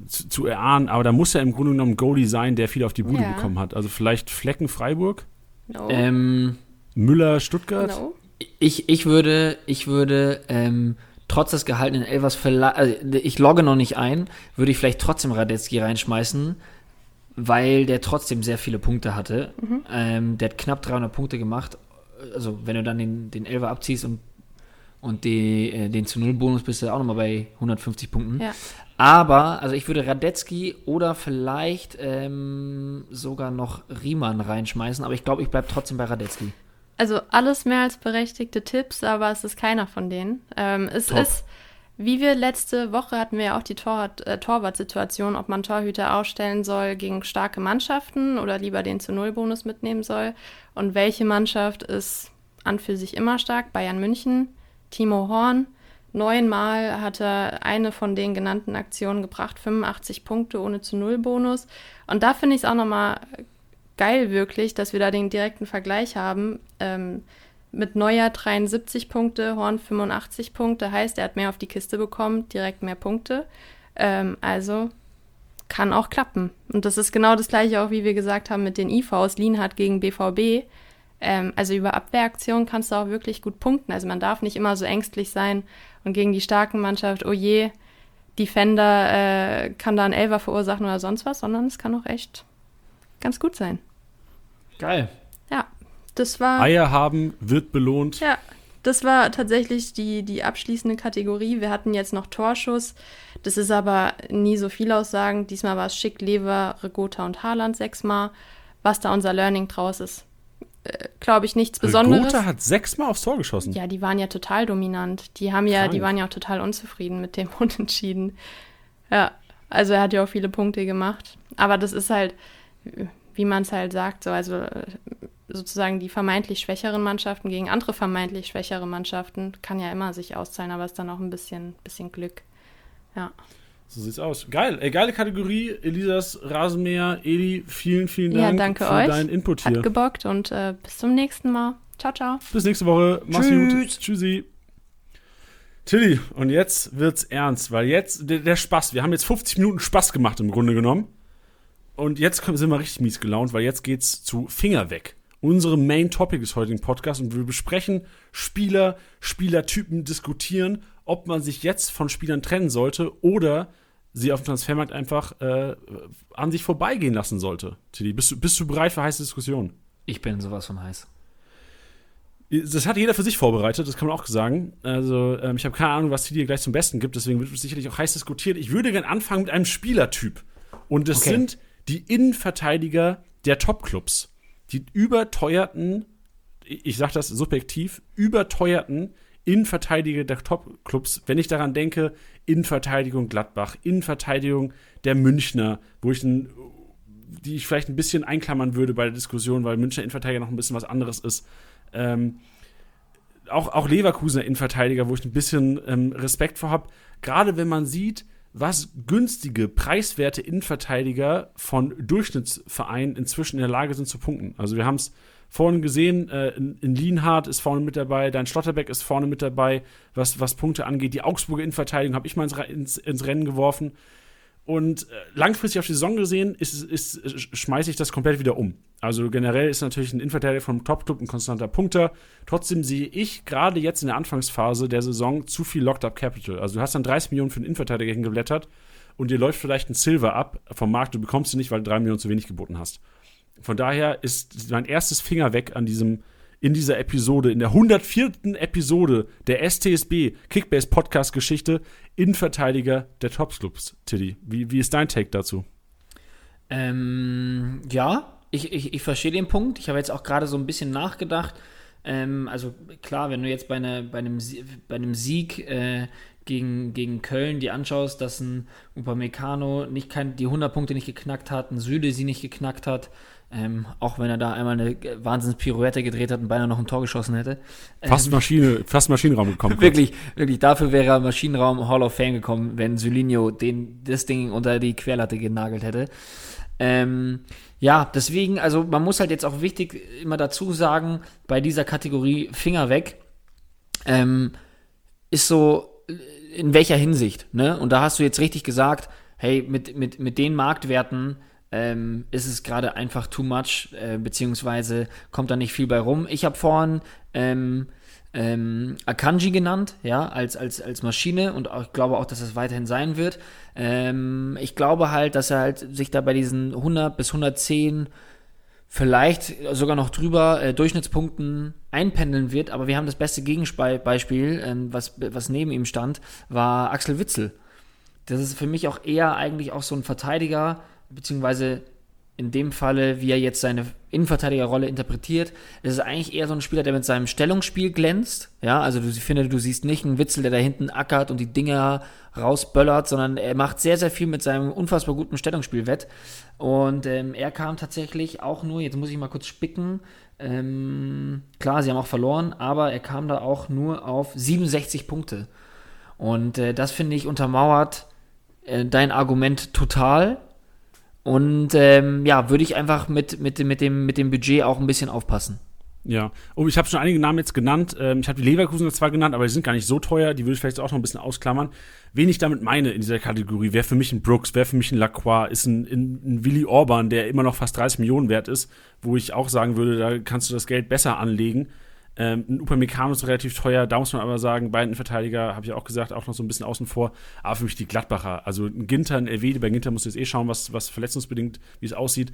zu, zu erahnen, aber da muss ja im Grunde genommen ein Goalie sein, der viel auf die Bude Ja. bekommen hat. Also vielleicht Flecken Freiburg, No. Ähm, Müller Stuttgart. no. ich, ich würde, ich würde, ähm, trotz des gehaltenen Elvers, also ich logge noch nicht ein, würde ich vielleicht trotzdem Radetzky reinschmeißen, weil der trotzdem sehr viele Punkte hatte. Ähm, der hat knapp 300 Punkte gemacht. Also wenn du dann den, den Elver abziehst und, und die, äh, den zu Null Bonus bist du auch nochmal bei 150 Punkten. Ja. Aber, also ich würde Radetzky oder vielleicht ähm, sogar noch Riemann reinschmeißen, aber ich glaube, ich bleibe trotzdem bei Radetzky. Also alles mehr als berechtigte Tipps, aber es ist keiner von denen. Ähm, es Top. ist, wie wir letzte Woche hatten wir ja auch die Torwart, äh, Torwart-Situation, ob man Torhüter aufstellen soll gegen starke Mannschaften oder lieber den zu Null-Bonus mitnehmen soll. Und welche Mannschaft ist an für sich immer stark? Bayern München, Timo Horn. Neunmal hat er eine von den genannten Aktionen gebracht, 85 Punkte ohne zu Null-Bonus. Und da finde ich es auch nochmal geil wirklich, dass wir da den direkten Vergleich haben. Ähm, mit Neuer 73 Punkte, Horn 85 Punkte, heißt, er hat mehr auf die Kiste bekommen, direkt mehr Punkte. Ähm, also kann auch klappen. Und das ist genau das gleiche auch, wie wir gesagt haben mit den IVs, Lienhardt gegen BVB. Ähm, also über Abwehraktionen kannst du auch wirklich gut punkten. Also man darf nicht immer so ängstlich sein und gegen die starken Mannschaft, oh je, Defender äh, kann da einen Elfer verursachen oder sonst was, sondern es kann auch echt ganz gut sein. Geil. Ja, das war. Eier haben wird belohnt. Ja, das war tatsächlich die, die abschließende Kategorie. Wir hatten jetzt noch Torschuss. Das ist aber nie so viel aussagen. Diesmal war es Schick, Lever, Regota und Haaland sechsmal. Was da unser Learning draus ist, äh, glaube ich, nichts Besonderes. Gotha hat sechsmal aufs Tor geschossen. Ja, die waren ja total dominant. Die haben ja, Krank. die waren ja auch total unzufrieden mit dem Unentschieden. Ja, also er hat ja auch viele Punkte gemacht. Aber das ist halt, wie man es halt sagt, so, also äh, sozusagen die vermeintlich schwächeren Mannschaften gegen andere vermeintlich schwächere Mannschaften kann ja immer sich auszahlen, aber es ist dann auch ein bisschen, bisschen Glück. Ja. So sieht's aus. Geil. Ey, geile Kategorie. Elisas Rasenmäher. Eli, vielen, vielen Ja, Dank danke für euch. deinen Input hier. Hat gebockt und äh, bis zum nächsten Mal. Ciao, ciao. Bis nächste Woche. Mach's Tschüss. gut. Tschüssi. Tilly, und jetzt wird's ernst, weil jetzt der, der Spaß. Wir haben jetzt 50 Minuten Spaß gemacht im Grunde genommen. Und jetzt sind wir richtig mies gelaunt, weil jetzt geht's zu Finger weg. Unsere Main Topic des heutigen Podcasts und wir besprechen Spieler, Spielertypen, diskutieren, ob man sich jetzt von Spielern trennen sollte oder sie auf dem Transfermarkt einfach äh, an sich vorbeigehen lassen sollte. Tilly, bist du, bist du bereit für heiße Diskussionen? Ich bin sowas von heiß. Das hat jeder für sich vorbereitet, das kann man auch sagen. Also, ähm, ich habe keine Ahnung, was Tilly gleich zum Besten gibt, deswegen wird es sicherlich auch heiß diskutiert. Ich würde gerne anfangen mit einem Spielertyp. Und es Okay. sind die Innenverteidiger der Topclubs. Die überteuerten, ich sage das subjektiv, überteuerten Innenverteidiger der Topclubs. Wenn ich daran denke, Innenverteidigung Gladbach, Innenverteidigung der Münchner, wo ich ein, die ich vielleicht ein bisschen einklammern würde bei der Diskussion, weil Münchner Innenverteidiger noch ein bisschen was anderes ist. Ähm, auch, auch Leverkusener Innenverteidiger, wo ich ein bisschen ähm, Respekt vor habe. Gerade wenn man sieht, was günstige, preiswerte Innenverteidiger von Durchschnittsvereinen inzwischen in der Lage sind zu punkten. Also wir haben es vorhin gesehen, äh, in, in Lienhardt ist vorne mit dabei, dein Schlotterbeck ist vorne mit dabei, was, was Punkte angeht. Die Augsburger Innenverteidigung habe ich mal ins, ins, ins Rennen geworfen. Und äh, langfristig auf die Saison gesehen, ist, ist, ist, schmeiße ich das komplett wieder um. Also generell ist natürlich ein Innenverteidiger vom Top-Club ein konstanter Punkter. Trotzdem sehe ich gerade jetzt in der Anfangsphase der Saison zu viel Locked-Up Capital. Also du hast dann 30 Millionen für einen Innenverteidiger hingeblättert und dir läuft vielleicht ein Silver ab vom Markt. Du bekommst sie nicht, weil du 3 Millionen zu wenig geboten hast. Von daher ist mein erstes Finger weg an diesem, in dieser Episode, in der 104. Episode der STSB Kickbase Podcast Geschichte, Innenverteidiger der Topclubs. Tiddy, wie, wie ist dein Take dazu? Ähm, ja, ich, ich, ich verstehe den Punkt. Ich habe jetzt auch gerade so ein bisschen nachgedacht. Ähm, also klar, wenn du jetzt bei, einer, bei, einem, bei einem Sieg äh, gegen, gegen Köln dir anschaust, dass ein Upamecano nicht kein, die 100 Punkte nicht geknackt hat, ein Süle sie nicht geknackt hat, ähm, auch wenn er da einmal eine Wahnsinns-Pirouette gedreht hat und beinahe noch ein Tor geschossen hätte. Fast Maschine, fast Maschinenraum gekommen. Wirklich, wirklich, dafür wäre er Maschinenraum Hall of Fame gekommen, wenn Sylinho den, das Ding unter die Querlatte genagelt hätte. Ähm, ja, deswegen, also man muss halt jetzt auch wichtig immer dazu sagen, bei dieser Kategorie Finger weg, ähm, ist so, in welcher Hinsicht, ne? Und da hast du jetzt richtig gesagt, hey, mit, mit, mit den Marktwerten ähm, ist es gerade einfach too much, äh, beziehungsweise kommt da nicht viel bei rum. Ich habe vorhin ähm, ähm, Akanji genannt, ja, als, als, als Maschine und auch, ich glaube auch, dass es weiterhin sein wird. Ähm, ich glaube halt, dass er halt sich da bei diesen 100 bis 110 vielleicht sogar noch drüber äh, Durchschnittspunkten einpendeln wird, aber wir haben das beste Gegenbeispiel, ähm, was, was neben ihm stand, war Axel Witzel. Das ist für mich auch eher eigentlich auch so ein Verteidiger, beziehungsweise in dem Falle, wie er jetzt seine Innenverteidigerrolle interpretiert, ist es eigentlich eher so ein Spieler, der mit seinem Stellungsspiel glänzt. Ja, also du finde, du siehst nicht einen Witzel, der da hinten ackert und die Dinger rausböllert, sondern er macht sehr, sehr viel mit seinem unfassbar guten Stellungsspiel wett. Und ähm, er kam tatsächlich auch nur, jetzt muss ich mal kurz spicken, ähm, klar, sie haben auch verloren, aber er kam da auch nur auf 67 Punkte. Und äh, das finde ich untermauert äh, dein Argument total und ähm, ja, würde ich einfach mit, mit, mit, dem, mit dem Budget auch ein bisschen aufpassen. Ja, und ich habe schon einige Namen jetzt genannt. Ähm, ich habe die Leverkusen zwar genannt, aber die sind gar nicht so teuer. Die würde ich vielleicht auch noch ein bisschen ausklammern. Wen ich damit meine in dieser Kategorie, wäre für mich ein Brooks, wäre für mich ein Lacroix, ist ein, ein, ein Willy Orban, der immer noch fast 30 Millionen wert ist, wo ich auch sagen würde, da kannst du das Geld besser anlegen. Ähm, ein Upamecano ist relativ teuer, da muss man aber sagen, beiden Verteidiger, habe ich auch gesagt, auch noch so ein bisschen außen vor. Aber für mich die Gladbacher, also ein Ginter, ein Elvedi, bei Ginter muss jetzt eh schauen, was, was verletzungsbedingt, wie es aussieht.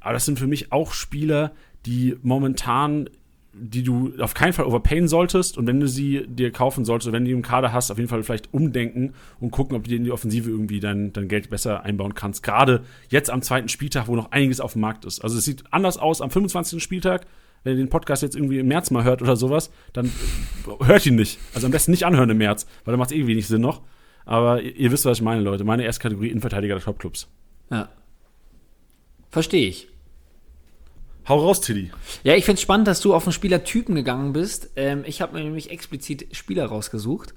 Aber das sind für mich auch Spieler, die momentan, die du auf keinen Fall overpayen solltest und wenn du sie dir kaufen solltest, wenn du die im Kader hast, auf jeden Fall vielleicht umdenken und gucken, ob du dir in die Offensive irgendwie dein, dein Geld besser einbauen kannst. Gerade jetzt am zweiten Spieltag, wo noch einiges auf dem Markt ist. Also es sieht anders aus am 25. Spieltag wenn ihr den Podcast jetzt irgendwie im März mal hört oder sowas, dann hört ihn nicht. Also am besten nicht anhören im März, weil da macht es eh wenig Sinn noch. Aber ihr, ihr, wisst, was ich meine, Leute. Meine erste Kategorie Innenverteidiger der Topclubs. Ja. Verstehe ich. Hau raus, Tilly. Ja, ich finde es spannend, dass du auf einen Spielertypen gegangen bist. Ähm, ich habe mir nämlich explizit Spieler rausgesucht.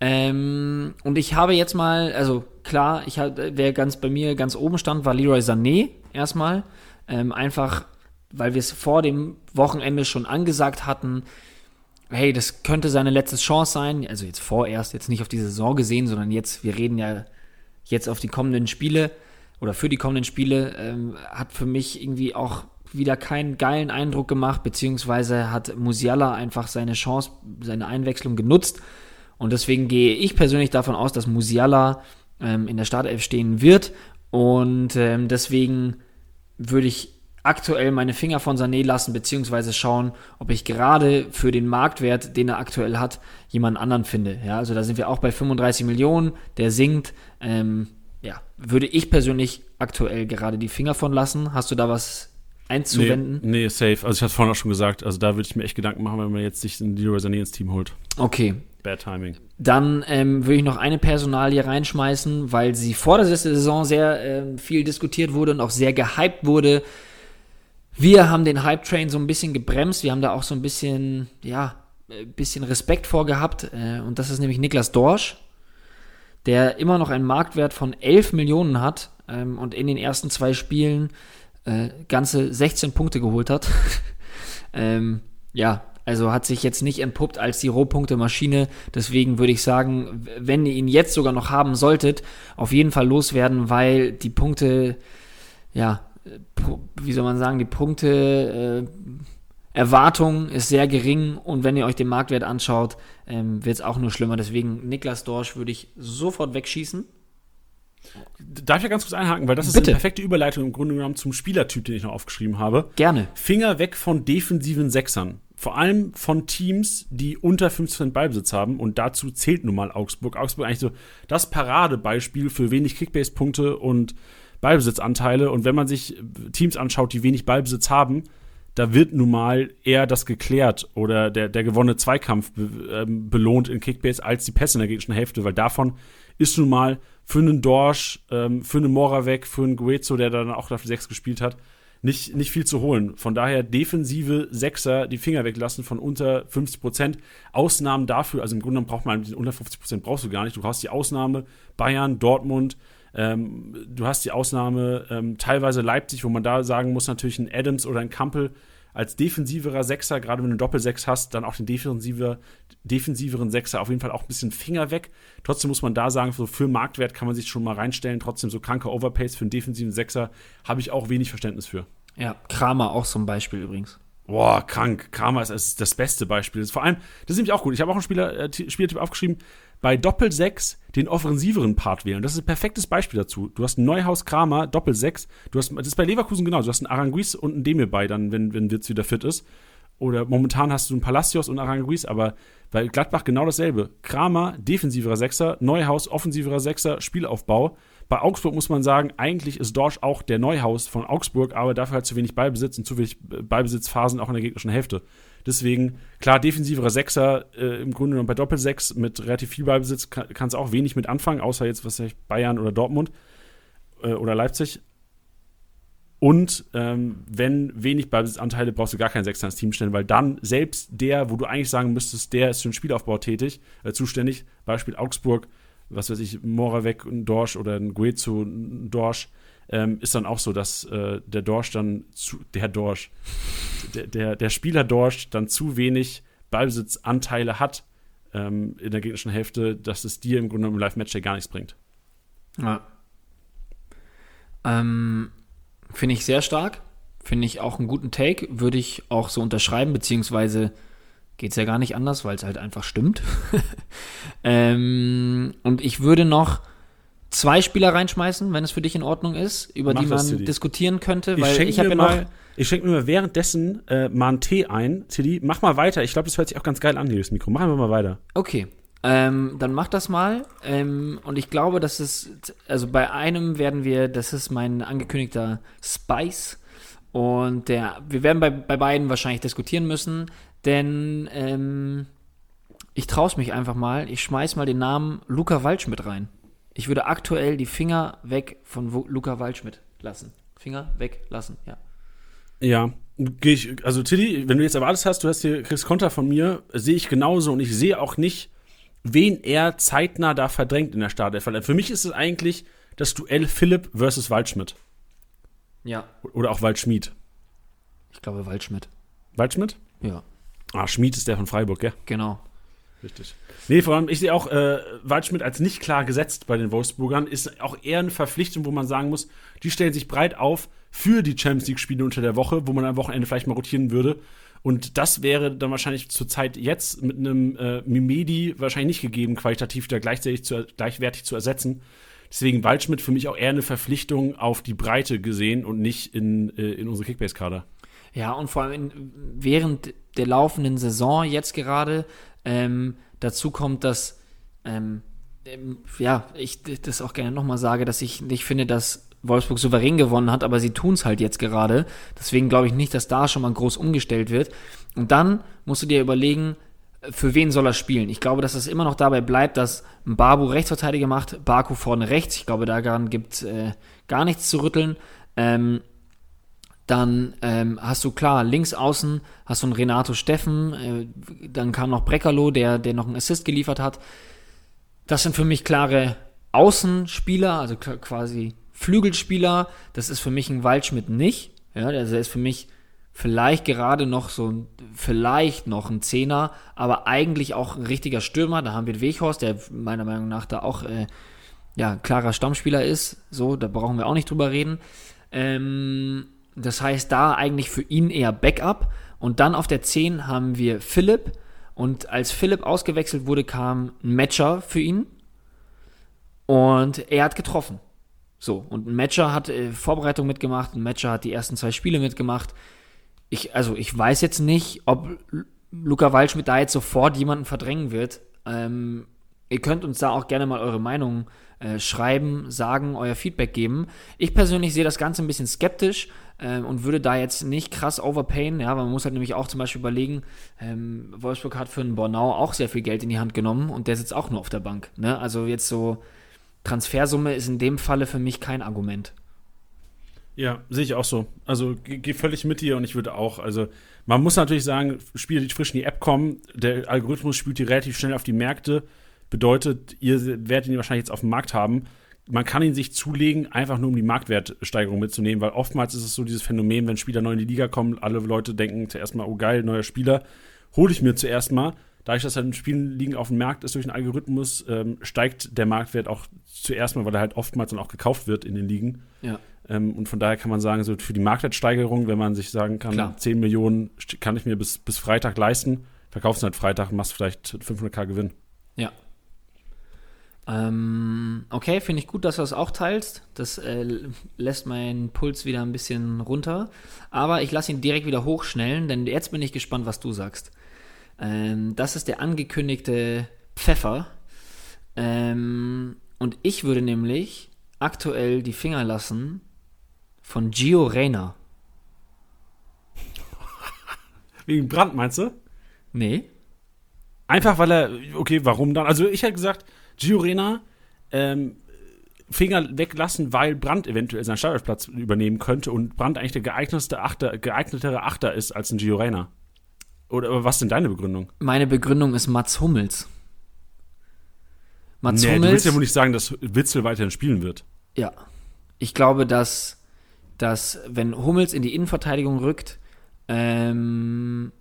Ähm, und ich habe jetzt mal, also klar, ich wer ganz bei mir ganz oben stand, war Leroy Sané erstmal. Ähm, einfach weil wir es vor dem Wochenende schon angesagt hatten, hey, das könnte seine letzte Chance sein. Also jetzt vorerst, jetzt nicht auf die Saison gesehen, sondern jetzt, wir reden ja jetzt auf die kommenden Spiele oder für die kommenden Spiele, ähm, hat für mich irgendwie auch wieder keinen geilen Eindruck gemacht, beziehungsweise hat Musiala einfach seine Chance, seine Einwechslung genutzt. Und deswegen gehe ich persönlich davon aus, dass Musiala ähm, in der Startelf stehen wird. Und ähm, deswegen würde ich aktuell meine Finger von Sané lassen, beziehungsweise schauen, ob ich gerade für den Marktwert, den er aktuell hat, jemanden anderen finde. Ja, also da sind wir auch bei 35 Millionen, der sinkt. Ähm, ja, würde ich persönlich aktuell gerade die Finger von lassen. Hast du da was einzuwenden? Nee, nee safe. Also ich hatte vorhin auch schon gesagt, also da würde ich mir echt Gedanken machen, wenn man jetzt sich den Leroy Sané ins Team holt. Okay. Bad Timing. Dann ähm, würde ich noch eine Personalie reinschmeißen, weil sie vor der Saison sehr äh, viel diskutiert wurde und auch sehr gehypt wurde. Wir haben den Hype-Train so ein bisschen gebremst. Wir haben da auch so ein bisschen, ja, ein äh, bisschen Respekt vorgehabt. Äh, und das ist nämlich Niklas Dorsch, der immer noch einen Marktwert von 11 Millionen hat ähm, und in den ersten zwei Spielen äh, ganze 16 Punkte geholt hat. ähm, ja, also hat sich jetzt nicht entpuppt als die Rohpunkte-Maschine. Deswegen würde ich sagen, wenn ihr ihn jetzt sogar noch haben solltet, auf jeden Fall loswerden, weil die Punkte, ja, wie soll man sagen, die Punkte äh, Erwartung ist sehr gering und wenn ihr euch den Marktwert anschaut, ähm, wird es auch nur schlimmer. Deswegen Niklas Dorsch würde ich sofort wegschießen. Darf ich ja ganz kurz einhaken, weil das ist Bitte. eine perfekte Überleitung im Grunde genommen zum Spielertyp, den ich noch aufgeschrieben habe. Gerne. Finger weg von defensiven Sechsern. Vor allem von Teams, die unter 15% Ballbesitz haben. Und dazu zählt nun mal Augsburg. Augsburg eigentlich so das Paradebeispiel für wenig Kickbase-Punkte und Ballbesitzanteile. Und wenn man sich Teams anschaut, die wenig Ballbesitz haben, da wird nun mal eher das geklärt oder der, der gewonnene Zweikampf be, ähm, belohnt in Kickbase als die Pässe in der gegnerischen Hälfte, weil davon ist nun mal für einen Dorsch, ähm, für einen Moravec, für einen Guezo, der dann auch dafür sechs gespielt hat, nicht, nicht viel zu holen. Von daher defensive Sechser die Finger weglassen von unter 50 Prozent. Ausnahmen dafür, also im Grunde braucht man unter 50 Prozent brauchst du gar nicht. Du hast die Ausnahme Bayern, Dortmund, ähm, du hast die Ausnahme ähm, teilweise Leipzig, wo man da sagen muss, natürlich ein Adams oder ein Kampel als defensiverer Sechser, gerade wenn du einen Doppelsechs hast, dann auch den defensiver, defensiveren Sechser auf jeden Fall auch ein bisschen Finger weg. Trotzdem muss man da sagen, so für Marktwert kann man sich schon mal reinstellen. Trotzdem so kranke Overpays für einen defensiven Sechser habe ich auch wenig Verständnis für. Ja, Kramer auch zum Beispiel übrigens. Boah, krank. Kramer ist, ist das beste Beispiel. Ist vor allem, das ist nämlich auch gut. Ich habe auch einen Spieler, äh, Spielertyp aufgeschrieben, bei Doppel-6 den offensiveren Part wählen. Das ist ein perfektes Beispiel dazu. Du hast Neuhaus Kramer, Doppel-6. Du hast, das ist bei Leverkusen genau. Du hast einen Aranguiz und einen Demir bei, dann, wenn, wenn Wirtz wieder fit ist. Oder momentan hast du einen Palacios und Aranguiz, aber bei Gladbach genau dasselbe. Kramer, defensiverer Sechser, Neuhaus, offensiverer Sechser, Spielaufbau. Bei Augsburg muss man sagen, eigentlich ist Dorsch auch der Neuhaus von Augsburg, aber dafür halt zu wenig Ballbesitz und zu wenig Ballbesitzphasen auch in der gegnerischen Hälfte. Deswegen, klar, defensiverer Sechser äh, im Grunde genommen bei Doppelsechs mit relativ viel Ballbesitz kann, kannst auch wenig mit anfangen, außer jetzt, was ich, Bayern oder Dortmund äh, oder Leipzig. Und ähm, wenn wenig Ballbesitzanteile, brauchst du gar keinen Sechser ins Team stellen, weil dann selbst der, wo du eigentlich sagen müsstest, der ist für den Spielaufbau tätig, äh, zuständig, Beispiel Augsburg, was weiß ich, Moravec und Dorsch oder ein Guezo und Dorsch, ähm, ist dann auch so, dass äh, der Dorsch dann zu, der Dorsch, der, der, der Spieler Dorsch dann zu wenig Ballbesitzanteile hat ähm, in der gegnerischen Hälfte, dass es dir im Grunde im Live-Match gar nichts bringt. Ja. Ähm, Finde ich sehr stark. Finde ich auch einen guten Take. Würde ich auch so unterschreiben, beziehungsweise geht es ja gar nicht anders, weil es halt einfach stimmt. ähm, und ich würde noch zwei Spieler reinschmeißen, wenn es für dich in Ordnung ist, über Mach die man diskutieren könnte, weil ich, ich habe ja noch. Ich schenke mir währenddessen äh, mal einen Tee ein. Tilly, mach mal weiter. Ich glaube, das hört sich auch ganz geil an, dieses Mikro. Machen wir mal weiter. Okay. Ähm, dann mach das mal. Ähm, und ich glaube, dass es, also bei einem werden wir, das ist mein angekündigter Spice. Und der, wir werden bei, bei beiden wahrscheinlich diskutieren müssen, denn ähm, ich traue mich einfach mal. Ich schmeiß mal den Namen Luca Waldschmidt rein. Ich würde aktuell die Finger weg von Luca Waldschmidt lassen. Finger weglassen, ja. Ja, ich, also Tilly, wenn du jetzt erwartet hast, du hast hier kriegst Konter von mir, sehe ich genauso und ich sehe auch nicht, wen er zeitnah da verdrängt in der Startelf. Für mich ist es eigentlich das Duell Philipp versus Waldschmidt. Ja. Oder auch Waldschmied. Ich glaube Waldschmidt. Waldschmidt? Ja. Ah, Schmied ist der von Freiburg, gell? Genau. Richtig. Nee, vor allem, ich sehe auch äh, Waldschmidt als nicht klar gesetzt bei den Wolfsburgern. Ist auch eher eine Verpflichtung, wo man sagen muss, die stellen sich breit auf für die Champions League-Spiele unter der Woche, wo man am Wochenende vielleicht mal rotieren würde. Und das wäre dann wahrscheinlich zur Zeit jetzt mit einem äh, Mimedi wahrscheinlich nicht gegeben, qualitativ da gleichzeitig zu, gleichwertig zu ersetzen. Deswegen Waldschmidt für mich auch eher eine Verpflichtung auf die Breite gesehen und nicht in, äh, in unsere Kickbase-Kader. Ja, und vor allem in, während der laufenden Saison jetzt gerade ähm, dazu kommt, dass, ähm, ähm, ja, ich das auch gerne nochmal sage, dass ich nicht finde, dass Wolfsburg souverän gewonnen hat, aber sie tun es halt jetzt gerade. Deswegen glaube ich nicht, dass da schon mal groß umgestellt wird. Und dann musst du dir überlegen, für wen soll er spielen? Ich glaube, dass es immer noch dabei bleibt, dass Babu Rechtsverteidiger macht, Baku vorne rechts. Ich glaube, daran gibt äh, gar nichts zu rütteln. Ähm, dann ähm, hast du klar, links außen hast du einen Renato Steffen, äh, dann kam noch Breckerlo, der, der noch einen Assist geliefert hat. Das sind für mich klare Außenspieler, also quasi Flügelspieler. Das ist für mich ein Waldschmidt nicht. Ja, der ist für mich vielleicht gerade noch so vielleicht noch ein Zehner, aber eigentlich auch ein richtiger Stürmer. Da haben wir Weghorst, der meiner Meinung nach da auch äh, ja, klarer Stammspieler ist. So, da brauchen wir auch nicht drüber reden. Ähm, das heißt, da eigentlich für ihn eher Backup. Und dann auf der 10 haben wir Philipp. Und als Philipp ausgewechselt wurde, kam ein Matcher für ihn. Und er hat getroffen. So, und ein Matcher hat äh, Vorbereitung mitgemacht, ein Matcher hat die ersten zwei Spiele mitgemacht. Ich, also ich weiß jetzt nicht, ob Luca Waldschmidt da jetzt sofort jemanden verdrängen wird. Ähm, ihr könnt uns da auch gerne mal eure Meinung äh, schreiben, sagen, euer Feedback geben. Ich persönlich sehe das Ganze ein bisschen skeptisch ähm, und würde da jetzt nicht krass overpayen. Ja, man muss halt nämlich auch zum Beispiel überlegen, ähm, Wolfsburg hat für einen Bornau auch sehr viel Geld in die Hand genommen und der sitzt auch nur auf der Bank. Ne? Also jetzt so Transfersumme ist in dem Falle für mich kein Argument. Ja, sehe ich auch so. Also gehe völlig mit dir und ich würde auch, also man muss natürlich sagen, Spiele, die frisch in die App kommen, der Algorithmus spielt die relativ schnell auf die Märkte, bedeutet, ihr werdet ihn wahrscheinlich jetzt auf dem Markt haben man kann ihn sich zulegen, einfach nur um die Marktwertsteigerung mitzunehmen, weil oftmals ist es so dieses Phänomen, wenn Spieler neu in die Liga kommen, alle Leute denken zuerst mal, oh geil, neuer Spieler, hole ich mir zuerst mal. Dadurch, dass halt Spielen liegen auf dem Markt ist durch den Algorithmus, ähm, steigt der Marktwert auch zuerst mal, weil er halt oftmals dann auch gekauft wird in den Ligen. Ja. Ähm, und von daher kann man sagen, so für die Marktwertsteigerung, wenn man sich sagen kann, Klar. 10 Millionen kann ich mir bis, bis Freitag leisten, verkaufst du halt Freitag und machst vielleicht 500k Gewinn. Ja. Ähm, okay, finde ich gut, dass du das auch teilst. Das äh, lässt meinen Puls wieder ein bisschen runter. Aber ich lasse ihn direkt wieder hochschnellen, denn jetzt bin ich gespannt, was du sagst. Ähm, das ist der angekündigte Pfeffer. Ähm, und ich würde nämlich aktuell die Finger lassen von Gio Reyna. Wegen Brand, meinst du? Nee. Einfach weil er, okay, warum dann? Also ich hätte gesagt, Gio Reyna ähm, Finger weglassen, weil Brandt eventuell seinen Starterplatz übernehmen könnte und Brandt eigentlich der geeignetste Achter, geeignetere Achter ist als ein Gio Reyna. Oder aber was ist denn deine Begründung? Meine Begründung ist Mats Hummels. Mats nee, du Hummels. willst ja wohl nicht sagen, dass Witzel weiterhin spielen wird. Ja. Ich glaube, dass, dass wenn Hummels in die Innenverteidigung rückt, ähm,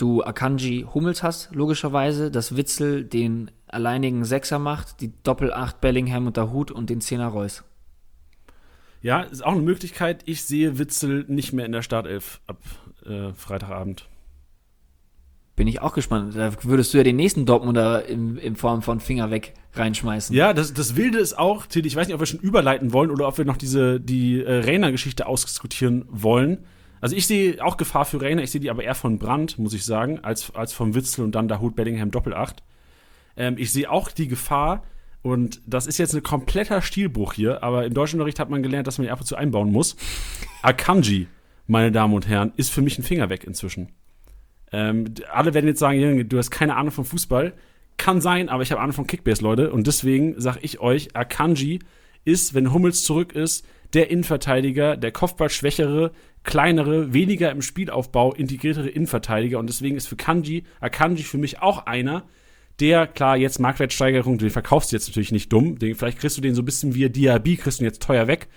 du Akanji Hummels hast, logischerweise, dass Witzel den alleinigen Sechser macht, die Doppel-Acht Bellingham und Hut und den Zehner Reus. Ja, ist auch eine Möglichkeit. Ich sehe Witzel nicht mehr in der Startelf ab äh, Freitagabend. Bin ich auch gespannt. Da würdest du ja den nächsten Dortmunder in, in Form von Finger weg reinschmeißen. Ja, das, das Wilde ist auch, Tilly, ich weiß nicht, ob wir schon überleiten wollen oder ob wir noch diese, die äh, Rainer-Geschichte ausdiskutieren wollen. Also ich sehe auch Gefahr für Rainer, ich sehe die aber eher von Brandt, muss ich sagen, als, als vom Witzel und dann Dahut Bellingham Doppelacht. Ähm, ich sehe auch die Gefahr, und das ist jetzt ein kompletter Stilbruch hier, aber im Deutschunterricht hat man gelernt, dass man die ab und zu einbauen muss. Akanji, meine Damen und Herren, ist für mich ein Finger weg inzwischen. Ähm, alle werden jetzt sagen, du hast keine Ahnung vom Fußball. Kann sein, aber ich habe Ahnung von Kickbase, Leute. Und deswegen sage ich euch, Akanji ist, wenn Hummels zurück ist, der Innenverteidiger, der Kopfballschwächere, kleinere, weniger im Spielaufbau integriertere Innenverteidiger. Und deswegen ist für Kanji, Akanji für mich auch einer, der, klar, jetzt Marktwertsteigerung, den verkaufst du jetzt natürlich nicht dumm. Den, vielleicht kriegst du den so ein bisschen wie Diaby, kriegst du ihn jetzt teuer weg.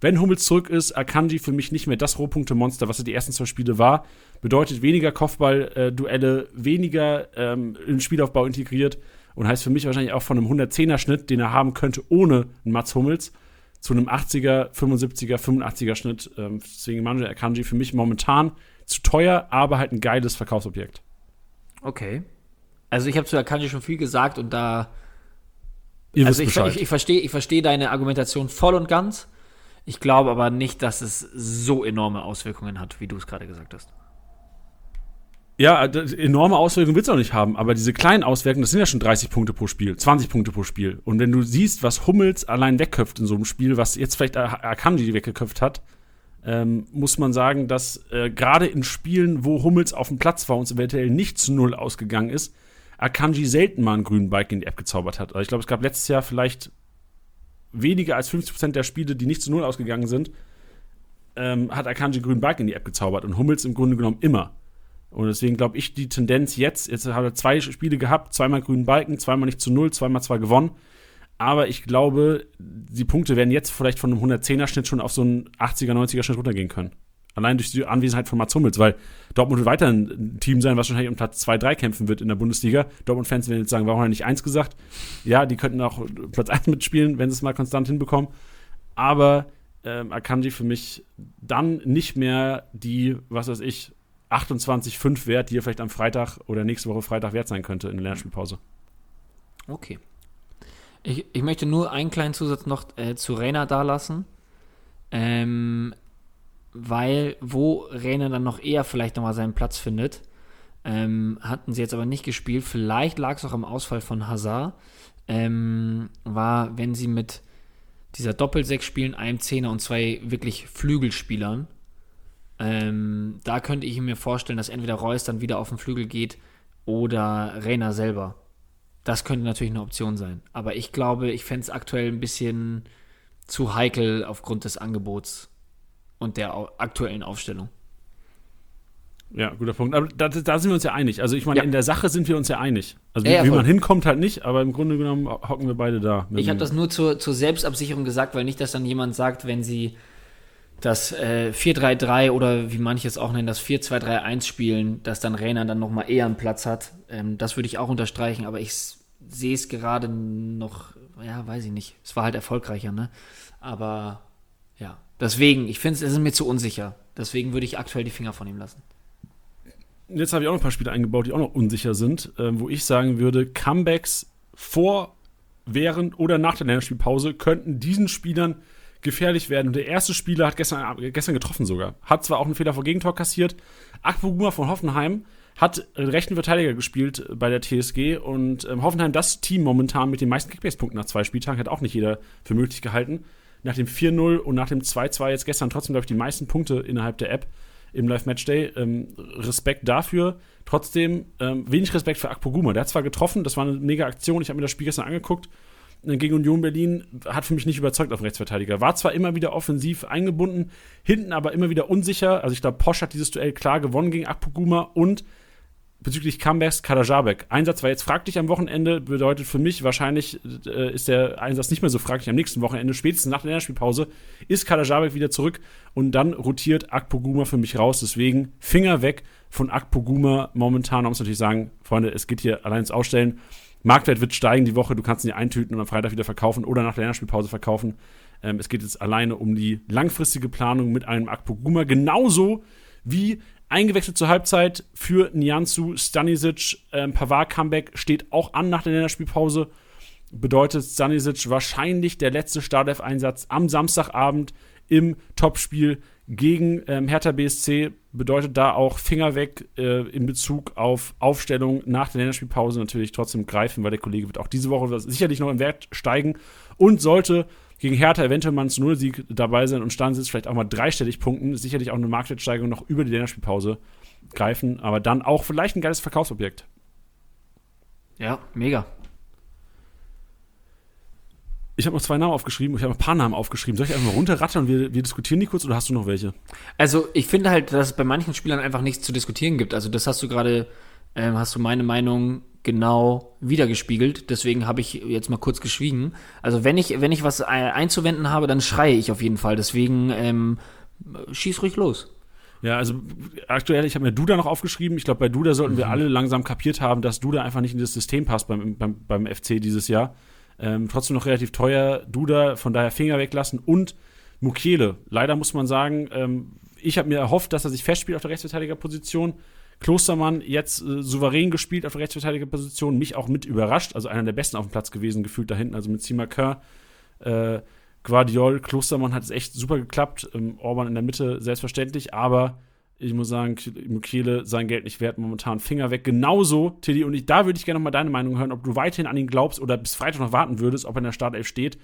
Wenn Hummels zurück ist, Akanji für mich nicht mehr das Rohpunkte-Monster, was er die ersten zwei Spiele war. Bedeutet weniger Kopfball-Duelle, weniger ähm, den Spielaufbau integriert und heißt für mich wahrscheinlich auch von einem 110er-Schnitt, den er haben könnte ohne Mats Hummels, zu einem 80er, 75er, 85er Schnitt. Ähm, deswegen Manuel Akanji für mich momentan zu teuer, aber halt ein geiles Verkaufsobjekt. Okay. Also ich habe zu Akanji schon viel gesagt und da Ihr also ich, ich, ich verstehe ich verstehe deine Argumentation voll und ganz. Ich glaube aber nicht, dass es so enorme Auswirkungen hat, wie du es gerade gesagt hast. Ja, enorme Auswirkungen willst du auch nicht haben, aber diese kleinen Auswirkungen, das sind ja schon 30 Punkte pro Spiel, 20 Punkte pro Spiel. Und wenn du siehst, was Hummels allein wegköpft in so einem Spiel, was jetzt vielleicht Ak- Akanji weggeköpft hat, ähm, muss man sagen, dass äh, gerade in Spielen, wo Hummels auf dem Platz war und es eventuell nicht zu Null ausgegangen ist, Akanji selten mal einen grünen Balken in die App gezaubert hat. Also ich glaube, es gab letztes Jahr vielleicht weniger als 50% der Spiele, die nicht zu Null ausgegangen sind, ähm, hat Akanji grünen Balken in die App gezaubert und Hummels im Grunde genommen immer. Und deswegen glaube ich, die Tendenz jetzt, jetzt hat er zwei Spiele gehabt, zweimal grünen Balken, zweimal nicht zu null, zweimal zwar gewonnen. Aber ich glaube, die Punkte werden jetzt vielleicht von einem 110er-Schnitt schon auf so einen 80er, 90er-Schnitt runtergehen können. Allein durch die Anwesenheit von Mats Hummels, weil Dortmund wird weiter ein Team sein, was wahrscheinlich um Platz 2, 3 kämpfen wird in der Bundesliga. Dortmund-Fans werden jetzt sagen, warum hat er nicht eins gesagt? Ja, die könnten auch Platz 1 mitspielen, wenn sie es mal konstant hinbekommen. Aber ähm, Akanji für mich dann nicht mehr die, was weiß ich, 28,5 wert, die er vielleicht am Freitag oder nächste Woche Freitag wert sein könnte in der Lernspielpause. Okay. Ich, ich möchte nur einen kleinen Zusatz noch äh, zu Rainer dalassen. Ähm, weil, wo Rainer dann noch eher vielleicht nochmal seinen Platz findet, ähm, hatten sie jetzt aber nicht gespielt. Vielleicht lag es auch am Ausfall von Hazard. Ähm, war, wenn sie mit dieser Doppelsechs spielen, einem Zehner und zwei wirklich Flügelspielern. Ähm, da könnte ich mir vorstellen, dass entweder Reus dann wieder auf den Flügel geht oder Rainer selber. Das könnte natürlich eine Option sein. Aber ich glaube, ich fände es aktuell ein bisschen zu heikel aufgrund des Angebots und der aktuellen Aufstellung. Ja, guter Punkt. Aber da, da sind wir uns ja einig. Also ich meine, Ja. in der Sache sind wir uns ja einig. Also Ja, wie man hinkommt halt nicht, aber im Grunde genommen hocken wir beide da. Ich habe das nur zur, zur Selbstabsicherung gesagt, weil nicht, dass dann jemand sagt, wenn sie das äh, 4-3-3 oder wie manche es auch nennen, das 4-2-3-1 spielen, dass dann Rainer dann nochmal eher einen Platz hat. Ähm, das würde ich auch unterstreichen, aber ich sehe es gerade noch, ja, weiß ich nicht. Es war halt erfolgreicher, ne? Aber ja, deswegen, ich finde es ist mir zu unsicher. Deswegen würde ich aktuell die Finger von ihm lassen. Jetzt habe ich auch noch ein paar Spiele eingebaut, die auch noch unsicher sind, ähm, wo ich sagen würde, Comebacks vor, während oder nach der Länderspielpause könnten diesen Spielern gefährlich werden. Und der erste Spieler hat gestern, gestern getroffen sogar. Hat zwar auch einen Fehler vor Gegentor kassiert. Akpoguma von Hoffenheim hat äh, rechten Verteidiger gespielt bei der TSG und ähm, Hoffenheim das Team momentan mit den meisten Kickbase-Punkten nach zwei Spieltagen hat auch nicht jeder für möglich gehalten. Nach dem 4-0 und nach dem 2-2 jetzt gestern trotzdem, glaube ich, die meisten Punkte innerhalb der App im Live-Matchday. Ähm, Respekt dafür. Trotzdem ähm, wenig Respekt für Akpoguma. Der hat zwar getroffen, das war eine mega Aktion. Ich habe mir das Spiel gestern angeguckt. Äh, Gegen Union Berlin hat für mich nicht überzeugt auf den Rechtsverteidiger. War zwar immer wieder offensiv eingebunden, hinten aber immer wieder unsicher. Also ich glaube, Posch hat dieses Duell klar gewonnen gegen Akpoguma und bezüglich Comebacks Kadajabek. Einsatz war jetzt fraglich am Wochenende, bedeutet für mich wahrscheinlich äh, ist der Einsatz nicht mehr so fraglich am nächsten Wochenende. Spätestens nach der Länderspielpause ist Kadajabek wieder zurück und dann rotiert Akpoguma für mich raus. Deswegen Finger weg von Akpoguma momentan. Man muss natürlich sagen, Freunde, es geht hier allein ins Ausstellen. Marktwert wird steigen die Woche, du kannst ihn ja eintüten und am Freitag wieder verkaufen oder nach der Länderspielpause verkaufen. Ähm, es geht jetzt alleine um die langfristige Planung mit einem Akpoguma, genauso wie eingewechselt zur Halbzeit für Nianzu, Stanisic, ähm, Pavard-Comeback steht auch an nach der Länderspielpause. Bedeutet Stanisic wahrscheinlich der letzte Startelf-Einsatz am Samstagabend im Topspiel gegen ähm, Hertha BSC. Bedeutet da auch Finger weg äh, in Bezug auf Aufstellung nach der Länderspielpause natürlich trotzdem greifen, weil der Kollege wird auch diese Woche sicherlich noch im Wert steigen und sollte gegen Hertha eventuell mal ein 0-Sieg dabei sein und Stanisic vielleicht auch mal dreistellig punkten, sicherlich auch eine Marktwertsteigerung noch über die Länderspielpause greifen, aber dann auch vielleicht ein geiles Verkaufsobjekt. Ja, mega. Ich habe noch zwei Namen aufgeschrieben, ich habe noch ein paar Namen aufgeschrieben. Soll ich einfach mal runterrattern und wir, wir diskutieren die kurz oder hast du noch welche? Also ich finde halt, dass es bei manchen Spielern einfach nichts zu diskutieren gibt. Also das hast du gerade, ähm, hast du meine Meinung genau wiedergespiegelt. Deswegen habe ich jetzt mal kurz geschwiegen. Also wenn ich, wenn ich was äh, einzuwenden habe, dann schreie ich auf jeden Fall. Deswegen ähm, schieß ruhig los. Ja, also aktuell, ich habe mir Duda noch aufgeschrieben. Ich glaube, bei Duda sollten wir alle langsam kapiert haben, dass Duda einfach nicht in das System passt beim, beim, beim FC dieses Jahr. Ähm, trotzdem noch relativ teuer. Duda, von daher Finger weglassen. Und Mukiele. Leider muss man sagen, ähm, ich habe mir erhofft, dass er sich festspielt auf der Rechtsverteidigerposition. Klostermann jetzt äh, souverän gespielt auf der Rechtsverteidigerposition, mich auch mit überrascht, also einer der besten auf dem Platz gewesen, gefühlt da hinten, also mit Simaker, äh, Guardiol, Klostermann hat es echt super geklappt, ähm, Orban in der Mitte selbstverständlich, aber ich muss sagen, Mukiele sein Geld nicht wert, momentan Finger weg. Genauso, Tilly, und ich, da würde ich gerne noch mal deine Meinung hören, ob du weiterhin an ihn glaubst oder bis Freitag noch warten würdest, ob er in der Startelf steht.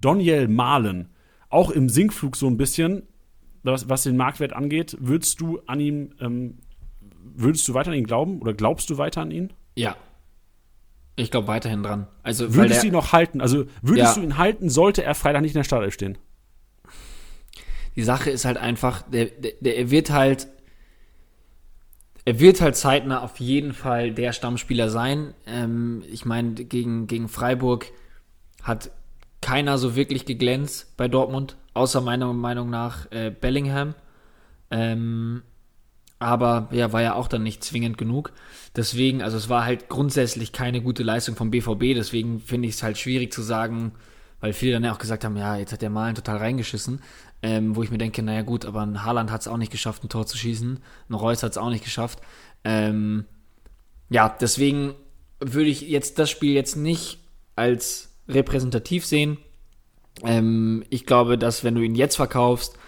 Doniel Mahlen, auch im Sinkflug so ein bisschen, was, was den Marktwert angeht, würdest du an ihm, ähm, würdest du weiter an ihn glauben oder glaubst du weiter an ihn? Ja. Ich glaube weiterhin dran. Also, Würdest du ihn noch halten? Also würdest Ja. du ihn halten, sollte er Freitag nicht in der Startelf stehen? die Sache ist halt einfach, der, der, der, er wird halt, er wird halt zeitnah auf jeden Fall der Stammspieler sein. Ähm, ich meine, gegen, gegen Freiburg hat keiner so wirklich geglänzt bei Dortmund, außer meiner Meinung nach äh, Bellingham. Ähm, aber ja, war ja auch dann nicht zwingend genug. Deswegen, also es war halt grundsätzlich keine gute Leistung vom BVB, deswegen finde ich es halt schwierig zu sagen, weil viele dann ja auch gesagt haben, ja, jetzt hat der Malen total reingeschissen, ähm, wo ich mir denke, naja gut, aber ein Haaland hat es auch nicht geschafft, ein Tor zu schießen, ein Reus hat es auch nicht geschafft. Ähm, ja, deswegen würde ich jetzt das Spiel jetzt nicht als repräsentativ sehen. Ähm, ich glaube, dass wenn du ihn jetzt verkaufst,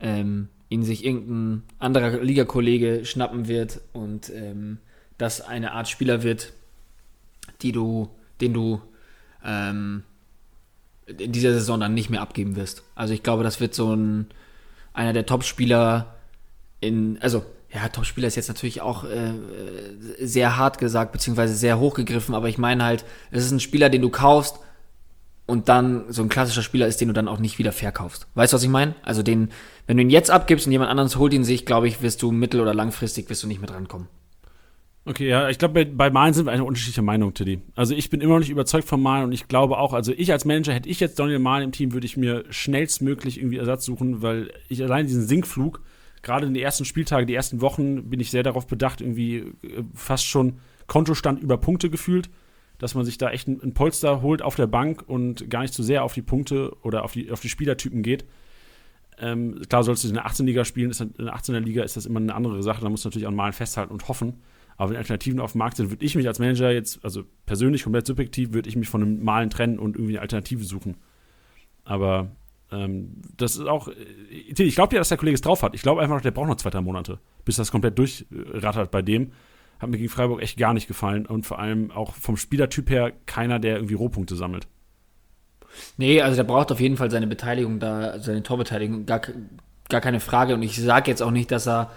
ähm, ihn sich irgendein anderer Ligakollege schnappen wird und ähm, das eine Art Spieler wird, die du, den du ähm, in dieser Saison dann nicht mehr abgeben wirst. Also ich glaube, das wird so ein einer der Top-Spieler in, also ja, Top-Spieler ist jetzt natürlich auch äh, sehr hart gesagt, beziehungsweise sehr hochgegriffen, aber ich meine halt, es ist ein Spieler, den du kaufst, und dann so ein klassischer Spieler ist, den du dann auch nicht wieder verkaufst. Weißt du, was ich meine? Also den, wenn du ihn jetzt abgibst und jemand anderes holt ihn sich, glaube ich, wirst du mittel- oder langfristig wirst du nicht mit rankommen. Okay, ja, ich glaube, bei, bei Malen sind wir eine unterschiedliche Meinung, Teddy. Also ich bin immer noch nicht überzeugt von Malen und ich glaube auch, also ich als Manager, hätte ich jetzt Daniel Malen im Team, würde ich mir schnellstmöglich irgendwie Ersatz suchen, weil ich allein diesen Sinkflug, gerade in den ersten Spieltagen, die ersten Wochen, bin ich sehr darauf bedacht, irgendwie äh, fast schon Kontostand über Punkte gefühlt, dass man sich da echt ein, Polster holt auf der Bank und gar nicht zu so sehr auf die Punkte oder auf die, auf die Spielertypen geht. Ähm, klar, sollst du in der 18. Liga spielen, ist in der 18er Liga ist das immer eine andere Sache, da musst du natürlich auch Malen festhalten und hoffen. Aber wenn Alternativen auf dem Markt sind, würde ich mich als Manager jetzt, also persönlich komplett subjektiv, würde ich mich von einem Malen trennen und irgendwie eine Alternative suchen. Aber ähm, das ist auch, äh, ich glaube ja, dass der Kollege es drauf hat. Ich glaube einfach, der braucht noch zwei, drei Monate, bis das komplett durchrattert bei dem. Hat mir gegen Freiburg echt gar nicht gefallen und vor allem auch vom Spielertyp her keiner, der irgendwie Rohpunkte sammelt. Nee, also der braucht auf jeden Fall seine Beteiligung da, seine Torbeteiligung, gar, gar keine Frage. Und ich sage jetzt auch nicht, dass er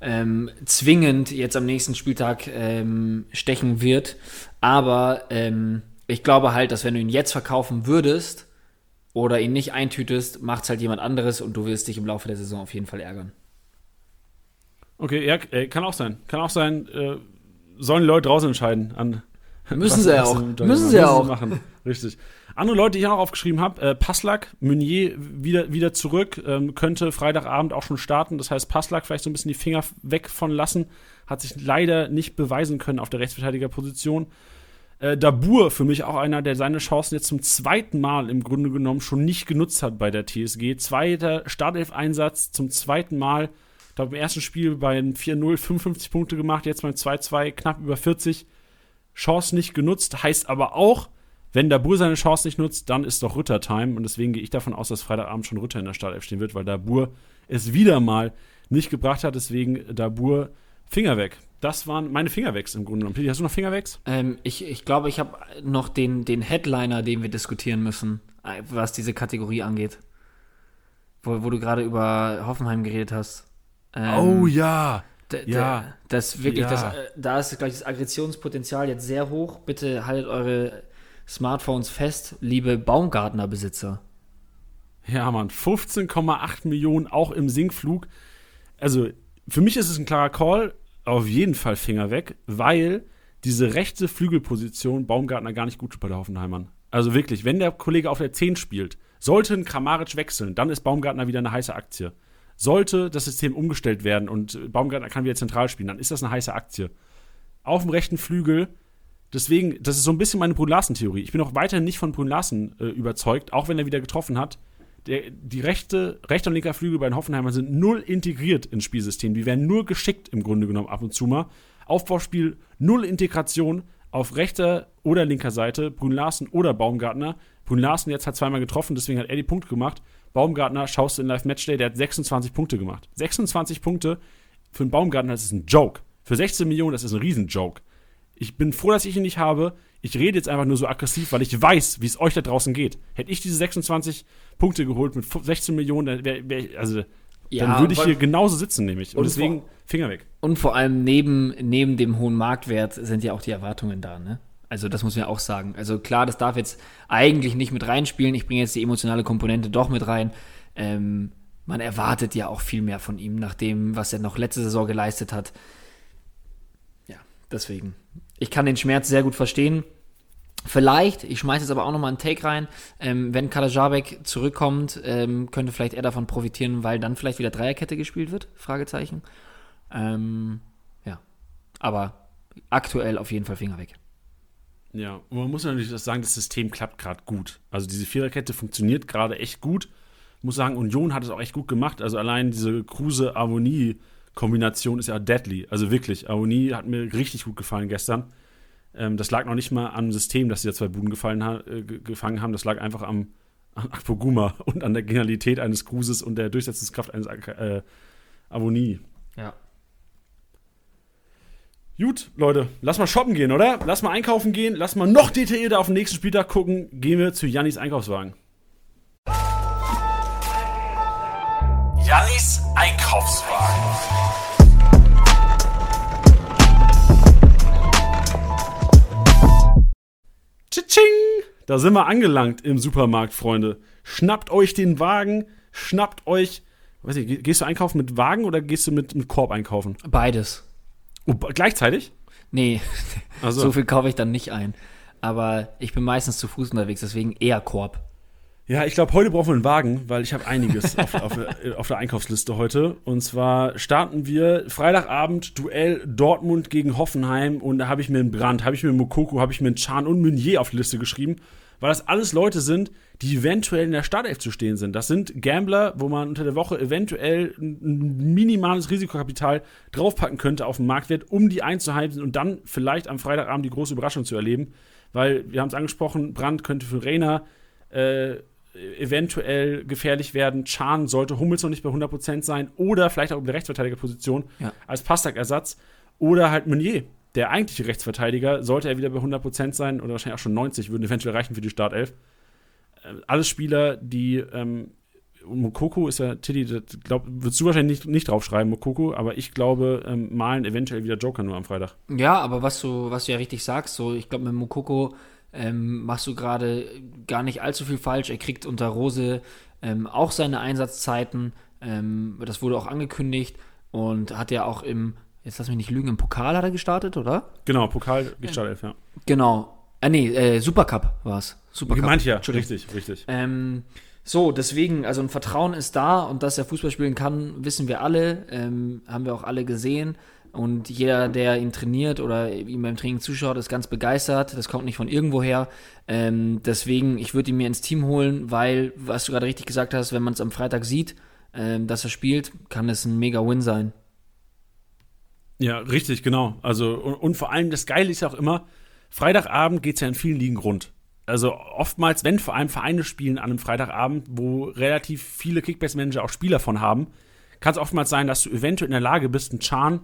ähm, zwingend jetzt am nächsten Spieltag ähm, stechen wird. Aber ähm, ich glaube halt, dass wenn du ihn jetzt verkaufen würdest oder ihn nicht eintütest, macht es halt jemand anderes und du wirst dich im Laufe der Saison auf jeden Fall ärgern. Okay, ja, äh, kann auch sein. Kann auch sein, äh, sollen Leute draußen entscheiden an. Müssen sie ja auch. Müssen sie ja auch. Machen. Richtig. Andere Leute, die ich auch noch aufgeschrieben habe, äh, Passlack, Meunier wieder, wieder zurück, ähm, könnte Freitagabend auch schon starten. Das heißt, Passlack vielleicht so ein bisschen die Finger weg von lassen. Hat sich leider nicht beweisen können auf der Rechtsverteidigerposition. Äh, Dabur für mich auch einer, der seine Chancen jetzt zum zweiten Mal im Grunde genommen schon nicht genutzt hat bei der TSG. Zweiter Startelf-Einsatz zum zweiten Mal. Ich glaube, im ersten Spiel bei 4-0 55 Punkte gemacht, jetzt beim 2-2 knapp über 40. Chance nicht genutzt, heißt aber auch, wenn Dabur seine Chance nicht nutzt, dann ist doch Rütter-Time. Und deswegen gehe ich davon aus, dass Freitagabend schon Rütter in der Startelf stehen wird, weil Dabur es wieder mal nicht gebracht hat. Deswegen Dabur Finger weg. Das waren meine Fingerwegs im Grunde genommen. Hast du noch Fingerwegs? Ähm, ich, ich glaube, ich habe noch den, den Headliner, den wir diskutieren müssen, äh, was diese Kategorie angeht. Wo, wo du gerade über Hoffenheim geredet hast. Ähm, oh ja. Ja. Das wirklich, ja. Das, äh, da ist gleich das Aggressionspotenzial jetzt sehr hoch. Bitte haltet eure Smartphones fest, liebe Baumgartner-Besitzer. Ja, Mann, 15,8 Millionen auch im Sinkflug. Also, für mich ist es ein klarer Call, auf jeden Fall Finger weg, weil diese rechte Flügelposition Baumgartner gar nicht gut tut bei der Hoffenheimern. Also wirklich, wenn der Kollege auf der 10 spielt, sollte ein Kramaric wechseln, dann ist Baumgartner wieder eine heiße Aktie. Sollte das System umgestellt werden und Baumgartner kann wieder zentral spielen, dann ist das eine heiße Aktie. Auf dem rechten Flügel Deswegen, das ist so ein bisschen meine Brun Larsen-Theorie. Ich bin auch weiterhin nicht von Brun Larsen äh, überzeugt, auch wenn er wieder getroffen hat. Der, die rechte, rechter und linker Flügel bei den Hoffenheimern sind null integriert ins Spielsystem. Die werden nur geschickt im Grunde genommen ab und zu mal. Aufbauspiel, null Integration auf rechter oder linker Seite, Brun Larsen oder Baumgartner. Brun Larsen jetzt hat zweimal getroffen, deswegen hat er die Punkte gemacht. Baumgartner, schaust du in Live Matchday, der hat 26 Punkte gemacht. 26 Punkte für einen Baumgartner, das ist ein Joke. Für 16 Millionen, das ist ein Riesenjoke. Ich bin froh, dass ich ihn nicht habe. Ich rede jetzt einfach nur so aggressiv, weil ich weiß, wie es euch da draußen geht. Hätte ich diese 26 Punkte geholt mit 16 Millionen, dann wäre wär, also ja, dann würde ich hier genauso sitzen, nämlich. Und, und deswegen vor, Finger weg. Und vor allem neben, neben dem hohen Marktwert sind ja auch die Erwartungen da, ne? Also das muss man ja auch sagen. Also klar, das darf jetzt eigentlich nicht mit reinspielen. Ich bringe jetzt die emotionale Komponente doch mit rein. Ähm, man erwartet ja auch viel mehr von ihm, nach dem, was er noch letzte Saison geleistet hat. Ja, deswegen ich kann den Schmerz sehr gut verstehen. Vielleicht, ich schmeiße jetzt aber auch nochmal einen Take rein, ähm, wenn Kalajabek zurückkommt, ähm, könnte vielleicht er davon profitieren, weil dann vielleicht wieder Dreierkette gespielt wird? Fragezeichen. Ähm, ja, aber aktuell auf jeden Fall Finger weg. Ja, und man muss natürlich sagen, das System klappt gerade gut. Also diese Viererkette funktioniert gerade echt gut. Ich muss sagen, Union hat es auch echt gut gemacht. Also allein diese Kruse-Avonie- Kombination ist ja deadly. Also wirklich, Aoni hat mir richtig gut gefallen gestern. Ähm, das lag noch nicht mal am System, dass sie da zwei Buden gefallen ha äh, gefangen haben. Das lag einfach am, am Akpoguma und an der Genialität eines Cruises und der Durchsetzungskraft eines äh, Avoni. Ja. Gut, Leute, lass mal shoppen gehen, oder? Lass mal einkaufen gehen, lass mal noch detaillierter auf den nächsten Spieltag gucken. Gehen wir zu Jannis Einkaufswagen. Jannis Einkaufswagen. Tsching! Da sind wir angelangt im Supermarkt, Freunde. Schnappt euch den Wagen, schnappt euch. Weiß ich, gehst du einkaufen mit Wagen oder gehst du mit, mit Korb einkaufen? Beides. Oh, gleichzeitig? Nee, Also, so viel kaufe ich dann nicht ein. Aber ich bin meistens zu Fuß unterwegs, deswegen eher Korb. Ja, ich glaube, heute brauchen wir einen Wagen, weil ich habe einiges auf, auf, auf der Einkaufsliste heute. Und zwar starten wir Freitagabend Duell Dortmund gegen Hoffenheim und da habe ich mir einen Brand, habe ich mir einen Mokoko, habe ich mir einen Chan und Meunier auf die Liste geschrieben, weil das alles Leute sind, die eventuell in der Startelf zu stehen sind. Das sind Gambler, wo man unter der Woche eventuell ein minimales Risikokapital draufpacken könnte auf den Marktwert, um die einzuhalten und dann vielleicht am Freitagabend die große Überraschung zu erleben. Weil, wir haben es angesprochen, Brand könnte für Reiner äh, eventuell gefährlich werden. Chan sollte Hummels noch nicht bei 100% sein oder vielleicht auch in der Rechtsverteidigerposition Ja. als Pastak-Ersatz oder halt Meunier, der eigentliche Rechtsverteidiger, sollte er wieder bei 100% sein oder wahrscheinlich auch schon 90, würden eventuell reichen für die Startelf. Äh, alles Spieler, die ähm, Mokoko ist ja, Tilly, das glaub, würdest du wahrscheinlich nicht, nicht draufschreiben, Mokoko, aber ich glaube, ähm, malen eventuell wieder Joker nur am Freitag. Ja, aber was du, was du ja richtig sagst, so ich glaube mit Mukoko ähm, machst du gerade gar nicht allzu viel falsch. Er kriegt unter Rose ähm, auch seine Einsatzzeiten. Ähm, das wurde auch angekündigt und hat ja auch im, jetzt lass mich nicht lügen, im Pokal hat er gestartet, oder? Genau, Pokal geht Startelf, ja. Genau. Äh, nee, äh, Supercup war es. Supercup. Meint ja, richtig, richtig. Ähm, so, deswegen, also ein Vertrauen ist da und dass er Fußball spielen kann, wissen wir alle, ähm, haben wir auch alle gesehen. Und jeder, der ihn trainiert oder ihm beim Training zuschaut, ist ganz begeistert. Das kommt nicht von irgendwoher. Ähm, deswegen, ich würde ihn mir ins Team holen, weil, was du gerade richtig gesagt hast, wenn man es am Freitag sieht, ähm, dass er spielt, kann es ein mega Win sein. Ja, richtig, genau. Also, und, und vor allem das Geile ist ja auch immer, Freitagabend geht es ja in vielen Ligen rund. Also oftmals, wenn vor allem Vereine spielen an einem Freitagabend, wo relativ viele Kickbase-Manager auch Spieler von haben, kann es oftmals sein, dass du eventuell in der Lage bist, einen Chan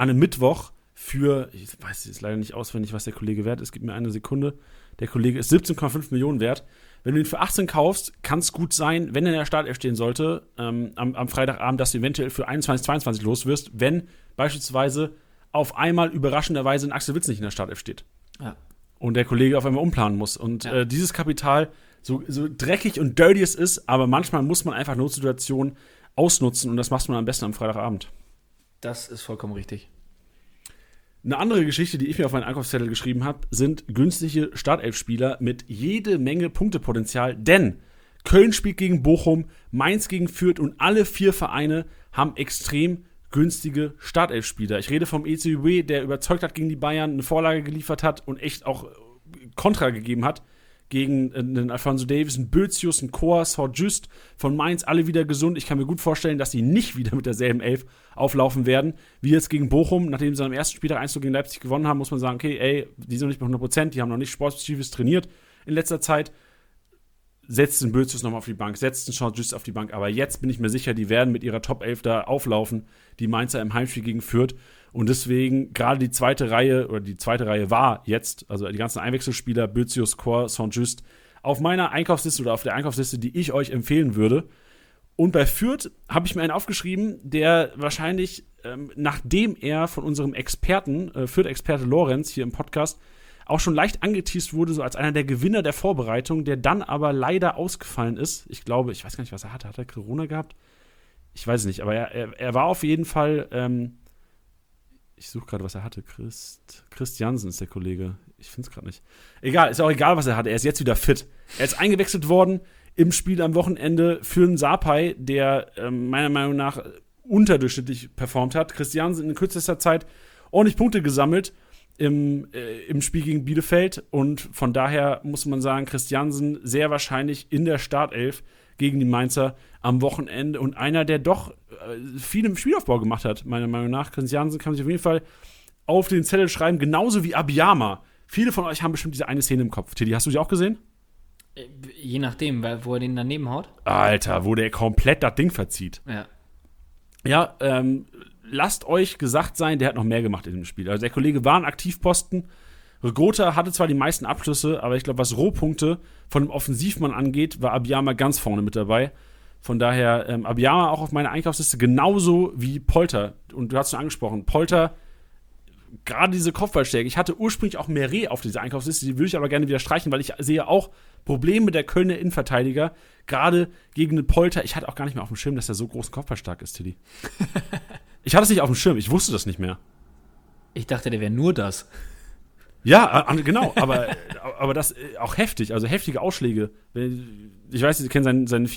an einem Mittwoch für, ich weiß jetzt leider nicht auswendig, was der Kollege wert ist, gib mir eine Sekunde. Der Kollege ist 17,5 Millionen wert. Wenn du ihn für 18 kaufst, kann es gut sein, wenn er in der Startelf stehen sollte, ähm, am, am Freitagabend, dass du eventuell für 21, 22 los wirst, wenn beispielsweise auf einmal überraschenderweise ein Axel Witz nicht in der Startelf steht. Ja. Und der Kollege auf einmal umplanen muss. Und Ja. äh, dieses Kapital, so, so dreckig und dirty es ist, aber manchmal muss man einfach Notsituationen ausnutzen und das macht man am besten am Freitagabend. Das ist vollkommen richtig. Eine andere Geschichte, die ich mir auf meinen Einkaufszettel geschrieben habe, sind günstige Startelf-Spieler mit jede Menge Punktepotenzial, denn Köln spielt gegen Bochum, Mainz gegen Fürth und alle vier Vereine haben extrem günstige Startelf-Spieler. Ich rede vom ECUB, der überzeugt hat gegen die Bayern, eine Vorlage geliefert hat und echt auch Kontra gegeben hat gegen äh, einen Alfonso Davis, einen Bözius, einen Saint Just von Mainz, alle wieder gesund. Ich kann mir gut vorstellen, dass sie nicht wieder mit derselben Elf auflaufen werden, wie jetzt gegen Bochum. Nachdem sie am ersten Spieltag 1 gegen Leipzig gewonnen haben, muss man sagen, okay, ey, die sind noch nicht bei 100 Prozent, die haben noch nicht sportspezifisches trainiert in letzter Zeit. Setzt den Bözius nochmal auf die Bank, setzt den Just auf die Bank. Aber jetzt bin ich mir sicher, die werden mit ihrer Top 11 da auflaufen, die Mainzer im Heimspiel gegen Fürth. Und deswegen, gerade die zweite Reihe, oder die zweite Reihe war jetzt, also die ganzen Einwechselspieler, Bözius, Chor, Saint-Just, auf meiner Einkaufsliste oder auf der Einkaufsliste, die ich euch empfehlen würde. Und bei Fürth habe ich mir einen aufgeschrieben, der wahrscheinlich, ähm, nachdem er von unserem Experten, äh, Fürth-Experte Lorenz hier im Podcast, auch schon leicht angeteased wurde, so als einer der Gewinner der Vorbereitung, der dann aber leider ausgefallen ist. Ich glaube, ich weiß gar nicht, was er hatte. Hat er Corona gehabt? Ich weiß es nicht, aber er, er, er war auf jeden Fall, ähm, ich suche gerade, was er hatte. Christ, Christ Jansen ist der Kollege. Ich finde es gerade nicht. Egal, ist auch egal, was er hatte. Er ist jetzt wieder fit. Er ist eingewechselt worden im Spiel am Wochenende für einen Sapai, der ähm, meiner Meinung nach unterdurchschnittlich performt hat. Christiansen in kürzester Zeit ordentlich Punkte gesammelt im, äh, im Spiel gegen Bielefeld und von daher muss man sagen, Christiansen sehr wahrscheinlich in der Startelf gegen die Mainzer am Wochenende und einer, der doch äh, viel im Spielaufbau gemacht hat, meiner Meinung nach. Christiansen kann sich auf jeden Fall auf den Zettel schreiben, genauso wie Abiyama. Viele von euch haben bestimmt diese eine Szene im Kopf. Teddy, hast du sie auch gesehen? Äh, Je nachdem, weil, wo er den daneben haut. Alter, wo der komplett das Ding verzieht. Ja. Ja, ähm, lasst euch gesagt sein, der hat noch mehr gemacht in dem Spiel. Also der Kollege war ein Aktivposten. Regota hatte zwar die meisten Abschlüsse, aber ich glaube, was Rohpunkte von dem Offensivmann angeht, war Abiyama ganz vorne mit dabei. Von daher, ähm, Abiyama auch auf meiner Einkaufsliste genauso wie Polter. Und du hast schon angesprochen, Polter gerade diese Kopfballstärke. Ich hatte ursprünglich auch Meret auf dieser Einkaufsliste, die würde ich aber gerne wieder streichen, weil ich sehe auch Probleme der Kölner Innenverteidiger, gerade gegen den Polter. Ich hatte auch gar nicht mehr auf dem Schirm, dass er so groß und kopfballstark ist, Tilly. ich hatte es nicht auf dem Schirm, ich wusste das nicht mehr. Ich dachte, der wäre nur das. Ja, genau, aber, aber das äh, auch heftig, also heftige Ausschläge. Ich weiß, Sie kennen seine, seine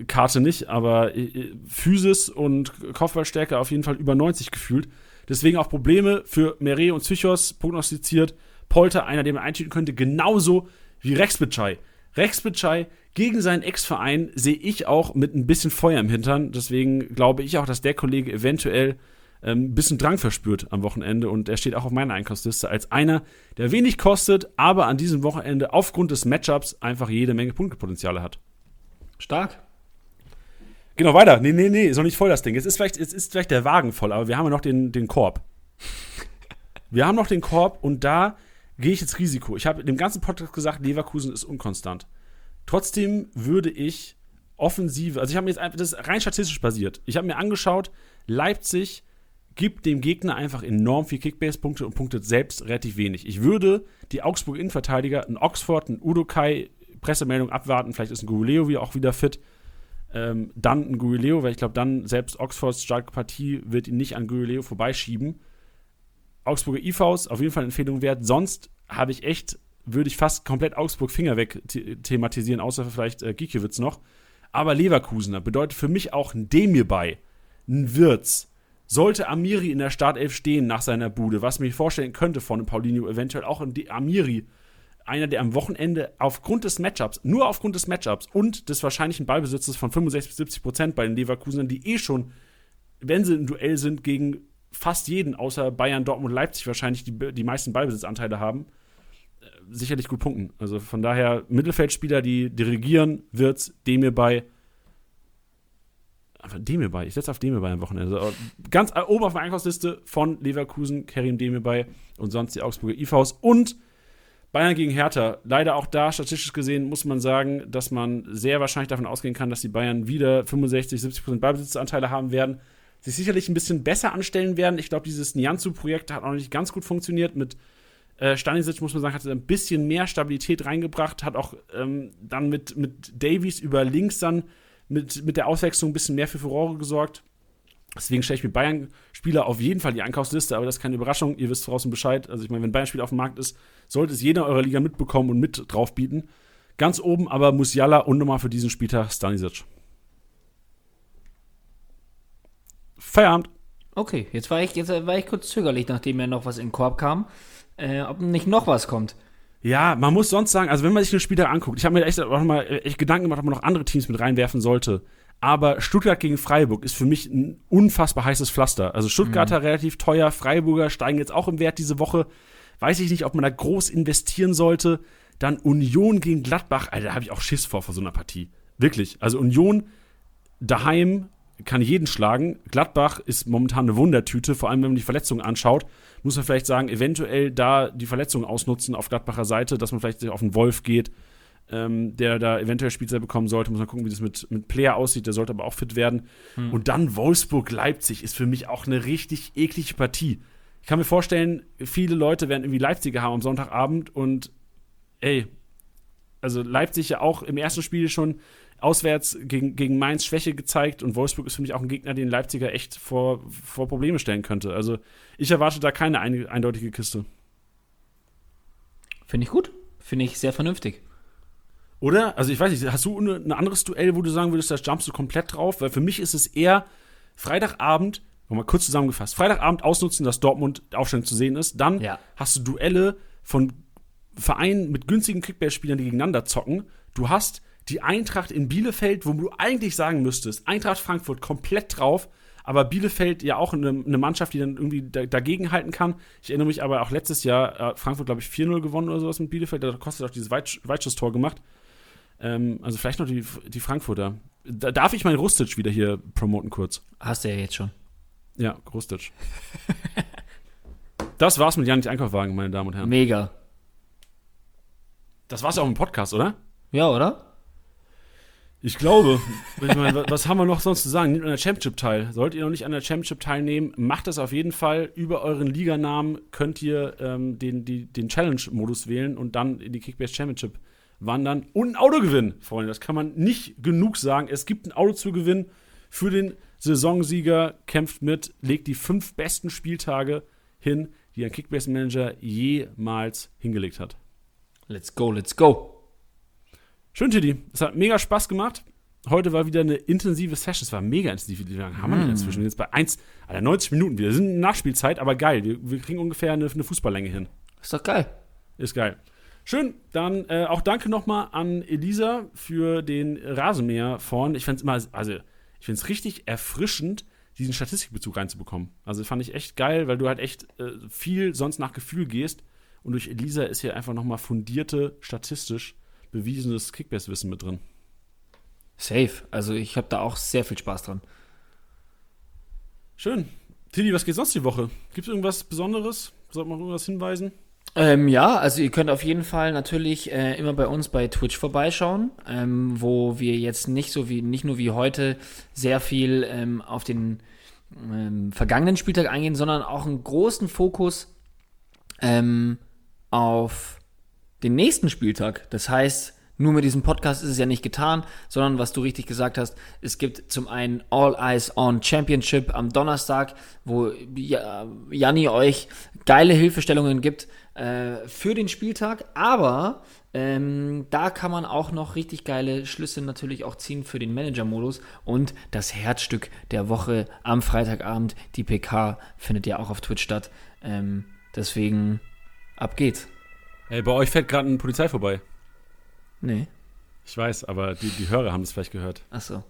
FIFA-Karte nicht, aber äh, Physis und Kopfballstärke auf jeden Fall über 90 gefühlt. Deswegen auch Probleme für Meret und Zychos prognostiziert. Polter, einer, den man eintüten könnte, genauso wie Rex Bitschei. Rex Bitschei gegen seinen Ex-Verein sehe ich auch mit ein bisschen Feuer im Hintern. Deswegen glaube ich auch, dass der Kollege eventuell ähm, ein bisschen Drang verspürt am Wochenende und er steht auch auf meiner Einkaufsliste als einer, der wenig kostet, aber an diesem Wochenende aufgrund des Matchups einfach jede Menge Punktepotenziale hat. Stark. Genau, weiter. Nee, nee, nee, ist noch nicht voll das Ding. Jetzt ist vielleicht, jetzt ist vielleicht der Wagen voll, aber wir haben ja noch den, den Korb. wir haben noch den Korb und da gehe ich ins Risiko. Ich habe dem ganzen Podcast gesagt, Leverkusen ist unkonstant. Trotzdem würde ich offensive, also ich habe mir jetzt das ist rein statistisch basiert. Ich habe mir angeschaut, Leipzig gibt dem Gegner einfach enorm viel Kickbase-Punkte und punktet selbst relativ wenig. Ich würde die Augsburg-Innenverteidiger, ein Oxford, ein Udokai, Pressemeldung abwarten, vielleicht ist ein Guleo wieder auch wieder fit. Ähm, dann ein Guileo, weil ich glaube, dann selbst Oxfords starke Partie wird ihn nicht an Guileo vorbeischieben. Augsburger IVs auf jeden Fall Empfehlung wert. Sonst habe ich echt, würde ich fast komplett Augsburg Finger weg thematisieren, außer vielleicht äh, Gikiewicz noch. Aber Leverkusener bedeutet für mich auch ein Demir bei, ein Wirtz, sollte Amiri in der Startelf stehen nach seiner Bude, was mir vorstellen könnte von Paulinho, eventuell auch in Amiri, einer, der am Wochenende aufgrund des Matchups, nur aufgrund des Matchups und des wahrscheinlichen Ballbesitzes von 65 bis 70 Prozent bei den Leverkusenern, die eh schon, wenn sie im Duell sind, gegen fast jeden, außer Bayern, Dortmund, Leipzig wahrscheinlich die, die meisten Ballbesitzanteile haben, äh, sicherlich gut punkten. Also von daher Mittelfeldspieler, die dirigieren, wird's dem mir bei einfach Demirbay. Ich setze auf Demirbay am Wochenende. Ganz oben auf der Einkaufsliste von Leverkusen, Kerim Demirbay und sonst die Augsburger IVs und Bayern gegen Hertha. Leider auch da, statistisch gesehen, muss man sagen, dass man sehr wahrscheinlich davon ausgehen kann, dass die Bayern wieder 65, 70 Prozent Ballbesitzanteile haben werden. Sich sicherlich ein bisschen besser anstellen werden. Ich glaube, dieses Nianzu-Projekt hat auch nicht ganz gut funktioniert. Mit äh, Stanisic, muss man sagen, hat ein bisschen mehr Stabilität reingebracht. Hat auch ähm, dann mit, mit Davies über links dann mit, mit der Auswechslung ein bisschen mehr für Furore gesorgt. Deswegen stelle ich mir Bayern-Spieler auf jeden Fall die Einkaufsliste, aber das ist keine Überraschung. Ihr wisst draußen Bescheid. Also, ich meine, wenn Bayern-Spieler auf dem Markt ist, sollte es jeder eurer Liga mitbekommen und mit drauf bieten. Ganz oben aber Musiala und nochmal für diesen Spieltag Stanisic. Feierabend. Okay, jetzt war ich, jetzt war ich kurz zögerlich, nachdem ja noch was in den Korb kam, äh, ob nicht noch was kommt. Ja, man muss sonst sagen, also wenn man sich den Spieltag anguckt, ich habe mir echt auch mal echt Gedanken gemacht, ob man noch andere Teams mit reinwerfen sollte. Aber Stuttgart gegen Freiburg ist für mich ein unfassbar heißes Pflaster. Also Stuttgarter mhm. relativ teuer, Freiburger steigen jetzt auch im Wert diese Woche. Weiß ich nicht, ob man da groß investieren sollte. Dann Union gegen Gladbach, Alter, da habe ich auch Schiss vor vor so einer Partie. Wirklich. Also Union daheim kann jeden schlagen. Gladbach ist momentan eine Wundertüte, vor allem wenn man die Verletzungen anschaut. Muss man vielleicht sagen, eventuell da die Verletzungen ausnutzen auf Gladbacher Seite, dass man vielleicht auf einen Wolf geht, ähm, der da eventuell Spielzeit bekommen sollte. Muss man gucken, wie das mit, mit Player aussieht. Der sollte aber auch fit werden. Hm. Und dann Wolfsburg-Leipzig ist für mich auch eine richtig eklige Partie. Ich kann mir vorstellen, viele Leute werden irgendwie Leipziger haben am Sonntagabend und ey, also Leipzig ja auch im ersten Spiel schon auswärts gegen, gegen Mainz Schwäche gezeigt und Wolfsburg ist für mich auch ein Gegner, den Leipziger echt vor, vor Probleme stellen könnte. Also ich erwarte da keine ein, eindeutige Kiste. Finde ich gut. Finde ich sehr vernünftig. Oder? Also ich weiß nicht, hast du ein anderes Duell, wo du sagen würdest, da jumpst du komplett drauf? Weil für mich ist es eher Freitagabend, mal kurz zusammengefasst, Freitagabend ausnutzen, dass Dortmund Aufstellung zu sehen ist. Dann ja. hast du Duelle von Vereinen mit günstigen Kickbase-Spielern, die gegeneinander zocken. Du hast die Eintracht in Bielefeld, wo du eigentlich sagen müsstest, Eintracht Frankfurt komplett drauf, aber Bielefeld ja auch eine, eine Mannschaft, die dann irgendwie da, dagegen halten kann. Ich erinnere mich aber auch letztes Jahr, äh, Frankfurt, glaube ich, 4-0 gewonnen oder sowas mit Bielefeld, da kostet auch dieses Weit Weitschusstor gemacht. Ähm, also vielleicht noch die, die Frankfurter. Da darf ich meinen Rustic wieder hier promoten kurz. Hast du ja jetzt schon. Ja, Rustic. das war's mit Janik Einkaufwagen, meine Damen und Herren. Mega. Das war's auch im Podcast, oder? Ja, oder? Ich glaube. Ich meine, was haben wir noch sonst zu sagen? Nehmt an der Championship teil. Solltet ihr noch nicht an der Championship teilnehmen, macht das auf jeden Fall. Über euren Liganamen könnt ihr ähm, den, die, den Challenge-Modus wählen und dann in die Kickbase Championship wandern und ein Auto gewinnen, Freunde. Das kann man nicht genug sagen. Es gibt ein Auto zu gewinnen für den Saisonsieger. Kämpft mit, legt die fünf besten Spieltage hin, die ein Kickbase-Manager jemals hingelegt hat. Let's go, let's go. Schön, Tiddy. Es hat mega Spaß gemacht. Heute war wieder eine intensive Session. Es war mega intensiv. Wie lange haben wir denn Mm. inzwischen? Jetzt bei 1, Alter, 90 Minuten. Wir sind in Nachspielzeit, aber geil. Wir, wir kriegen ungefähr eine, eine Fußballlänge hin. Ist doch geil. Ist geil. Schön, dann äh, auch danke nochmal an Elisa für den Rasenmäher vorn. Ich fand's immer, also ich finde es richtig erfrischend, diesen Statistikbezug reinzubekommen. Also fand ich echt geil, weil du halt echt äh, viel sonst nach Gefühl gehst. Und durch Elisa ist hier einfach nochmal fundierte, statistisch bewiesenes Kickbase-Wissen mit drin. Safe. Also ich habe da auch sehr viel Spaß dran. Schön. Tilly, was geht sonst die Woche? Gibt es irgendwas Besonderes? Sollte man irgendwas hinweisen? Ähm, ja, also ihr könnt auf jeden Fall natürlich äh, immer bei uns bei Twitch vorbeischauen, ähm, wo wir jetzt nicht so wie, nicht nur wie heute sehr viel ähm, auf den ähm, vergangenen Spieltag eingehen, sondern auch einen großen Fokus ähm, auf den nächsten Spieltag. Das heißt, nur mit diesem Podcast ist es ja nicht getan, sondern was du richtig gesagt hast, es gibt zum einen All Eyes on Championship am Donnerstag, wo Ja- Janni euch geile Hilfestellungen gibt äh, für den Spieltag, aber ähm, da kann man auch noch richtig geile Schlüsse natürlich auch ziehen für den Manager-Modus und das Herzstück der Woche am Freitagabend, die PK, findet ja auch auf Twitch statt. Ähm, deswegen, ab geht's. Ey, bei euch fährt gerade eine Polizei vorbei. Nee. Ich weiß, aber die, die Hörer haben es vielleicht gehört. Achso.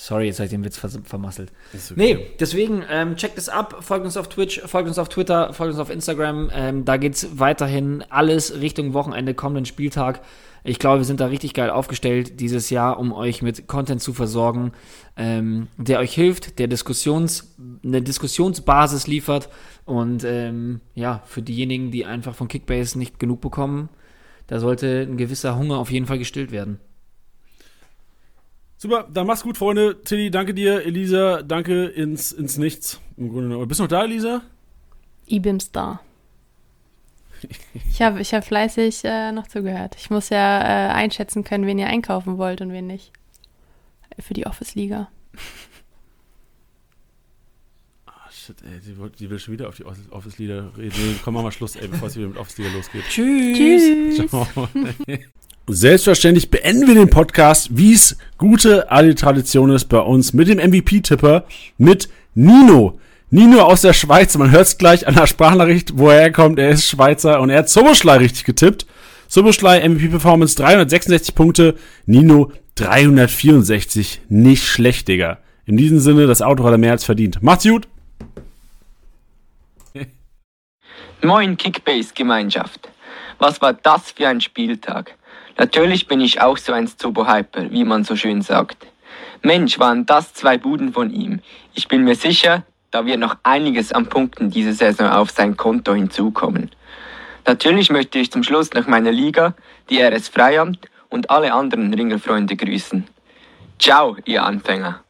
Sorry, jetzt habe ich den Witz vers vermasselt. Ist Nee, deswegen ähm, checkt es ab, folgt uns auf Twitch, folgt uns auf Twitter, folgt uns auf Instagram. Ähm, da geht's weiterhin alles Richtung Wochenende, kommenden Spieltag. Ich glaube, wir sind da richtig geil aufgestellt dieses Jahr, um euch mit Content zu versorgen, ähm, der euch hilft, der Diskussions, eine Diskussionsbasis liefert und ähm, ja, für diejenigen, die einfach von Kickbase nicht genug bekommen, da sollte ein gewisser Hunger auf jeden Fall gestillt werden. Super, dann mach's gut, Freunde. Tilly, danke dir. Elisa, danke ins, ins Nichts. Im Grunde genommen. Bist du noch da, Elisa? IBIMS da. Ich habe ich hab fleißig äh, noch zugehört. Ich muss ja äh, einschätzen können, wen ihr einkaufen wollt und wen nicht. Für die Office-Liga. Shit, ey, die, will schon wieder auf die Office- Office-Lieder reden. Nee, komm, mach mal Schluss, ey, bevor es wieder mit Office-Liga losgeht. Tschüss. Tschüss. Selbstverständlich beenden wir den Podcast, wie es gute alte Tradition ist bei uns, mit dem MVP-Tipper, mit Nino. Nino aus der Schweiz, man hört es gleich an der Sprachnachricht, wo er herkommt, er ist Schweizer und er hat Soboschlei richtig getippt. Soboschlei, MVP-Performance 366 Punkte, Nino 364, nicht schlecht, Digga. In diesem Sinne, das Auto hat er mehr als verdient. Macht's gut! Moin Kickbase-Gemeinschaft. Was war das für ein Spieltag? Natürlich bin ich auch so ein Zobo-Hyper, wie man so schön sagt. Mensch, waren das zwei Buden von ihm. Ich bin mir sicher, da wird noch einiges an Punkten diese Saison auf sein Konto hinzukommen. Natürlich möchte ich zum Schluss noch meine Liga, die RS Freiamt und alle anderen Ringerfreunde grüßen. Ciao, ihr Anfänger.